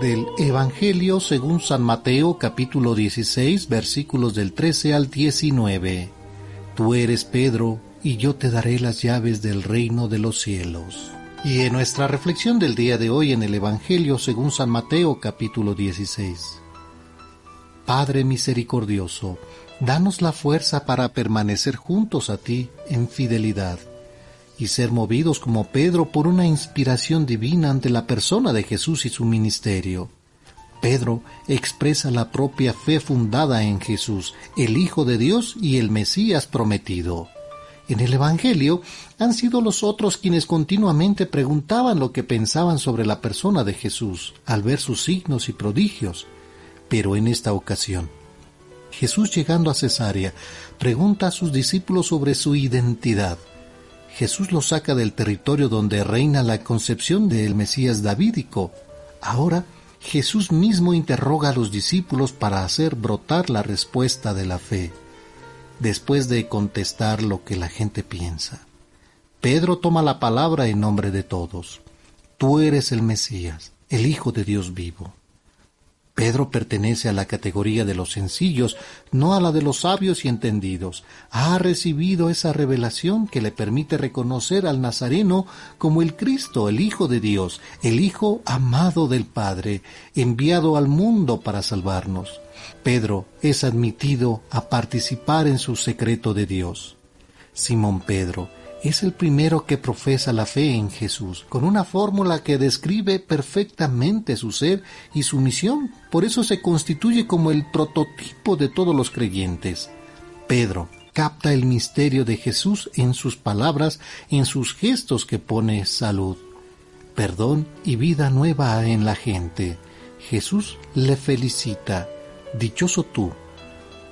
Del Evangelio según San Mateo capítulo 16 versículos del 13 al 19. Tú eres Pedro, y yo te daré las llaves del reino de los cielos. Y en nuestra reflexión del día de hoy en el Evangelio según San Mateo capítulo 16. Padre misericordioso, danos la fuerza para permanecer juntos a ti en fidelidad y ser movidos como Pedro por una inspiración divina ante la persona de Jesús y su ministerio. Pedro expresa la propia fe fundada en Jesús, el Hijo de Dios y el Mesías prometido. En el Evangelio han sido los otros quienes continuamente preguntaban lo que pensaban sobre la persona de Jesús al ver sus signos y prodigios. Pero en esta ocasión, Jesús llegando a Cesarea pregunta a sus discípulos sobre su identidad. Jesús los saca del territorio donde reina la concepción del Mesías davídico. Ahora Jesús mismo interroga a los discípulos para hacer brotar la respuesta de la fe, después de contestar lo que la gente piensa. Pedro toma la palabra en nombre de todos. Tú eres el Mesías, el Hijo de Dios vivo. Pedro pertenece a la categoría de los sencillos, no a la de los sabios y entendidos. Ha recibido esa revelación que le permite reconocer al Nazareno como el Cristo, el Hijo de Dios, el Hijo amado del Padre, enviado al mundo para salvarnos. Pedro es admitido a participar en su secreto de Dios. Simón Pedro es el primero que profesa la fe en Jesús, con una fórmula que describe perfectamente su ser y su misión. Por eso se constituye como el prototipo de todos los creyentes. Pedro capta el misterio de Jesús en sus palabras, en sus gestos que pone salud, perdón y vida nueva en la gente. Jesús le felicita. Dichoso tú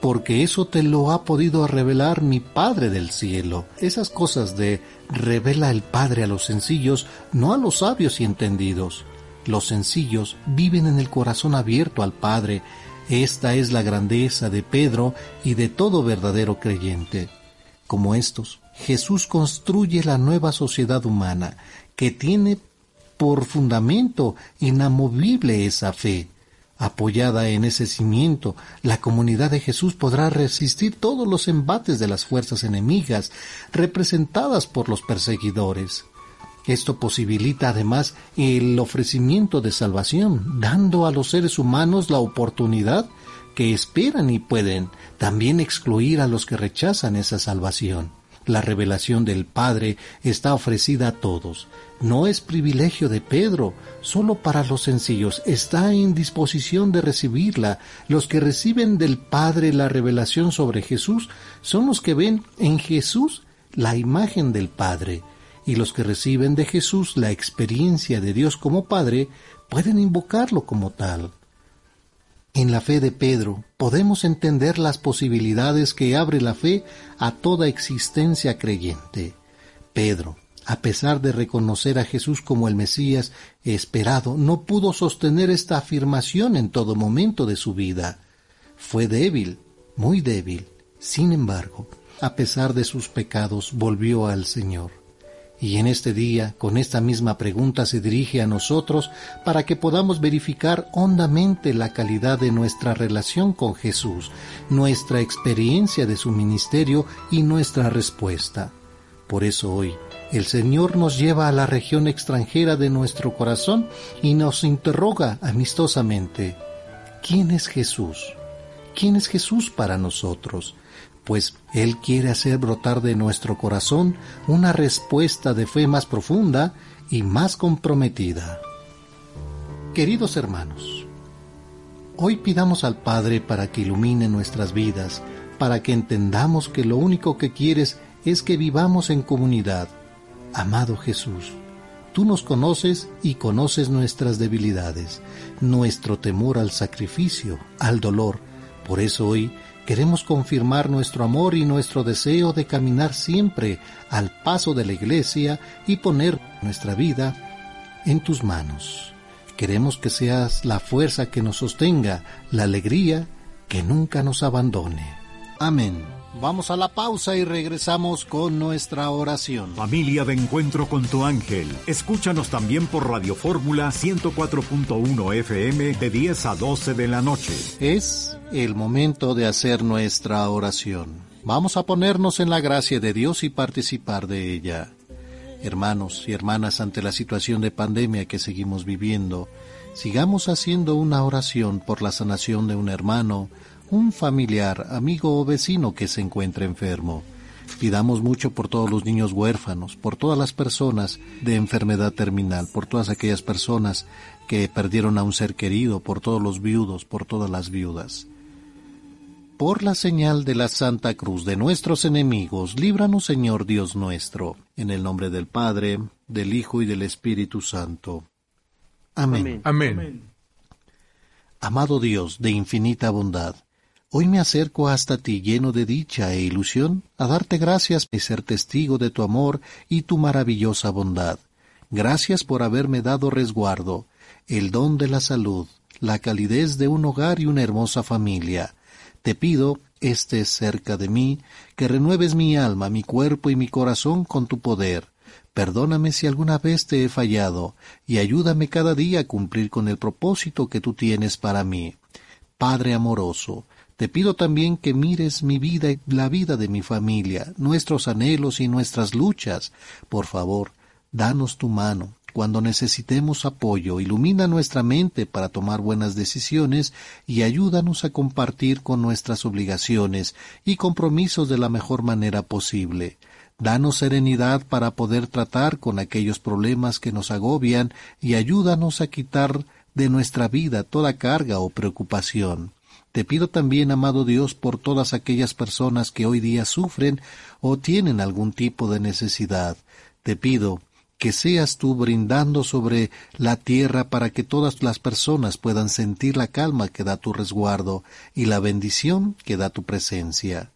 porque eso te lo ha podido revelar mi Padre del cielo. Esas cosas de revela el Padre a los sencillos, no a los sabios y entendidos. Los sencillos viven en el corazón abierto al Padre. Esta es la grandeza de Pedro y de todo verdadero creyente. Como estos, Jesús construye la nueva sociedad humana, que tiene por fundamento inamovible esa fe Apoyada en ese cimiento, la comunidad de Jesús podrá resistir todos los embates de las fuerzas enemigas representadas por los perseguidores. Esto posibilita además el ofrecimiento de salvación, dando a los seres humanos la oportunidad que esperan y pueden también excluir a los que rechazan esa salvación. La revelación del Padre está ofrecida a todos. No es privilegio de Pedro, solo para los sencillos. Está en disposición de recibirla. Los que reciben del Padre la revelación sobre Jesús son los que ven en Jesús la imagen del Padre. Y los que reciben de Jesús la experiencia de Dios como Padre pueden invocarlo como tal. En la fe de Pedro podemos entender las posibilidades que abre la fe a toda existencia creyente. Pedro, a pesar de reconocer a Jesús como el Mesías esperado, no pudo sostener esta afirmación en todo momento de su vida. Fue débil, muy débil. Sin embargo, a pesar de sus pecados, volvió al Señor. Y en este día, con esta misma pregunta, se dirige a nosotros para que podamos verificar hondamente la calidad de nuestra relación con Jesús, nuestra experiencia de su ministerio y nuestra respuesta. Por eso hoy, el Señor nos lleva a la región extranjera de nuestro corazón y nos interroga amistosamente, ¿quién es Jesús? ¿Quién es Jesús para nosotros? Pues Él quiere hacer brotar de nuestro corazón una respuesta de fe más profunda y más comprometida. Queridos hermanos, hoy pidamos al Padre para que ilumine nuestras vidas, para que entendamos que lo único que quieres es que vivamos en comunidad, Amado Jesús, tú nos conoces y conoces nuestras debilidades, nuestro temor al sacrificio, al dolor. Por eso hoy queremos confirmar nuestro amor y nuestro deseo de caminar siempre al paso de la iglesia y poner nuestra vida en tus manos. Queremos que seas la fuerza que nos sostenga, la alegría que nunca nos abandone. Amén. Vamos a la pausa y regresamos con nuestra oración. Familia de Encuentro con tu Ángel. Escúchanos también por Radio Fórmula 104.1 FM de 10 a 12 de la noche. Es el momento de hacer nuestra oración. Vamos a ponernos en la gracia de Dios y participar de ella. Hermanos y hermanas, ante la situación de pandemia que seguimos viviendo, sigamos haciendo una oración por la sanación de un hermano, un familiar, amigo o vecino que se encuentre enfermo. Pidamos mucho por todos los niños huérfanos, por todas las personas de enfermedad terminal, por todas aquellas personas que perdieron a un ser querido, por todos los viudos, por todas las viudas. Por la señal de la Santa Cruz de nuestros enemigos, líbranos Señor Dios nuestro, en el nombre del Padre, del Hijo y del Espíritu Santo. Amén. Amén. Amado Dios de infinita bondad, Hoy me acerco hasta ti lleno de dicha e ilusión a darte gracias y ser testigo de tu amor y tu maravillosa bondad. Gracias por haberme dado resguardo, el don de la salud, la calidez de un hogar y una hermosa familia. Te pido, estés cerca de mí, que renueves mi alma, mi cuerpo y mi corazón con tu poder. Perdóname si alguna vez te he fallado, y ayúdame cada día a cumplir con el propósito que tú tienes para mí. Padre amoroso, te pido también que mires mi vida y la vida de mi familia, nuestros anhelos y nuestras luchas. Por favor, danos tu mano. Cuando necesitemos apoyo, ilumina nuestra mente para tomar buenas decisiones y ayúdanos a compartir con nuestras obligaciones y compromisos de la mejor manera posible. Danos serenidad para poder tratar con aquellos problemas que nos agobian y ayúdanos a quitar de nuestra vida toda carga o preocupación. Te pido también, amado Dios, por todas aquellas personas que hoy día sufren o tienen algún tipo de necesidad. Te pido que seas tú brindando sobre la tierra para que todas las personas puedan sentir la calma que da tu resguardo y la bendición que da tu presencia.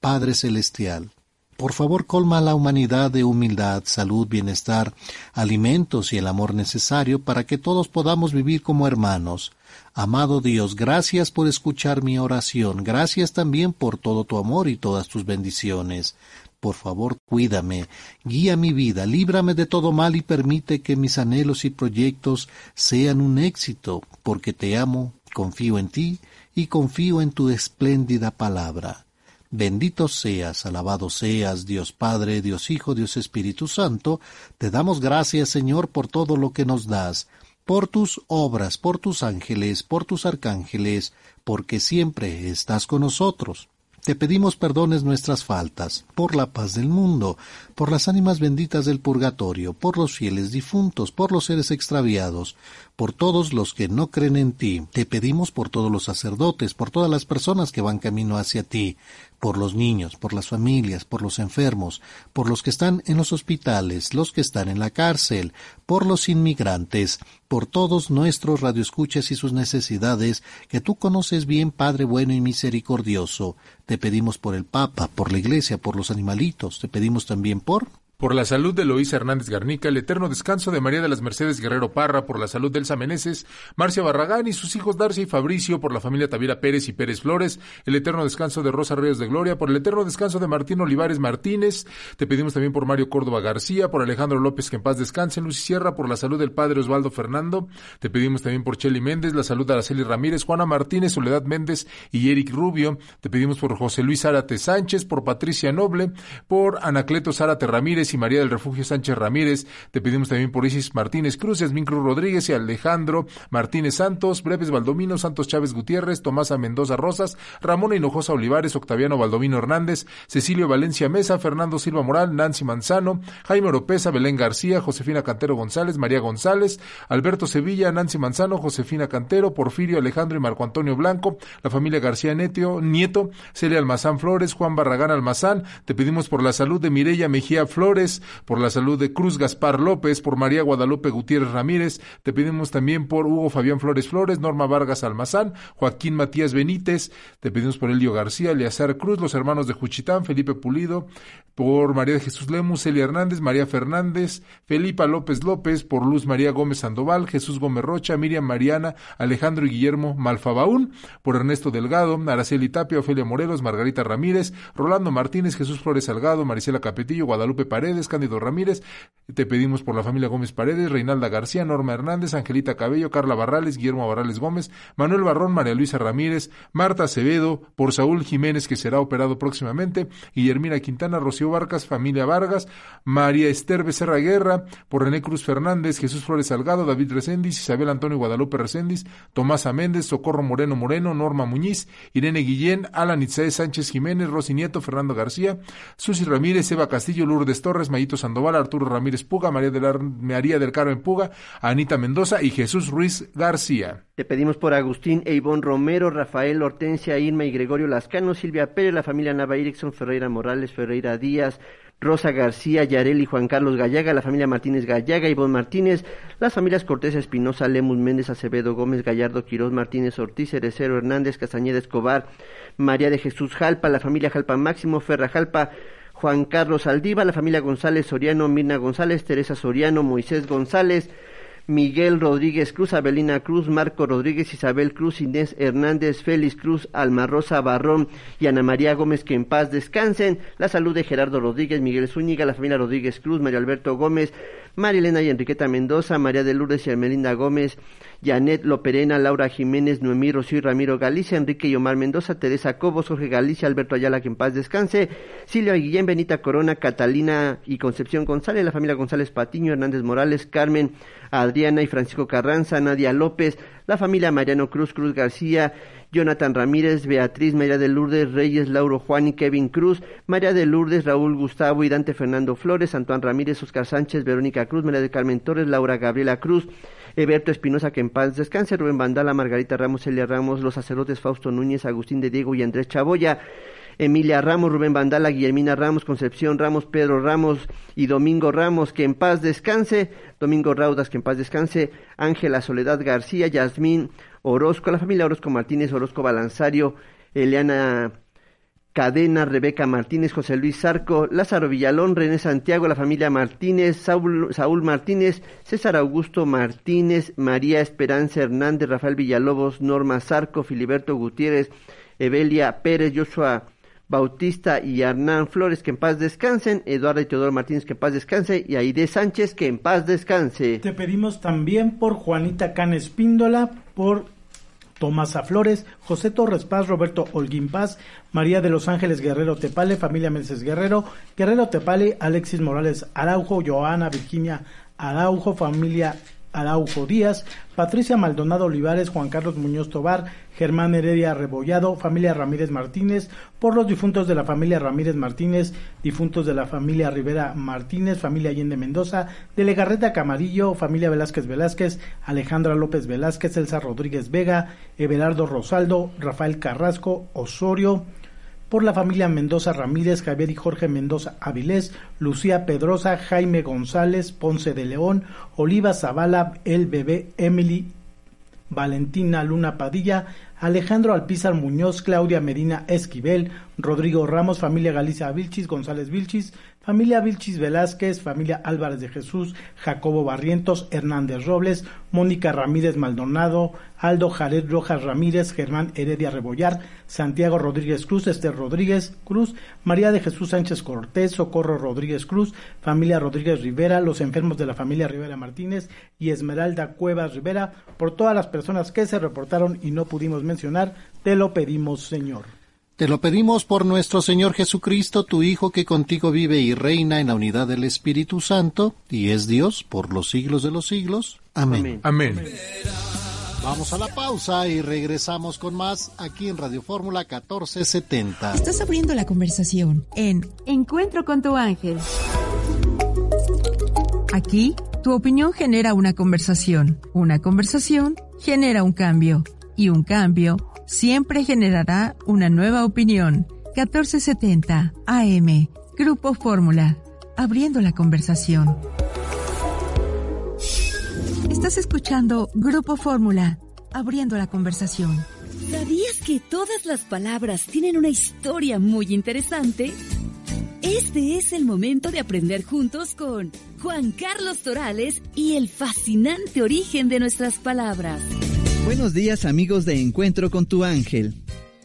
Padre Celestial, por favor, colma a la humanidad de humildad, salud, bienestar, alimentos y el amor necesario para que todos podamos vivir como hermanos. Amado Dios, gracias por escuchar mi oración, gracias también por todo tu amor y todas tus bendiciones. Por favor, cuídame, guía mi vida, líbrame de todo mal y permite que mis anhelos y proyectos sean un éxito, porque te amo, confío en ti y confío en tu espléndida palabra. Bendito seas, alabado seas, Dios Padre, Dios Hijo, Dios Espíritu Santo, te damos gracias, Señor, por todo lo que nos das, por tus obras, por tus ángeles, por tus arcángeles, porque siempre estás con nosotros. Te pedimos perdones nuestras faltas, por la paz del mundo, por las ánimas benditas del purgatorio, por los fieles difuntos, por los seres extraviados, por todos los que no creen en ti. Te pedimos por todos los sacerdotes, por todas las personas que van camino hacia ti, por los niños, por las familias, por los enfermos, por los que están en los hospitales, los que están en la cárcel, por los inmigrantes, por todos nuestros radioescuchas y sus necesidades, que tú conoces bien, Padre bueno y misericordioso. Te pedimos por el Papa, por la Iglesia, por los animalitos, te pedimos también por por la salud de Loísa Hernández Garnica, el eterno descanso de María de las Mercedes Guerrero Parra, por la salud de Elsa Meneses, Marcia Barragán y sus hijos Darcy y Fabricio, por la familia Tavira Pérez y Pérez Flores, el eterno descanso de Rosa Reyes de Gloria, por el eterno descanso de Martín Olivares Martínez, te pedimos también por Mario Córdoba García, por Alejandro López que en paz descanse, Lucy Sierra, por la salud del padre Osvaldo Fernando, te pedimos también por Cheli Méndez, la salud de Araceli Ramírez, Juana Martínez, Soledad Méndez y Eric Rubio, te pedimos por José Luis Zárate Sánchez, por Patricia Noble, por Anacleto Zárate Ramírez y María del Refugio Sánchez Ramírez. Te pedimos también por Isis Martínez Cruz, Yasmín Cruz Rodríguez y Alejandro Martínez Santos, Breves Valdomino, Santos Chávez Gutiérrez, Tomasa Mendoza Rosas, Ramón Hinojosa Olivares, Octaviano Valdomino Hernández, Cecilio Valencia Mesa, Fernando Silva Moral, Nancy Manzano, Jaime Oropesa, Belén García, Josefina Cantero González, María González, Alberto Sevilla, Nancy Manzano, Josefina Cantero, Porfirio Alejandro y Marco Antonio Blanco, la familia García Netio, Nieto, Celia Almazán Flores, Juan Barragán Almazán, te pedimos por la salud de Mireya Mejía Flores, por la salud de Cruz Gaspar López, por María Guadalupe Gutiérrez Ramírez, te pedimos también por Hugo Fabián Flores Flores, Norma Vargas Almazán, Joaquín Matías Benítez, te pedimos por Elio García, Eleazar Cruz, los hermanos de Juchitán, Felipe Pulido, por María de Jesús Lemus, Celia Hernández, María Fernández, Felipa López López, por Luz María Gómez Sandoval, Jesús Gómez Rocha, Miriam Mariana, Alejandro y Guillermo Malfabaún, por Ernesto Delgado, Araceli Tapia, Ofelia Morelos, Margarita Ramírez, Rolando Martínez, Jesús Flores Salgado, Marisela Capetillo, Guadalupe Cándido Ramírez, te pedimos por la familia Gómez Paredes, Reinalda García, Norma Hernández, Angelita Cabello, Carla Barrales, Guillermo Barrales Gómez, Manuel Barrón, María Luisa Ramírez, Marta Acevedo, por Saúl Jiménez, que será operado próximamente, Guillermina Quintana, Rocío Vargas, familia Vargas, María Esther Becerra Guerra, por René Cruz Fernández, Jesús Flores Salgado, David Recendis, Isabel Antonio Guadalupe Recendis, Tomás Méndez, Socorro Moreno Moreno, Norma Muñiz, Irene Guillén, Alan Itzae Sánchez Jiménez, Rosy Nieto, Fernando García, Susi Ramírez, Eva Castillo, Lourdes Mayito Sandoval, Arturo Ramírez Puga, María María del Carmen Puga, Anita Mendoza y Jesús Ruiz García. Te pedimos por Agustín e Romero, Rafael Hortensia, Irma y Gregorio Lascano, Silvia Pérez, la familia Nava Erickson, Ferreira Morales, Ferreira Díaz, Rosa García, Yarel y Juan Carlos Gallaga, la familia Martínez Gallaga, Ivonne Martínez, las familias Cortés Espinosa, Lemus Méndez, Acevedo Gómez, Gallardo, Quirós, Martínez Ortiz, Cerecero Hernández, Castañeda Escobar, María de Jesús Jalpa, la familia Jalpa Máximo, Ferra Jalpa, Juan Carlos Aldiva, la familia González Soriano, Mirna González, Teresa Soriano, Moisés González, Miguel Rodríguez Cruz, Abelina Cruz, Marco Rodríguez, Isabel Cruz, Inés Hernández, Félix Cruz, Alma Rosa Barrón y Ana María Gómez, que en paz descansen. La salud de Gerardo Rodríguez, Miguel Zúñiga, la familia Rodríguez Cruz, María Alberto Gómez, María Elena y Enriqueta Mendoza, María de Lourdes y Armelinda Gómez, Janet Loperena, Laura Jiménez, Noemí Rocío y Ramiro Galicia, Enrique y Omar Mendoza, Teresa Cobos, Jorge Galicia, Alberto Ayala, que en paz descanse, Silvia Guillén, Benita Corona, Catalina y Concepción González, la familia González Patiño, Hernández Morales, Carmen, Adriana y Francisco Carranza, Nadia López, la familia Mariano Cruz, Cruz García, Jonathan Ramírez, Beatriz, María de Lourdes, Reyes, Lauro Juan y Kevin Cruz, María de Lourdes, Raúl Gustavo y Dante Fernando Flores, Antoine Ramírez, Oscar Sánchez, Verónica Cruz, María de Carmen Torres, Laura Gabriela Cruz, Eberto Espinosa, que en paz descanse, Rubén Bandala, Margarita Ramos, Elia Ramos, los sacerdotes Fausto Núñez, Agustín de Diego y Andrés Chaboya, Emilia Ramos, Rubén Bandala, Guillermina Ramos, Concepción Ramos, Pedro Ramos y Domingo Ramos, que en paz descanse, Domingo Raudas, que en paz descanse, Ángela Soledad García, Yasmín Orozco, la familia Orozco Martínez, Orozco Balanzario, Eliana Cadena, Rebeca Martínez, José Luis Zarco, Lázaro Villalón, René Santiago, la familia Martínez, Saúl, Saúl, Martínez, César Augusto Martínez, María Esperanza Hernández, Rafael Villalobos, Norma Zarco, Filiberto Gutiérrez, Evelia Pérez, Joshua Bautista y Hernán Flores, que en paz descansen, Eduardo y Teodoro Martínez, que en paz descanse, y Aide Sánchez, que en paz descanse. Te pedimos también por Juanita Can Espíndola, por Tomasa Flores, José Torres Paz, Roberto Holguín Paz, María de los Ángeles Guerrero Tepale, familia Meses Guerrero, Guerrero Tepale, Alexis Morales Araujo, Joana Virginia Araujo, familia Araujo Díaz, Patricia Maldonado Olivares, Juan Carlos Muñoz Tobar, Germán Heredia Rebollado, familia Ramírez Martínez, por los difuntos de la familia Ramírez Martínez, difuntos de la familia Rivera Martínez, familia Allende Mendoza, de Legarreta Camarillo, familia Velázquez Velázquez, Alejandra López Velázquez, Elsa Rodríguez Vega, Everardo Rosaldo, Rafael Carrasco, Osorio, por la familia Mendoza Ramírez, Javier y Jorge Mendoza Avilés, Lucía Pedrosa, Jaime González, Ponce de León, Oliva Zavala, El Bebé, Emily, Valentina Luna Padilla, Alejandro Alpizar Muñoz, Claudia Medina Esquivel, Rodrigo Ramos, familia Galicia Vilchis, González Vilchis, familia Vilchis Velázquez, familia Álvarez de Jesús, Jacobo Barrientos, Hernández Robles, Mónica Ramírez Maldonado, Aldo Jared Rojas Ramírez, Germán Heredia Rebollar, Santiago Rodríguez Cruz, Esther Rodríguez Cruz, María de Jesús Sánchez Cortés, Socorro Rodríguez Cruz, familia Rodríguez Rivera, los enfermos de la familia Rivera Martínez y Esmeralda Cuevas Rivera, por todas las personas que se reportaron y no pudimos mencionar, te lo pedimos, Señor. Te lo pedimos por nuestro Señor Jesucristo, tu Hijo, que contigo vive y reina en la unidad del Espíritu Santo, y es Dios por los siglos de los siglos. Amén. Amén. Vamos a la pausa y regresamos con más aquí en Radio Fórmula 1470. Estás abriendo la conversación en Encuentro con tu ángel. Aquí, tu opinión genera una conversación. Una conversación genera un cambio. Y un cambio siempre generará una nueva opinión. 1470 AM, Grupo Fórmula, abriendo la conversación. Estás escuchando Grupo Fórmula, abriendo la conversación. ¿Sabías que todas las palabras tienen una historia muy interesante? Este es el momento de aprender juntos con Juan Carlos Torales y el fascinante origen de nuestras palabras. Buenos días amigos de Encuentro con tu ángel.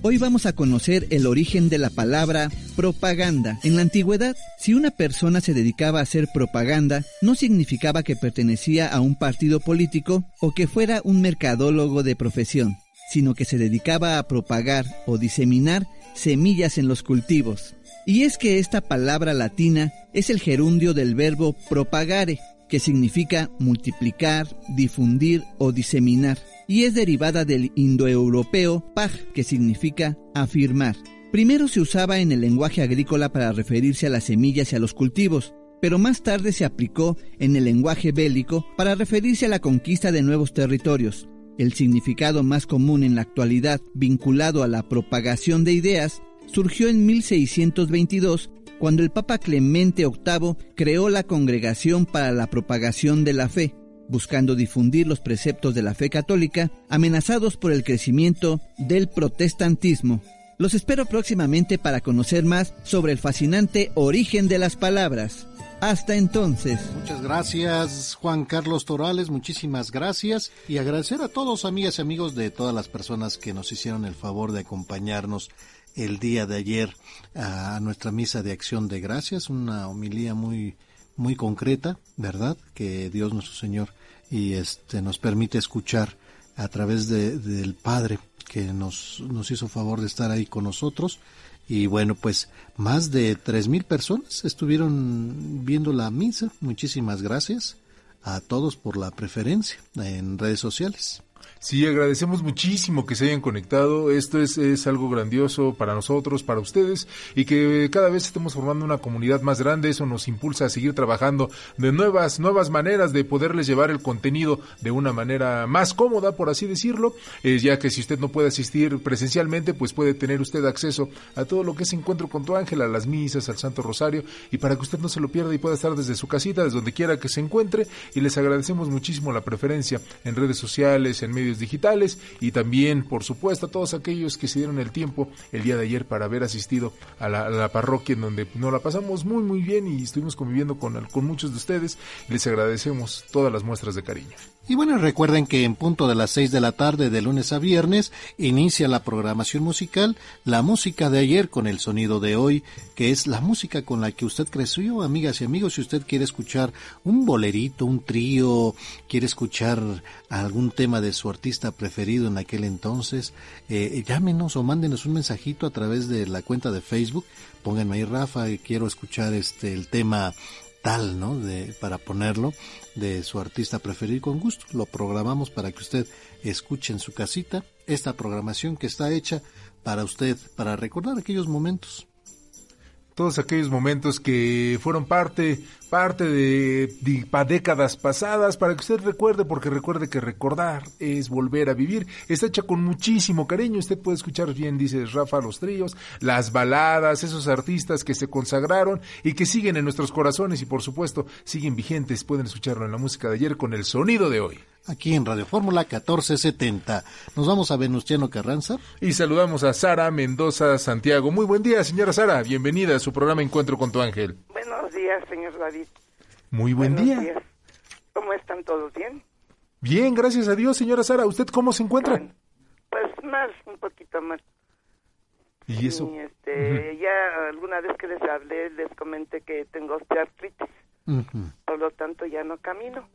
Hoy vamos a conocer el origen de la palabra propaganda. En la antigüedad, si una persona se dedicaba a hacer propaganda, no significaba que pertenecía a un partido político o que fuera un mercadólogo de profesión, sino que se dedicaba a propagar o diseminar semillas en los cultivos. Y es que esta palabra latina es el gerundio del verbo propagare, que significa multiplicar, difundir o diseminar y es derivada del indoeuropeo pag, que significa afirmar. Primero se usaba en el lenguaje agrícola para referirse a las semillas y a los cultivos, pero más tarde se aplicó en el lenguaje bélico para referirse a la conquista de nuevos territorios. El significado más común en la actualidad vinculado a la propagación de ideas surgió en 1622 cuando el Papa Clemente VIII creó la Congregación para la Propagación de la Fe, buscando difundir los preceptos de la fe católica amenazados por el crecimiento del protestantismo. Los espero próximamente para conocer más sobre el fascinante origen de las palabras. Hasta entonces. Muchas gracias, Juan Carlos Torales, muchísimas gracias y agradecer a todos, amigas y amigos de todas las personas que nos hicieron el favor de acompañarnos el día de ayer a nuestra misa de acción de gracias, una homilía muy muy concreta, ¿verdad? Que Dios nuestro Señor y este nos permite escuchar a través de, del Padre que nos, nos hizo favor de estar ahí con nosotros. Y bueno pues más de tres mil personas estuvieron viendo la misa. Muchísimas gracias a todos por la preferencia en redes sociales Sí, agradecemos muchísimo que se hayan conectado. Esto es, es algo grandioso para nosotros, para ustedes, y que cada vez estemos formando una comunidad más grande. Eso nos impulsa a seguir trabajando de nuevas, nuevas maneras de poderles llevar el contenido de una manera más cómoda, por así decirlo, eh, ya que si usted no puede asistir presencialmente, pues puede tener usted acceso a todo lo que es Encuentro con tu ángel, a las misas, al Santo Rosario, y para que usted no se lo pierda y pueda estar desde su casita, desde donde quiera que se encuentre, y les agradecemos muchísimo la preferencia en redes sociales, en medios digitales y también, por supuesto, a todos aquellos que se dieron el tiempo el día de ayer para haber asistido a la, parroquia en donde nos la pasamos muy muy bien y estuvimos conviviendo con, con muchos de ustedes les agradecemos todas las muestras de cariño. Y bueno, recuerden que en punto de las 6 de la tarde de lunes a viernes inicia la programación musical, la música de ayer con el sonido de hoy, que es la música con la que usted creció, amigas y amigos. Si usted quiere escuchar un bolerito, un trío, quiere escuchar algún tema de su artista preferido en aquel entonces, eh, llámenos o mándenos un mensajito a través de la cuenta de Facebook. Pónganme ahí, Rafa, quiero escuchar este el tema tal, ¿no? De, para ponerlo de su artista preferido con gusto. Lo programamos para que usted escuche en su casita esta programación que está hecha para usted, para recordar aquellos momentos todos aquellos momentos que fueron parte, parte de, décadas pasadas, para que usted recuerde, porque recuerde que recordar es volver a vivir. Está hecha con muchísimo cariño. Usted puede escuchar bien, dice Rafa, los tríos, las baladas, esos artistas que se consagraron y que siguen en nuestros corazones y por supuesto siguen vigentes. Pueden escucharlo en la música de ayer con el sonido de hoy. Aquí en Radio Fórmula 1470. Nos vamos a Venustiano Carranza. Y saludamos a Sara Mendoza Santiago. Muy buen día, señora Sara. Bienvenida a su programa Encuentro con tu ángel. Buenos días, señor David. Muy buen Buenos día. días. ¿Cómo están todos? ¿Bien? Bien, gracias a Dios, señora Sara. ¿Usted cómo se encuentra? Pues más, un poquito más. ¿Y eso? Y, este, Ya alguna vez que les hablé, les comenté que tengo osteoartritis. Por lo tanto, ya no camino.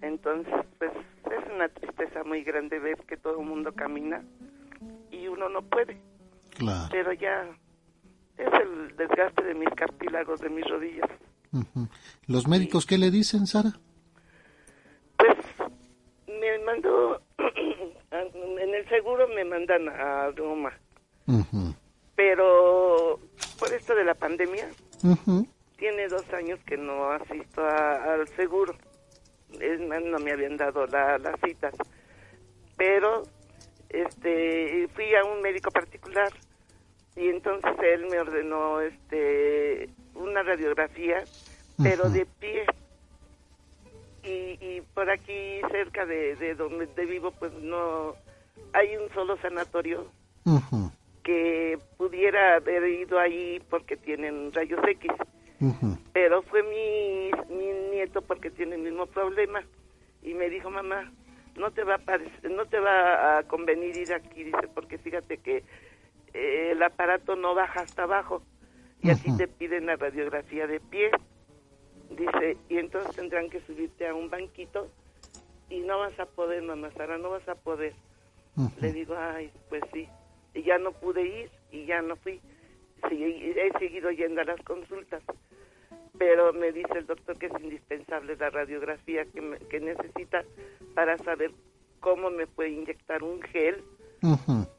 Entonces, pues es una tristeza muy grande ver que todo el mundo camina y uno no puede. Claro. Pero ya es el desgaste de mis cartílagos, de mis rodillas. ¿Los médicos qué le dicen, Sara? Me mandó, en el seguro me mandan a Roma, pero por esto de la pandemia, tiene dos años que no asisto a- al seguro. No me habían dado la- las citas. Pero este fui a un médico particular y entonces él me ordenó este una radiografía, pero de pie. Y, y por aquí cerca de, de donde de vivo pues no hay un solo sanatorio que pudiera haber ido ahí porque tienen rayos X Pero fue mi, mi nieto porque tiene el mismo problema. Y me dijo mamá no te va a parecer- no te va a convenir ir aquí dice porque fíjate que eh, el aparato no baja hasta abajo y aquí te piden la radiografía de pie dice y entonces tendrán que subirte a un banquito y no vas a poder mamá Sara no vas a poder le digo ay pues sí y ya no pude ir y ya no fui. Sí, he seguido yendo a las consultas pero me dice el doctor que es indispensable la radiografía que, me- que necesita para saber cómo me puede inyectar un gel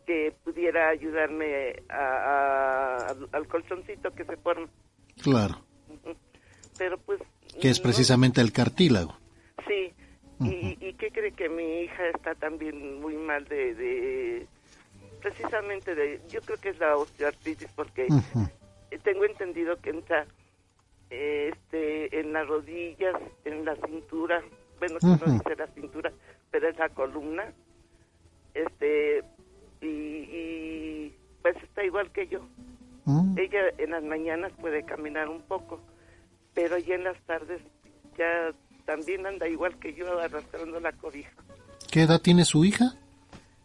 que pudiera ayudarme a, a- al- colchoncito que se forma. Claro. Pero pues Que es no- precisamente el cartílago. Sí, y, y qué cree que mi hija está también muy mal de, de precisamente de, yo creo que es la osteoartritis porque tengo entendido que entra este en las rodillas, en la cintura, bueno, que Ujú. no dice la cintura, pero es la columna, este, y, y, pues está igual que yo. Mm. Ella en las mañanas puede caminar un poco, pero ya en las tardes ya también anda igual que yo arrastrando la cobija. ¿Qué edad tiene su hija?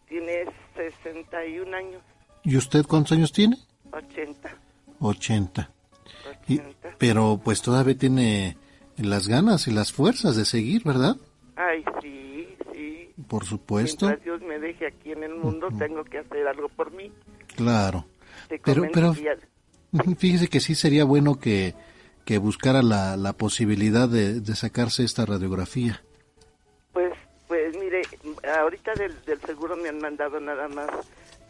Tiene 61 años, ¿Y usted cuántos años tiene? 80. 80. Y- pero pues todavía tiene las ganas y las fuerzas de seguir, ¿verdad? Ay, sí, sí. Por supuesto. Mientras Dios me deje aquí en el mundo, tengo que hacer algo por mí. Claro. Te Pero, pero fíjese que sí sería bueno que, que buscara la, la posibilidad de, de sacarse esta radiografía. Pues, pues mire, ahorita del, del seguro me han mandado nada más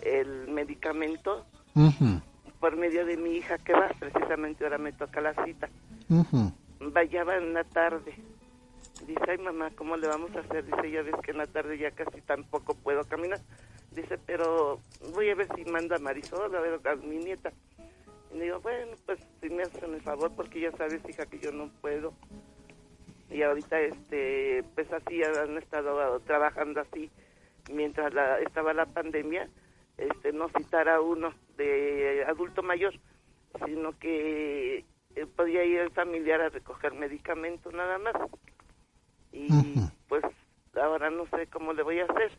el medicamento Ujú, por medio de mi hija que va, precisamente ahora me toca la cita. ujú. Vaya va en la tarde. Dice, ay mamá, ¿cómo le vamos a hacer? Dice, ya ves que en la tarde ya casi tampoco puedo caminar. Dice, pero voy a ver si manda a Marisol, a ver a mi nieta. Y le digo, bueno, pues si me hacen el favor, porque ya sabes, hija, que yo no puedo. Y ahorita, este, pues así han estado trabajando así mientras la, estaba la pandemia, este, no citar a uno de adulto mayor, sino que eh, podía ir el familiar a recoger medicamentos nada más. Y pues ahora no sé cómo le voy a hacer.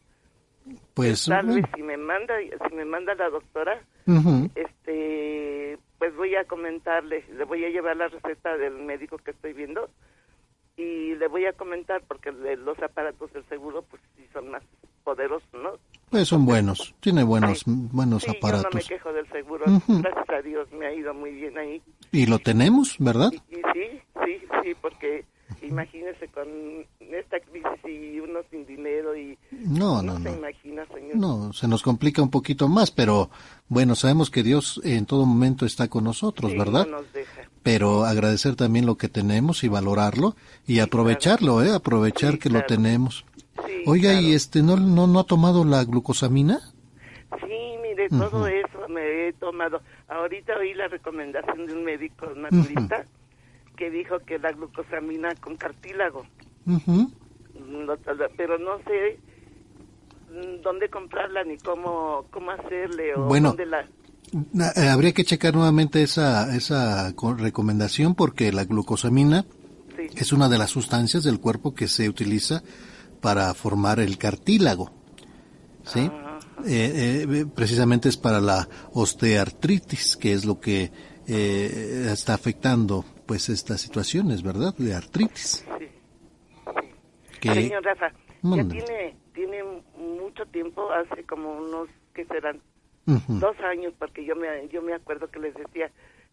Pues, Tal vez si me manda, si me manda la doctora, este, pues voy a comentarle, le voy a llevar la receta del médico que estoy viendo y le voy a comentar porque los aparatos del seguro pues sí son más poderosos, ¿no? Pues son buenos, tiene buenos, buenos Sí, yo no me aparatos. quejo del seguro, Ujú. gracias a Dios me ha ido muy bien ahí. Y lo tenemos, ¿verdad? Y sí, sí, sí, porque imagínese con esta crisis y uno sin dinero y No, no, se no. imagina, señor. No, se nos complica un poquito más, pero bueno, sabemos que Dios en todo momento está con nosotros, Sí, ¿verdad? no nos deja. Pero agradecer también lo que tenemos y valorarlo y aprovecharlo, ¿eh? Aprovechar que lo tenemos. Oiga, ¿y este no, no, no ha tomado la glucosamina? Sí, mire, todo eso me he tomado. Ahorita oí la recomendación de un médico naturista que dijo que la glucosamina con cartílago. Ujú. pero no sé mm, dónde comprarla ni cómo, cómo hacerle o Bueno, dónde la... Eh, Habría que checar nuevamente esa, esa co- recomendación porque la glucosamina Sí. es una de las sustancias del cuerpo que se utiliza para formar el cartílago. ¿Sí? Eh, eh, precisamente es para la osteoartritis, que es lo que eh, está afectando pues estas situaciones, ¿verdad? De artritis. Que- Señor Rafa, ya tiene, tiene mucho tiempo, hace como unos, que serán? Dos años, porque yo me, yo me acuerdo que les decía,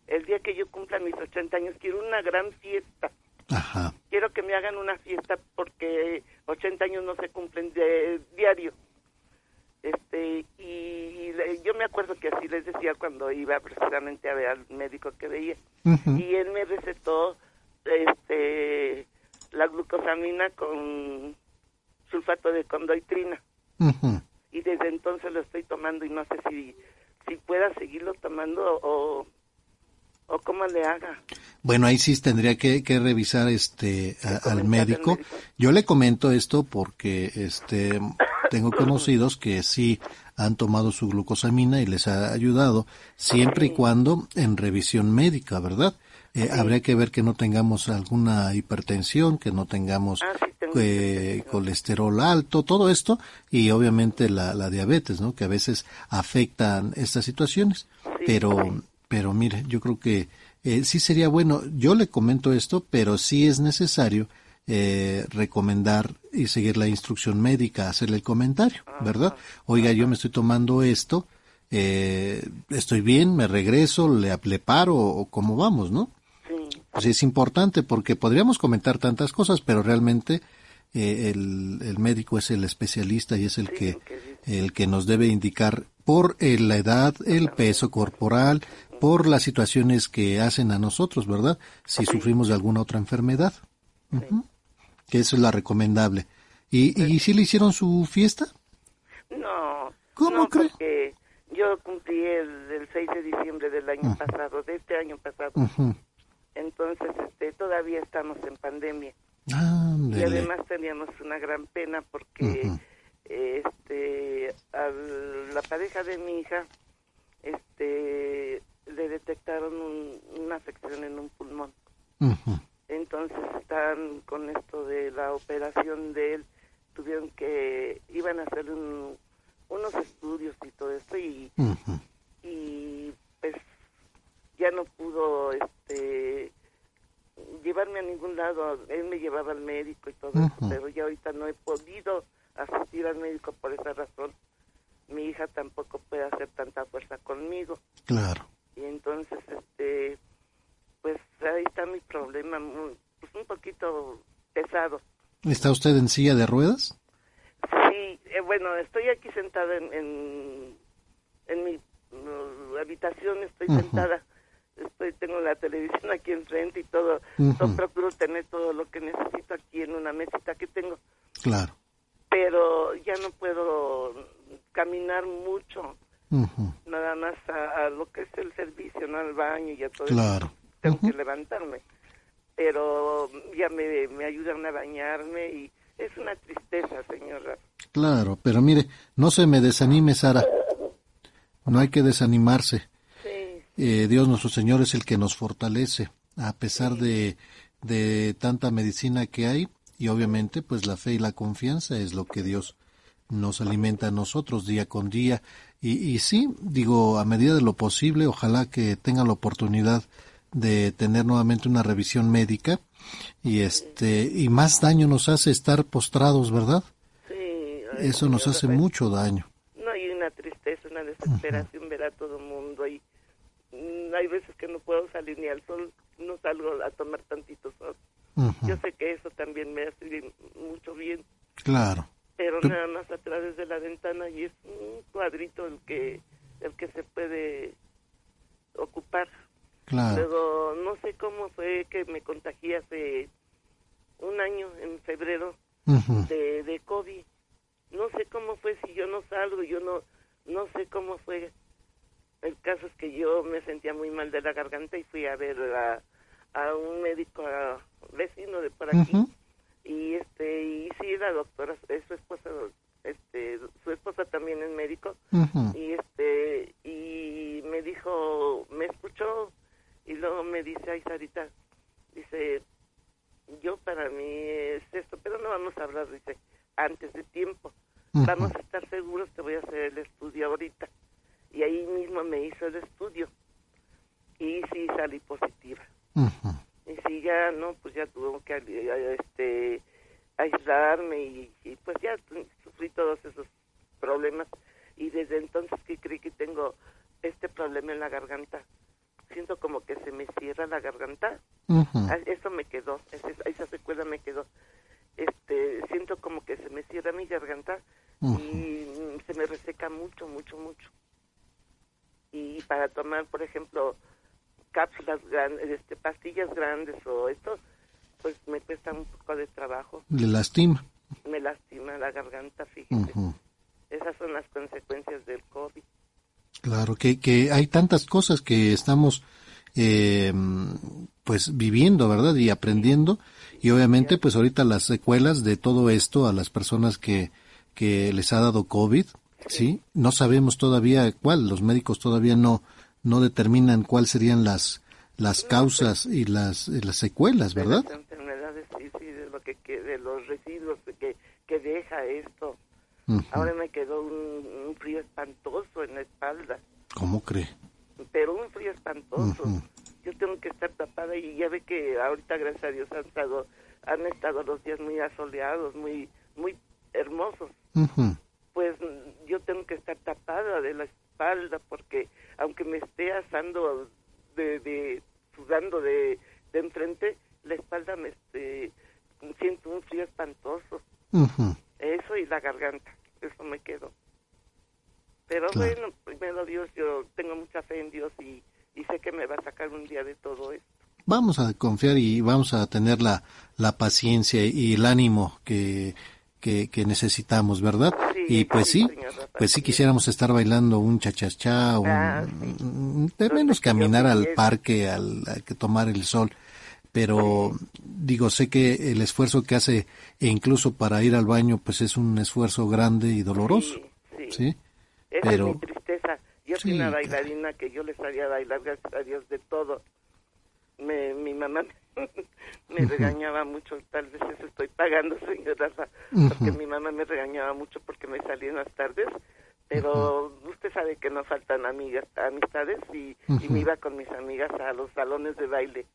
el día que yo cumpla mis 80 años, quiero una gran fiesta. Ajá. Quiero que me hagan una fiesta porque 80 años no se cumplen de diario. Este, y le- yo me acuerdo que así les decía cuando iba precisamente a ver al médico que veía. Ujú. Y él me recetó este la glucosamina con sulfato de condoitrina. Ujú. Y desde entonces lo estoy tomando y no sé si, si pueda seguirlo tomando o, o cómo le haga. Bueno, ahí sí tendría que, que revisar este a- al médico. Yo le comento esto porque este tengo conocidos que sí han tomado su glucosamina y les ha ayudado siempre y cuando en revisión médica, ¿verdad? Eh, Habría que ver que no tengamos alguna hipertensión, que no tengamos eh, colesterol alto, todo esto y obviamente la, la diabetes, ¿no? Que a veces afectan estas situaciones. Pero, pero mire, yo creo que eh, sí sería bueno. Yo le comento esto, pero sí es necesario eh, recomendar y seguir la instrucción médica, hacerle el comentario, ¿verdad? Oiga, yo me estoy tomando esto, eh, estoy bien, me regreso, le, le paro o cómo vamos, ¿no? Pues es importante porque podríamos comentar tantas cosas, pero realmente eh, el, el médico es el especialista y es el que el que nos debe indicar por eh, la edad, el peso corporal, por las situaciones que hacen a nosotros, ¿verdad? Si sufrimos de alguna otra enfermedad. Que eso es la recomendable. ¿Y, y si le hicieron su fiesta? No, ¿Cómo no, cree? porque yo cumplí el, el 6 de diciembre del año pasado, de este año pasado. Entonces, este, todavía estamos en pandemia. Y además teníamos una gran pena porque este a la pareja de mi hija este le detectaron un- una afección en un pulmón. Entonces están con esto de la operación de él, tuvieron que, iban a hacer un- unos estudios y todo esto y, y pues ya no pudo este llevarme a ningún lado, él me llevaba al médico y todo eso, pero ya ahorita no he podido asistir al médico por esa razón. Mi hija tampoco puede hacer tanta fuerza conmigo Claro. y entonces este pues ahí está mi problema muy- pues un poquito pesado ¿Está usted en silla de ruedas? sí eh, bueno estoy aquí sentada en en, en mi uh, habitación estoy sentada estoy tengo la televisión aquí enfrente y todo Ujú. yo procuro tener todo lo que necesito aquí en una mesita que tengo Claro. pero ya no puedo caminar mucho nada más a, a lo que es el servicio, no al baño y a todo Claro. eso. Tengo que levantarme. Pero ya me, me ayudan a bañarme y es una tristeza, señora. Claro, pero mire, no se me desanime, Sara. No hay que desanimarse. Eh, Dios nuestro Señor es el que nos fortalece, a pesar de, de tanta medicina que hay, y obviamente pues la fe y la confianza es lo que Dios nos alimenta a nosotros día con día. Y, y sí, digo, a medida de lo posible, ojalá que tenga la oportunidad de tener nuevamente una revisión médica y este y más daño nos hace estar postrados, ¿verdad? Sí, Eso nos hace mucho daño. No hay una tristeza, una desesperación ver a todo el mundo y hay veces que no puedo salir ni al sol, no salgo a tomar tantito sol. Yo sé que eso también me hace bien- mucho bien, Claro. pero Pero- nada más a través de la ventana y es un cuadrito el que el que se puede ocupar. Claro. Luego, no sé cómo fue que me contagié hace un año, en febrero, de, de COVID. No sé cómo fue, si yo no salgo, yo no, no sé cómo fue. El caso es que yo me sentía muy mal de la garganta y fui a ver a, a un médico a- vecino de por aquí. Y este y sí la doctora es su esposa este su esposa también es médico. Y este y me dijo me escuchó y luego me dice ay Sarita dice yo para mí es esto pero no vamos a hablar dice antes de tiempo. Vamos a estar seguros te voy a hacer el estudio ahorita y ahí mismo me hizo el estudio. Y sí salí positiva. Y si ya no pues ya tuve que este aislarme y, pues ya sufrí todos esos problemas. Y desde entonces que creí que tengo este problema en la garganta siento como que se me cierra la garganta. Ah, eso me quedó esa, secuela me quedó. Este siento como que se me cierra mi garganta y se me reseca mucho mucho mucho y para tomar por ejemplo cápsulas grandes, este, pastillas grandes o esto, pues me cuesta un poco de trabajo. ¿Le lastima? Me lastima la garganta, fíjese. Esas son las consecuencias del COVID. Claro, que, que hay tantas cosas que estamos eh, pues viviendo, ¿verdad? Y aprendiendo. Y obviamente pues ahorita las secuelas de todo esto a las personas que, que les ha dado COVID, ¿sí? No sabemos todavía cuál, los médicos todavía no, no determinan cuáles serían las las causas y las, las secuelas, ¿verdad? De las enfermedades, sí, sí, de, lo que, de los residuos que, que deja esto. Ahora me quedó un, frío espantoso en la espalda. ¿Cómo cree? Pero un frío espantoso. Yo tengo que estar tapada y ya ve que ahorita, gracias a Dios, han estado, han estado los días muy asoleados, muy, muy hermosos. Pues yo tengo que estar tapada de la espalda porque aunque me esté asando de, de sudando de, de enfrente, la espalda me este, siento un frío espantoso. Eso y la garganta, eso me quedó. Pero bueno, primero Dios, yo tengo mucha fe en Dios y, y sé que me va a sacar un día de todo esto. Vamos a confiar y vamos a tener la, la paciencia y el ánimo que que, necesitamos, ¿verdad? y pues sí, pues sí quisiéramos estar bailando un chachachá, un, ah, de menos caminar al parque, al, que tomar el sol. Pero digo, sé que el esfuerzo que hace, e incluso para ir al baño, pues es un esfuerzo grande y doloroso. Sí. Pero, es mi tristeza. Yo soy una bailarina que yo les haría bailar, gracias a Dios, de todo. Me, mi mamá me regañaba mucho, tal vez eso estoy pagando, señor Rafa, porque mi mamá me regañaba mucho porque me salía en las tardes, pero usted sabe que no faltan amigas, amistades y, me iba con mis amigas a los salones de baile.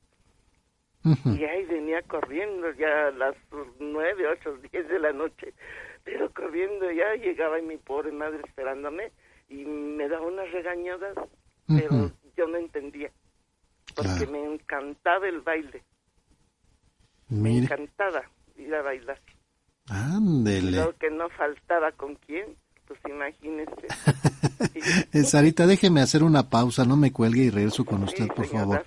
Y ahí venía corriendo ya a las nueve, ocho, diez de la noche, pero corriendo ya llegaba y mi pobre madre esperándome y me daba unas regañadas, pero yo no entendía, porque me encantaba el baile. Me encantaba ir a bailar. Ándele. Lo que no faltaba con quién, pues imagínese. Sarita, déjeme hacer una pausa, no me cuelgue y regreso con usted, por favor.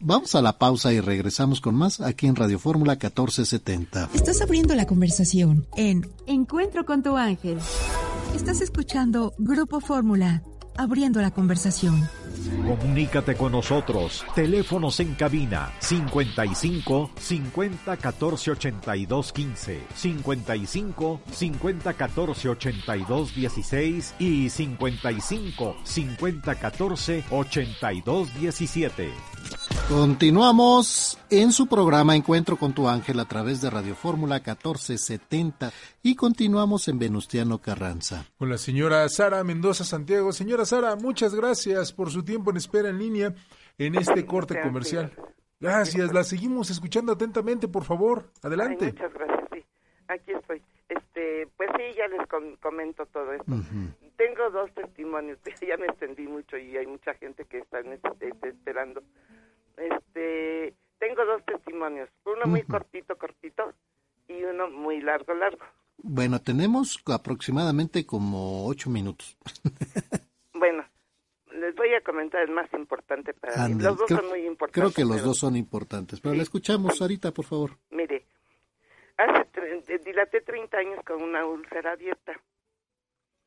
Vamos a la pausa y regresamos con más aquí en Radio Fórmula 1470. Estás abriendo la conversación en Encuentro con tu ángel. Estás escuchando Grupo Fórmula, abriendo la conversación. Comunícate con nosotros. Teléfonos en cabina 55 50 14 82 15, 55 50 14 82 16 y 55 50 14 82 17. Continuamos en su programa Encuentro con tu ángel a través de Radio Fórmula 1470 y continuamos en Venustiano Carranza. Con la señora Sara Mendoza Santiago. Señora Sara, muchas gracias por su tiempo en espera en línea en este corte comercial. Gracias, la seguimos escuchando atentamente, por favor. Adelante. muchas gracias, sí. Aquí estoy. Este, pues sí, ya les comento todo esto. Tengo dos testimonios, ya me extendí mucho y hay mucha gente que está este, esperando. Este, tengo dos testimonios, uno muy cortito, cortito y uno muy largo, largo. Bueno, tenemos aproximadamente como ocho minutos. bueno, les voy a comentar el más importante para mí. Los dos son muy importantes. Creo que los dos son importantes, pero la escuchamos, Sarita, por favor. Mire, hace dilaté 30 años con una úlcera abierta,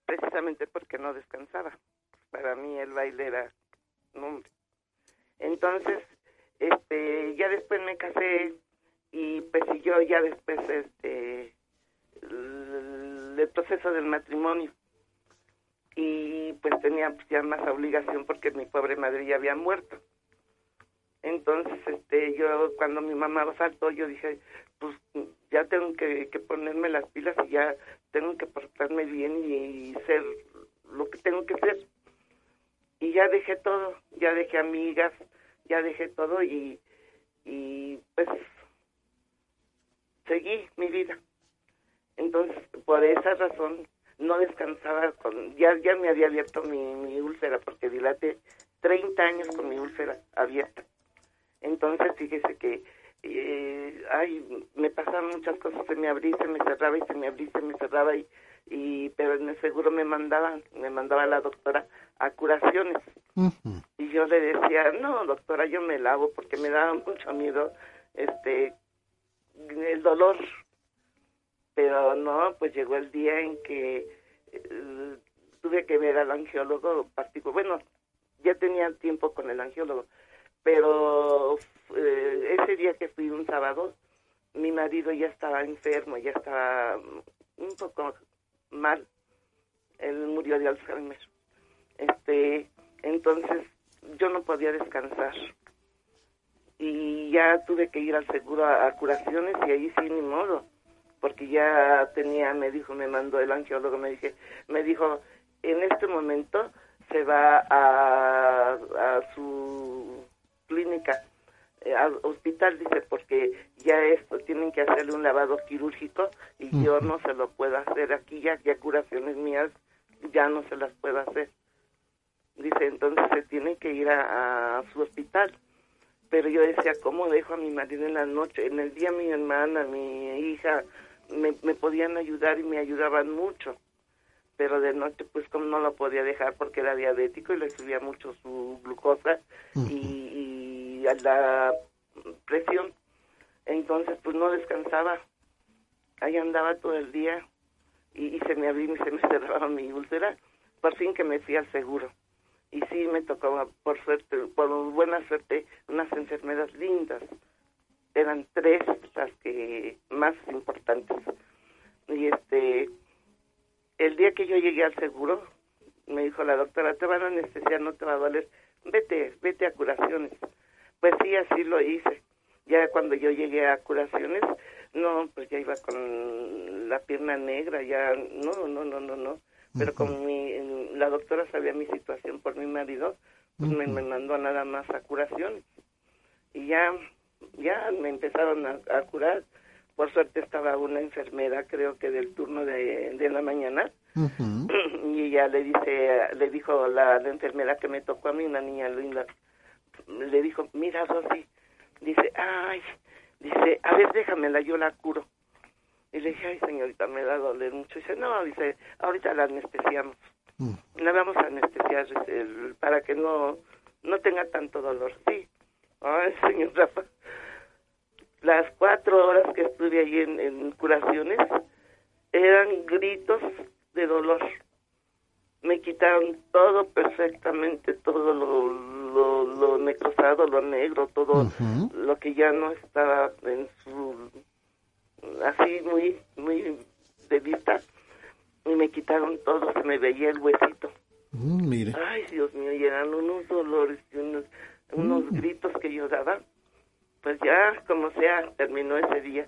precisamente porque no descansaba. Para mí el baile era un hombre. Entonces, este, ya después me casé y pues y yo ya después este el proceso del matrimonio. Y pues tenía ya más obligación porque mi pobre madre ya había muerto. Entonces este yo cuando mi mamá faltó yo dije pues ya tengo que, que ponerme las pilas y ya tengo que portarme bien y, ser lo que tengo que ser. Y ya dejé todo ya dejé amigas ya dejé todo y y pues seguí mi vida. Entonces por esa razón no descansaba con ya ya me había abierto mi, mi úlcera porque dilate 30 años con mi úlcera abierta. Entonces fíjese que eh, ay me pasaron muchas cosas se me abría se me cerraba y se me abría se me cerraba y y pero en el seguro me mandaban me mandaba la doctora a curaciones yo le decía no doctora yo me lavo porque me daba mucho miedo este el dolor pero no pues llegó el día en que eh, tuve que ver al angiólogo particular bueno ya tenía tiempo con el angiólogo pero eh, ese día que fui un sábado mi marido ya estaba enfermo ya estaba un poco mal él murió de Alzheimer. Este entonces yo no podía descansar. Y ya tuve que ir al seguro a, curaciones y ahí sí ni modo porque ya tenía me dijo me mandó el angiólogo me dije me dijo en este momento se va a, a su clínica eh, al hospital dice porque ya esto tienen que hacerle un lavado quirúrgico y yo no se lo puedo hacer aquí ya ya curaciones mías ya no se las puedo hacer dice entonces se tiene que ir a, su hospital pero yo decía cómo dejo a mi marido en la noche en el día mi hermana mi hija me, me podían ayudar y me ayudaban mucho. Pero de noche pues como no lo podía dejar porque era diabético y le subía mucho su glucosa y, y a la presión. Entonces pues no descansaba. Ahí andaba todo el día y, se me abría y se me cerraba mi úlcera. Por fin que me fui al seguro y sí me tocaba por suerte por buena suerte unas enfermedades lindas eran tres las que más importantes y este el día que yo llegué al seguro, me dijo la doctora, te van a anestesiar, no te va a doler, vete, vete a curaciones. Pues sí, así lo hice. Ya cuando yo llegué a curaciones, no, pues ya iba con la pierna negra, ya, no, no, no, no, no. Pero como mi, la doctora sabía mi situación por mi marido, pues me, mandó nada más a curaciones. Y ya, ya me empezaron a curar. Por suerte estaba una enfermera, creo que del turno de, de la mañana, y ella le dice, le dijo la, la, enfermera que me tocó a mí, una niña linda, le dijo, mira Rosy, dice, ay, dice, a ver, déjamela, yo la curo. Y le dije, ay señorita, me da a doler mucho. dice, no, dice, ahorita la anestesiamos. La vamos a anestesiar para que no, no tenga tanto dolor. Sí. Ay, señor Rafa las cuatro horas que estuve ahí en, curaciones eran gritos de dolor. Me quitaron todo perfectamente, todo lo, lo, lo necrosado, lo negro, todo lo que ya no estaba en su... así muy, muy de vista. Y me quitaron todo, se me veía el huesito. Mm, mire. Ay, Dios mío, y eran unos dolores y unos, unos mm. gritos que yo daba pues ya como sea terminó ese día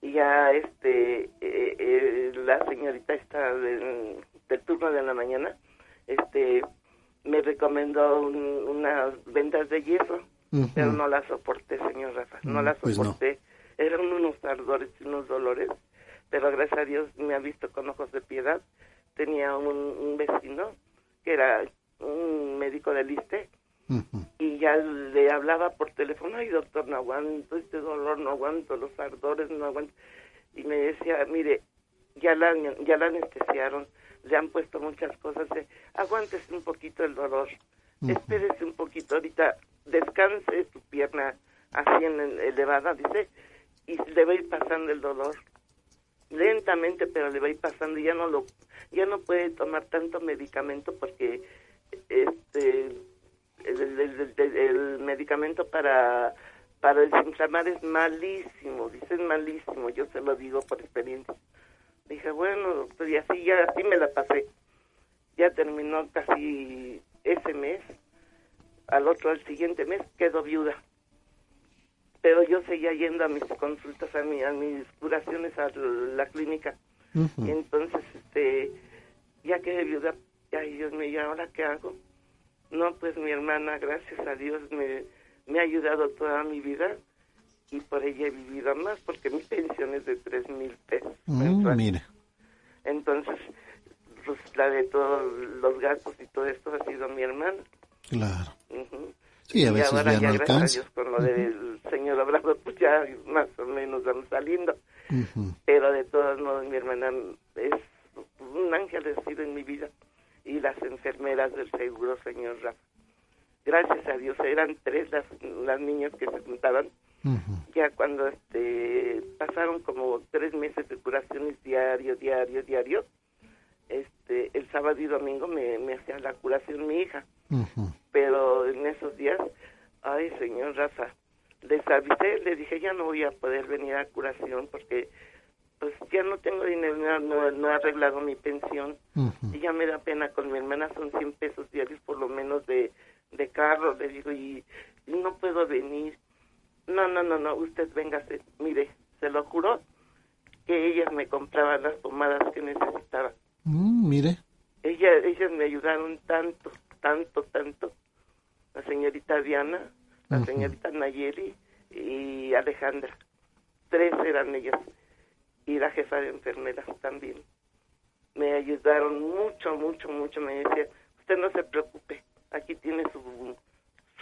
y ya este eh, eh, la señorita esta del, turno de la mañana este me recomendó unas vendas de yeso pero no la soporté señor Rafa no mm, la pues soporté eran unos ardores y unos dolores pero gracias a Dios me ha visto con ojos de piedad. Tenía un, un vecino que era un médico del ISTE y ya le hablaba por teléfono, ay doctor, no aguanto este dolor, no aguanto los ardores, no aguanto. Y me decía, mire, ya la, ya la anestesiaron, le han puesto muchas cosas, de, aguántese un poquito el dolor, espérese un poquito, ahorita descanse su pierna así en elevada, dice, y le va a ir pasando el dolor lentamente pero le va a ir pasando y ya no lo ya no puede tomar tanto medicamento porque este el, medicamento para para desinflamar es malísimo, dice es malísimo, yo se lo digo por experiencia. Dije, bueno, doctor, y así ya, así me la pasé. Ya terminó casi ese mes, al otro, al siguiente mes, quedó viuda. Pero yo seguía yendo a mis consultas, a, mi, a mis curaciones a la clínica. Entonces, este, ya quedé viuda, ay Dios mío, ¿y ahora qué hago? No, pues mi hermana, gracias a Dios, me, me ha ayudado toda mi vida y por ella he vivido más porque mi pensión es de tres mil pesos. Mm, mira. Entonces, pues la de todos los gastos y todo esto ha sido mi hermana. Claro. Ujú. Sí, a y veces ahora ya no gracias a. Dios, con lo del señor Obrador, pues ya más o menos vamos saliendo. Pero de todos modos, mi hermana es un ángel ha sido en mi vida. Y las enfermeras del seguro, señor Rafa. Gracias a Dios, eran tres las, las niñas que se juntaban. Ya cuando este pasaron como tres meses de curaciones diario, diario, diario, este el sábado y domingo me, me hacía la curación mi hija. Pero en esos días, ay, señor Rafa, les avisé, les dije, ya no voy a poder venir a curación porque pues ya no tengo dinero, no, no, he arreglado mi pensión y ya me da pena con mi hermana, son 100 pesos diarios por lo menos de, de carro, le digo, y, y no puedo venir. No, no, no, no, usted véngase, mire, se lo juro que ellas me compraban las pomadas que necesitaba. Mm, mire. Ella, ellas me ayudaron tanto, tanto, tanto. La señorita Diana, la señorita Nayeli y Alejandra. Tres eran ellas. Y la jefa de enfermeras también. Me ayudaron mucho, mucho, mucho. Me decía, usted no se preocupe, aquí tiene su,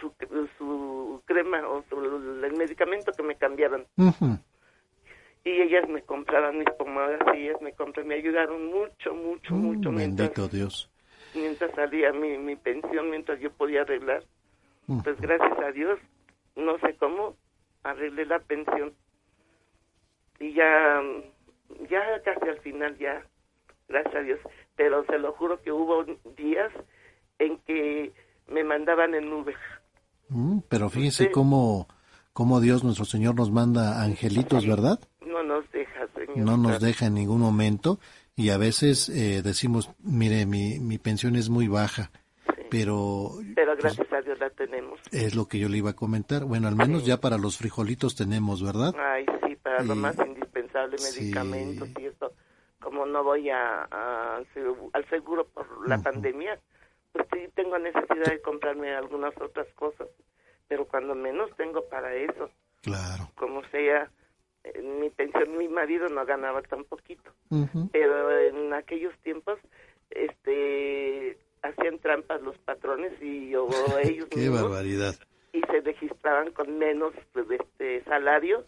su, su crema o su- el medicamento que me cambiaron. Y ellas me compraban mis pomadas y ellas me compraron, me ayudaron mucho, mucho, mucho. mientras- Bendito Dios. mientras salía mi, mi pensión, mientras yo podía arreglar. Pues gracias a Dios, no sé cómo, arreglé la pensión. Y ya, ya casi al final, ya, gracias a Dios. Pero se lo juro que hubo días en que me mandaban en nube. Mm, pero fíjese cómo, cómo Dios nuestro Señor nos manda angelitos, ¿verdad? No nos deja, Señor. No nos deja en ningún momento y a veces eh, decimos, mire, mi, mi pensión es muy baja, pero Pero gracias a Dios la tenemos. es lo que yo le iba a comentar. Bueno, al menos ya para los frijolitos tenemos, ¿verdad? Ay, sí, para lo Y- más indispensable, medicamentos y esto. Como no voy a, a- al seguro por la pandemia, pues sí tengo necesidad de comprarme algunas otras cosas. Pero cuando menos tengo para eso. Claro. Como sea, en mi pensión, mi marido no ganaba tan poquito. Ujú. Pero en aquellos tiempos, este hacían trampas los patrones y o ellos Qué mismos barbaridad. y se registraban con menos pues, este salario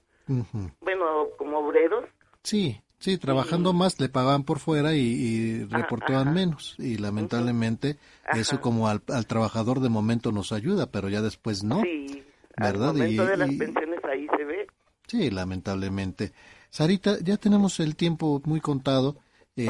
bueno, como obreros, Sí, sí, trabajando más le pagaban por fuera y, y reportaban menos. Y lamentablemente eso como al, al trabajador de momento nos ayuda, pero ya después no. sí, ¿Verdad? al momento Y- de las pensiones ahí se ve. Sí, lamentablemente. Sarita, ya tenemos el tiempo muy contado. Eh,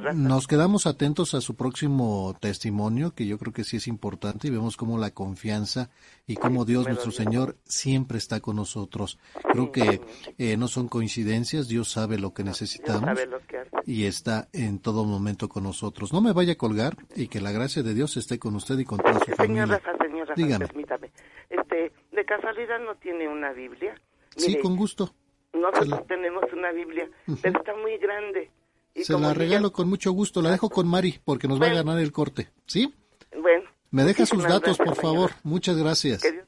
señor nos quedamos atentos a su próximo testimonio, que yo creo que sí es importante, y vemos cómo la confianza y cómo Dios nuestro. Señor siempre está con nosotros. Creo que eh, no son coincidencias, Dios sabe lo que necesitamos lo que y está en todo momento con nosotros. No me vaya a colgar y que la gracia de Dios esté con usted y con toda su Señor familia. Rafa, señor Rafa, Dígame. permítame. Este, de casualidad no tiene una Biblia. Sí, con gusto. Nosotros tenemos una Biblia, pero está muy grande. Y Se como la regalo con mucho gusto. La dejo con Mari porque nos va a ganar el corte. ¿Sí? bueno, Me deja sus datos, por favor. Muchas gracias. Que Dios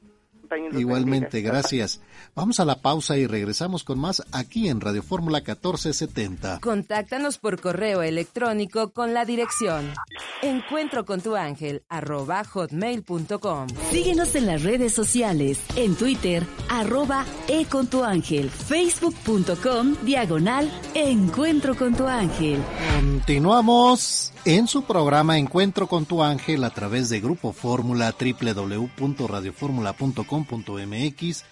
Igualmente, bendiga. gracias. Vamos a la pausa y regresamos con más aquí en Radio Fórmula 1470. Contáctanos por correo electrónico con la dirección encuentro con tu ángel arroba hotmail.com. Síguenos en las redes sociales, en Twitter, arroba e con tu ángel, facebook.com, diagonal, encuentro con tu ángel. Continuamos en su programa Encuentro con tu ángel a través de Grupo Fórmula www.radioformula.com.mx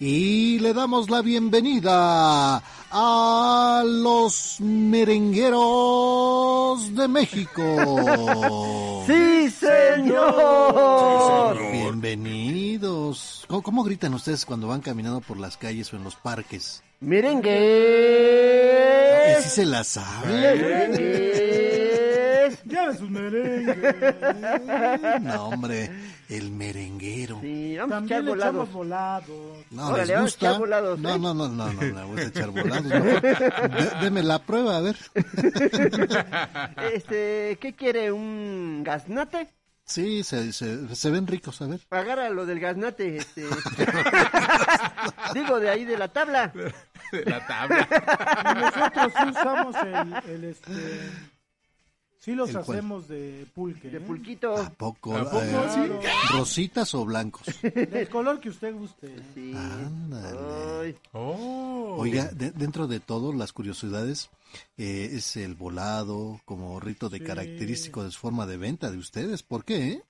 y le damos la bienvenida a los merengueros de México. ¡Sí, señor! Bienvenidos. bienvenidos. ¿Cómo, cómo gritan ustedes cuando van caminando por las calles o en los parques? ¡Merengue! ¿Y si se la saben? ¡Merengues! ¡Ya sus merengues! No, hombre, el merenguero. Sí, vamos a También echar le volados. echamos volados. No, Órale, ¿les vamos a gusta? echar volados, No, ¿eh? no, no, no, no, no, vamos a echar volados. De- deme la prueba, a ver. Este, ¿qué quiere? ¿Un gaznate? Sí, se, se, se ven ricos, a ver. Agarra lo del gaznate, este. Digo, de ahí de la tabla. De la tabla. Y nosotros usamos el, el este... Sí los hacemos de pulque. De ¿eh? pulquito. ¿A poco? ¿A poco? Eh, Sí. ¿Rositas o blancos? Del color que usted guste. Sí. Ándale. Ay, Oh. Oiga, de- dentro de todo, las curiosidades, eh, es el volado como rito de Sí. característico de su forma de venta de ustedes. ¿Por qué?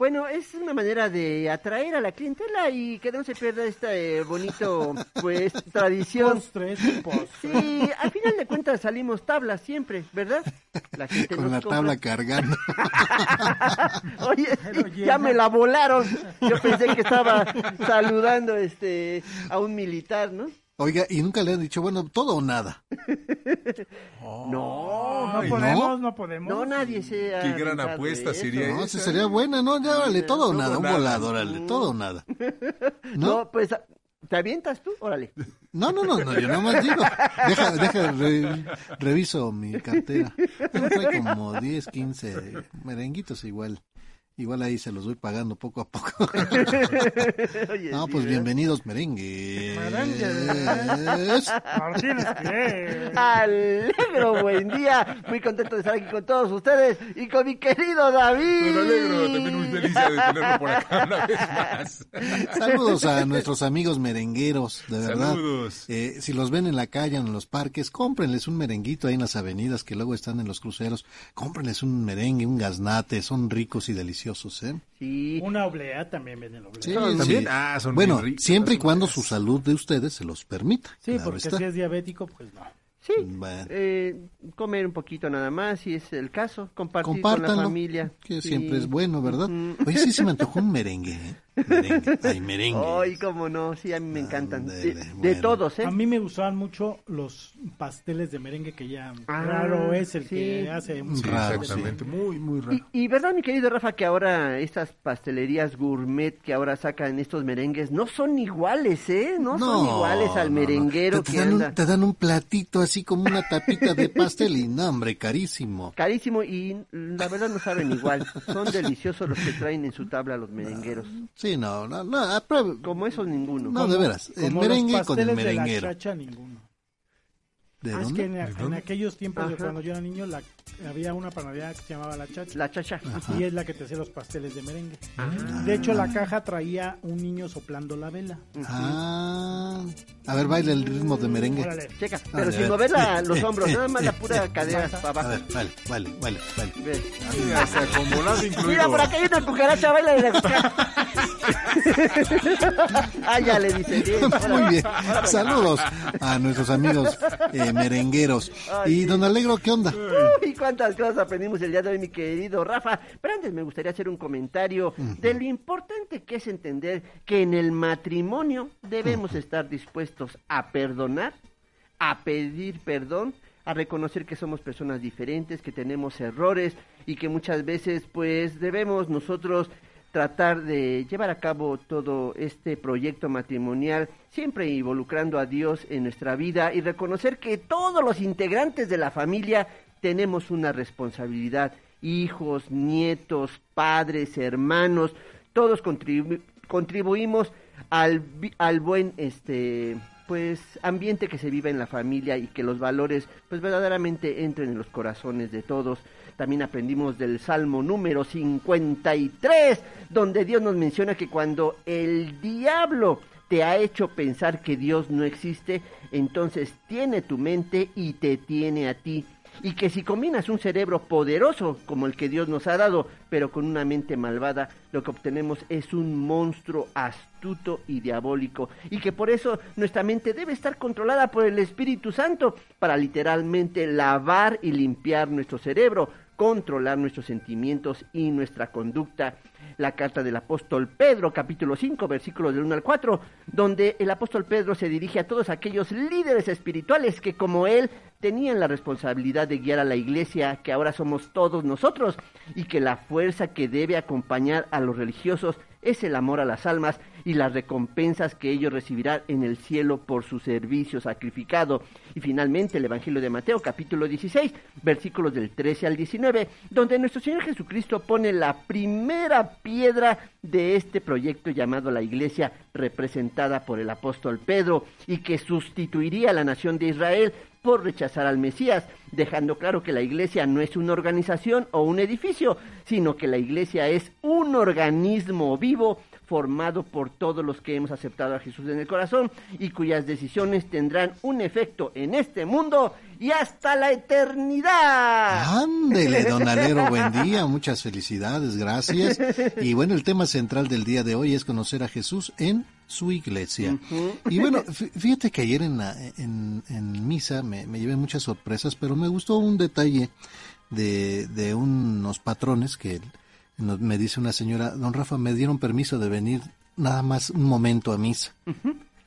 Bueno, es una manera de atraer a la clientela y que no se pierda esta eh, bonito, pues, tradición. Postre, postre. Sí, al final de cuentas salimos tablas siempre, ¿verdad? La gente Con nos la compra. tabla cargando. Oye, ya me la volaron. Yo pensé que estaba saludando este a un militar, ¿no? Oiga, y nunca le han dicho, bueno, todo o nada. No, No podemos, no podemos. no nadie se ha Qué gran apuesta eso. sería No, esa. sería buena, ¿no? Ya, órale, todo o Todo nada, un nada. volado, órale, todo o nada. ¿No? No, pues, ¿te avientas tú? Órale. No, no, no, no, yo nomás digo. Deja, deja, re- reviso mi cartera. Tengo trae como 10, 15 merenguitos igual. Igual ahí se los voy pagando poco a poco. Oye, No, pues ¿verdad? bienvenidos merengues. Merengues. Alegro, buen día. Muy contento de estar aquí con todos ustedes y con mi querido David. Me alegro, también muy feliz de tenerlo por acá una vez más. Saludos a nuestros amigos merengueros, de verdad. Saludos. Eh, si los ven en la calle o en los parques, cómprenles un merenguito ahí en las avenidas que luego están en los cruceros. Cómprenles un merengue, un gaznate, son ricos y deliciosos, ¿eh? Sí. Una oblea también viene la oblea. Sí, ¿También? sí. Ah, son bueno, bien ricos, siempre y cuando su salud de ustedes se los permita. Sí, claro porque está. si es diabético, pues no. Sí. Bueno. Eh, comer un poquito nada más, si es el caso. Compartir con la familia. que Sí. siempre es bueno, ¿verdad? Oye, sí se me antojó un merengue, ¿eh? Merengue, ay, merengue. Ay, cómo no, sí, a mí me encantan. De, todos, ¿eh? A mí me gustaban mucho los pasteles de merengue que ya Ah, raro es el sí. que hace un Sí, Raro, exactamente. Muy, muy raro. Y, y verdad, mi querido Rafa, que ahora estas pastelerías gourmet que ahora sacan estos merengues no son iguales, ¿eh? No, son iguales al no, no. merenguero Te, te que dan anda. un, te dan un platito así como una tapita de pastel y no, hombre, carísimo. Carísimo y la verdad no saben igual. Son deliciosos los que traen en su tabla los merengueros. Sí, no, no, no, apruebe- Como esos ninguno. No, de veras, el Como merengue con el pasteles de la merenguero. chacha, ninguno. ¿De Ah, es que en, en aquellos tiempos de cuando yo era niño la, había una panadería que se llamaba La Chacha. La chacha. Y es la que te hacía los pasteles de merengue. Ah. De hecho, la caja traía un niño soplando la vela. Ah, a ver, baila el ritmo de merengue. Órale. Checa, pero de sin ver. mover los hombros, eh, nada más la pura eh, cadera para A abajo. ver, vale, vale, vale, vale. Mira, por acá hay una cucaracha, baila de la cucaracha. ah, ya le dice bien. Muy bien. Saludos a nuestros amigos eh, merengueros. Ay, Y don Alegro, ¿qué onda? Uy, cuántas cosas aprendimos el día de hoy, mi querido Rafa. Pero antes me gustaría hacer un comentario de lo importante que es entender que en el matrimonio debemos estar dispuestos a perdonar, a pedir perdón, a reconocer que somos personas diferentes, que tenemos errores y que muchas veces pues debemos nosotros tratar de llevar a cabo todo este proyecto matrimonial, siempre involucrando a Dios en nuestra vida y reconocer que todos los integrantes de la familia tenemos una responsabilidad, hijos, nietos, padres, hermanos, todos contribu- contribuimos al, al buen este pues ambiente que se vive en la familia y que los valores pues verdaderamente entren en los corazones de todos. También aprendimos del Salmo número 53, donde Dios nos menciona que cuando el diablo te ha hecho pensar que Dios no existe, entonces tiene tu mente y te tiene a ti. Y que si combinas un cerebro poderoso como el que Dios nos ha dado, pero con una mente malvada, lo que obtenemos es un monstruo astuto y diabólico. Y que por eso nuestra mente debe estar controlada por el Espíritu Santo para literalmente lavar y limpiar nuestro cerebro, controlar nuestros sentimientos y nuestra conducta. la carta del apóstol Pedro, capítulo 5, versículos del 1 al 4, donde el apóstol Pedro se dirige a todos aquellos líderes espirituales que como él tenían la responsabilidad de guiar a la iglesia, que ahora somos todos nosotros, y que la fuerza que debe acompañar a los religiosos es el amor a las almas y las recompensas que ellos recibirán en el cielo por su servicio sacrificado. Y finalmente el Evangelio de Mateo capítulo 16, versículos del 13 al 19, donde nuestro Señor Jesucristo pone la primera piedra de este proyecto llamado la Iglesia, representada por el apóstol Pedro, y que sustituiría a la nación de Israel por rechazar al Mesías, dejando claro que la iglesia no es una organización o un edificio, sino que la iglesia es un organismo vivo formado por todos los que hemos aceptado a Jesús en el corazón y cuyas decisiones tendrán un efecto en este mundo y hasta la eternidad. Ándele, don Alero, buen día, muchas felicidades, gracias. Y bueno, el tema central del día de hoy es conocer a Jesús en su iglesia. Y bueno, fíjate que ayer en, la, en, en misa me, me, llevé muchas sorpresas, pero me gustó un detalle de, de unos patrones que me dice una señora, don Rafa, me dieron permiso de venir nada más un momento a misa.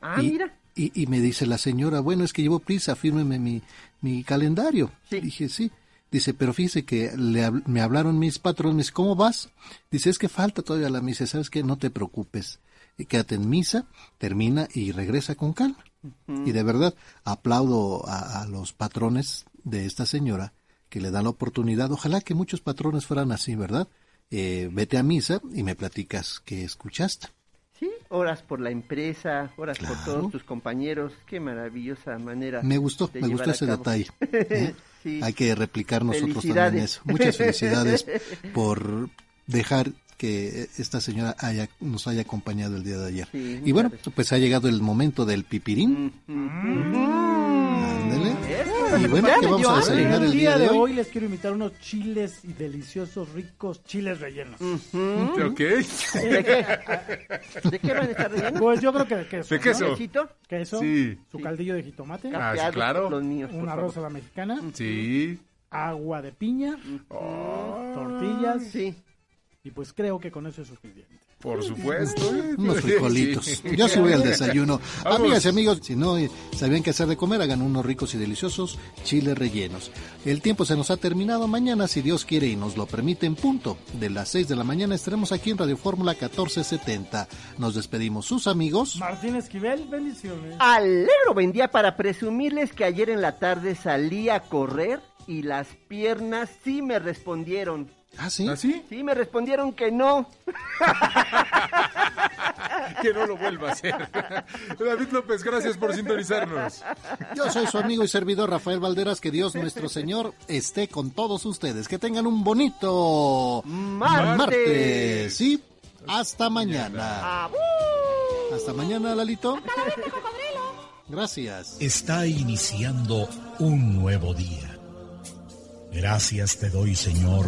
Ah, mira. Y, me dice la señora, bueno, es que llevo prisa, fírmeme mi, mi calendario. Dije, sí. Dice, pero fíjese que le, me hablaron mis patrones, ¿cómo vas? Dice, es que falta todavía la misa, ¿sabes qué? No te preocupes. Quédate en misa, termina y regresa con calma. Y de verdad, aplaudo a, a los patrones de esta señora que le dan la oportunidad. Ojalá que muchos patrones fueran así, ¿verdad? eh, vete a misa y me platicas qué escuchaste. Sí, horas por la empresa, horas por todos tus compañeros, qué maravillosa manera. Me gustó, me gustó ese detalle. ¿eh? Hay que replicar nosotros también eso. Muchas felicidades por dejar que esta señora haya, nos haya acompañado el día de ayer. y bueno, pues ha llegado el momento del pipirín. Y bueno, ¿qué vamos a desayunar el día de hoy? les quiero invitar unos chiles y deliciosos, ricos chiles rellenos. ¿Ok? ¿De qué? ¿De qué van a estar rellenos? Pues yo creo que de queso. ¿De queso? ¿Quesito? Queso, Sí. su caldillo de jitomate, Ah, sí, claro. Los míos, por un favor. arroz a la mexicana, Sí. agua de piña, tortillas, Sí. y pues creo que con eso es suficiente. Por supuesto. Unos frijolitos. Sí. Yo sí voy al desayuno. Vamos. Amigas y amigos, si no sabían qué hacer de comer, hagan unos ricos y deliciosos chiles rellenos. El tiempo se nos ha terminado. Mañana, si Dios quiere y nos lo permite, en punto de las 6 de la mañana estaremos aquí en Radio Fórmula 1470. Nos despedimos sus amigos. Martín Esquivel, bendiciones. Alegro, buen día para presumirles que ayer en la tarde salí a correr y las piernas sí me respondieron. ¿Ah, sí? ¿Ah, sí? Sí me respondieron que no. Que no lo vuelva a hacer. David López, gracias por sintonizarnos. Yo soy su amigo y servidor Rafael Valderas. Que Dios nuestro Señor esté con todos ustedes. Que tengan un bonito Martes. Sí, hasta mañana. Hasta mañana, Lalito. Gracias. Está iniciando un nuevo día. Gracias te doy, Señor,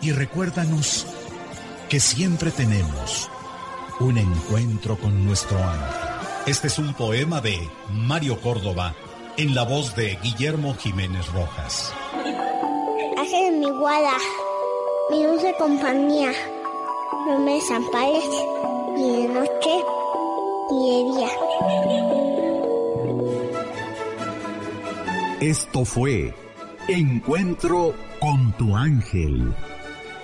Y recuérdanos que siempre tenemos un encuentro con nuestro ángel. Este es un poema de Mario Córdoba en la voz de Guillermo Jiménez Rojas. Hace mi guada, mi dulce compañía, no me desampares ni de noche ni de día. Esto fue Encuentro con tu ángel.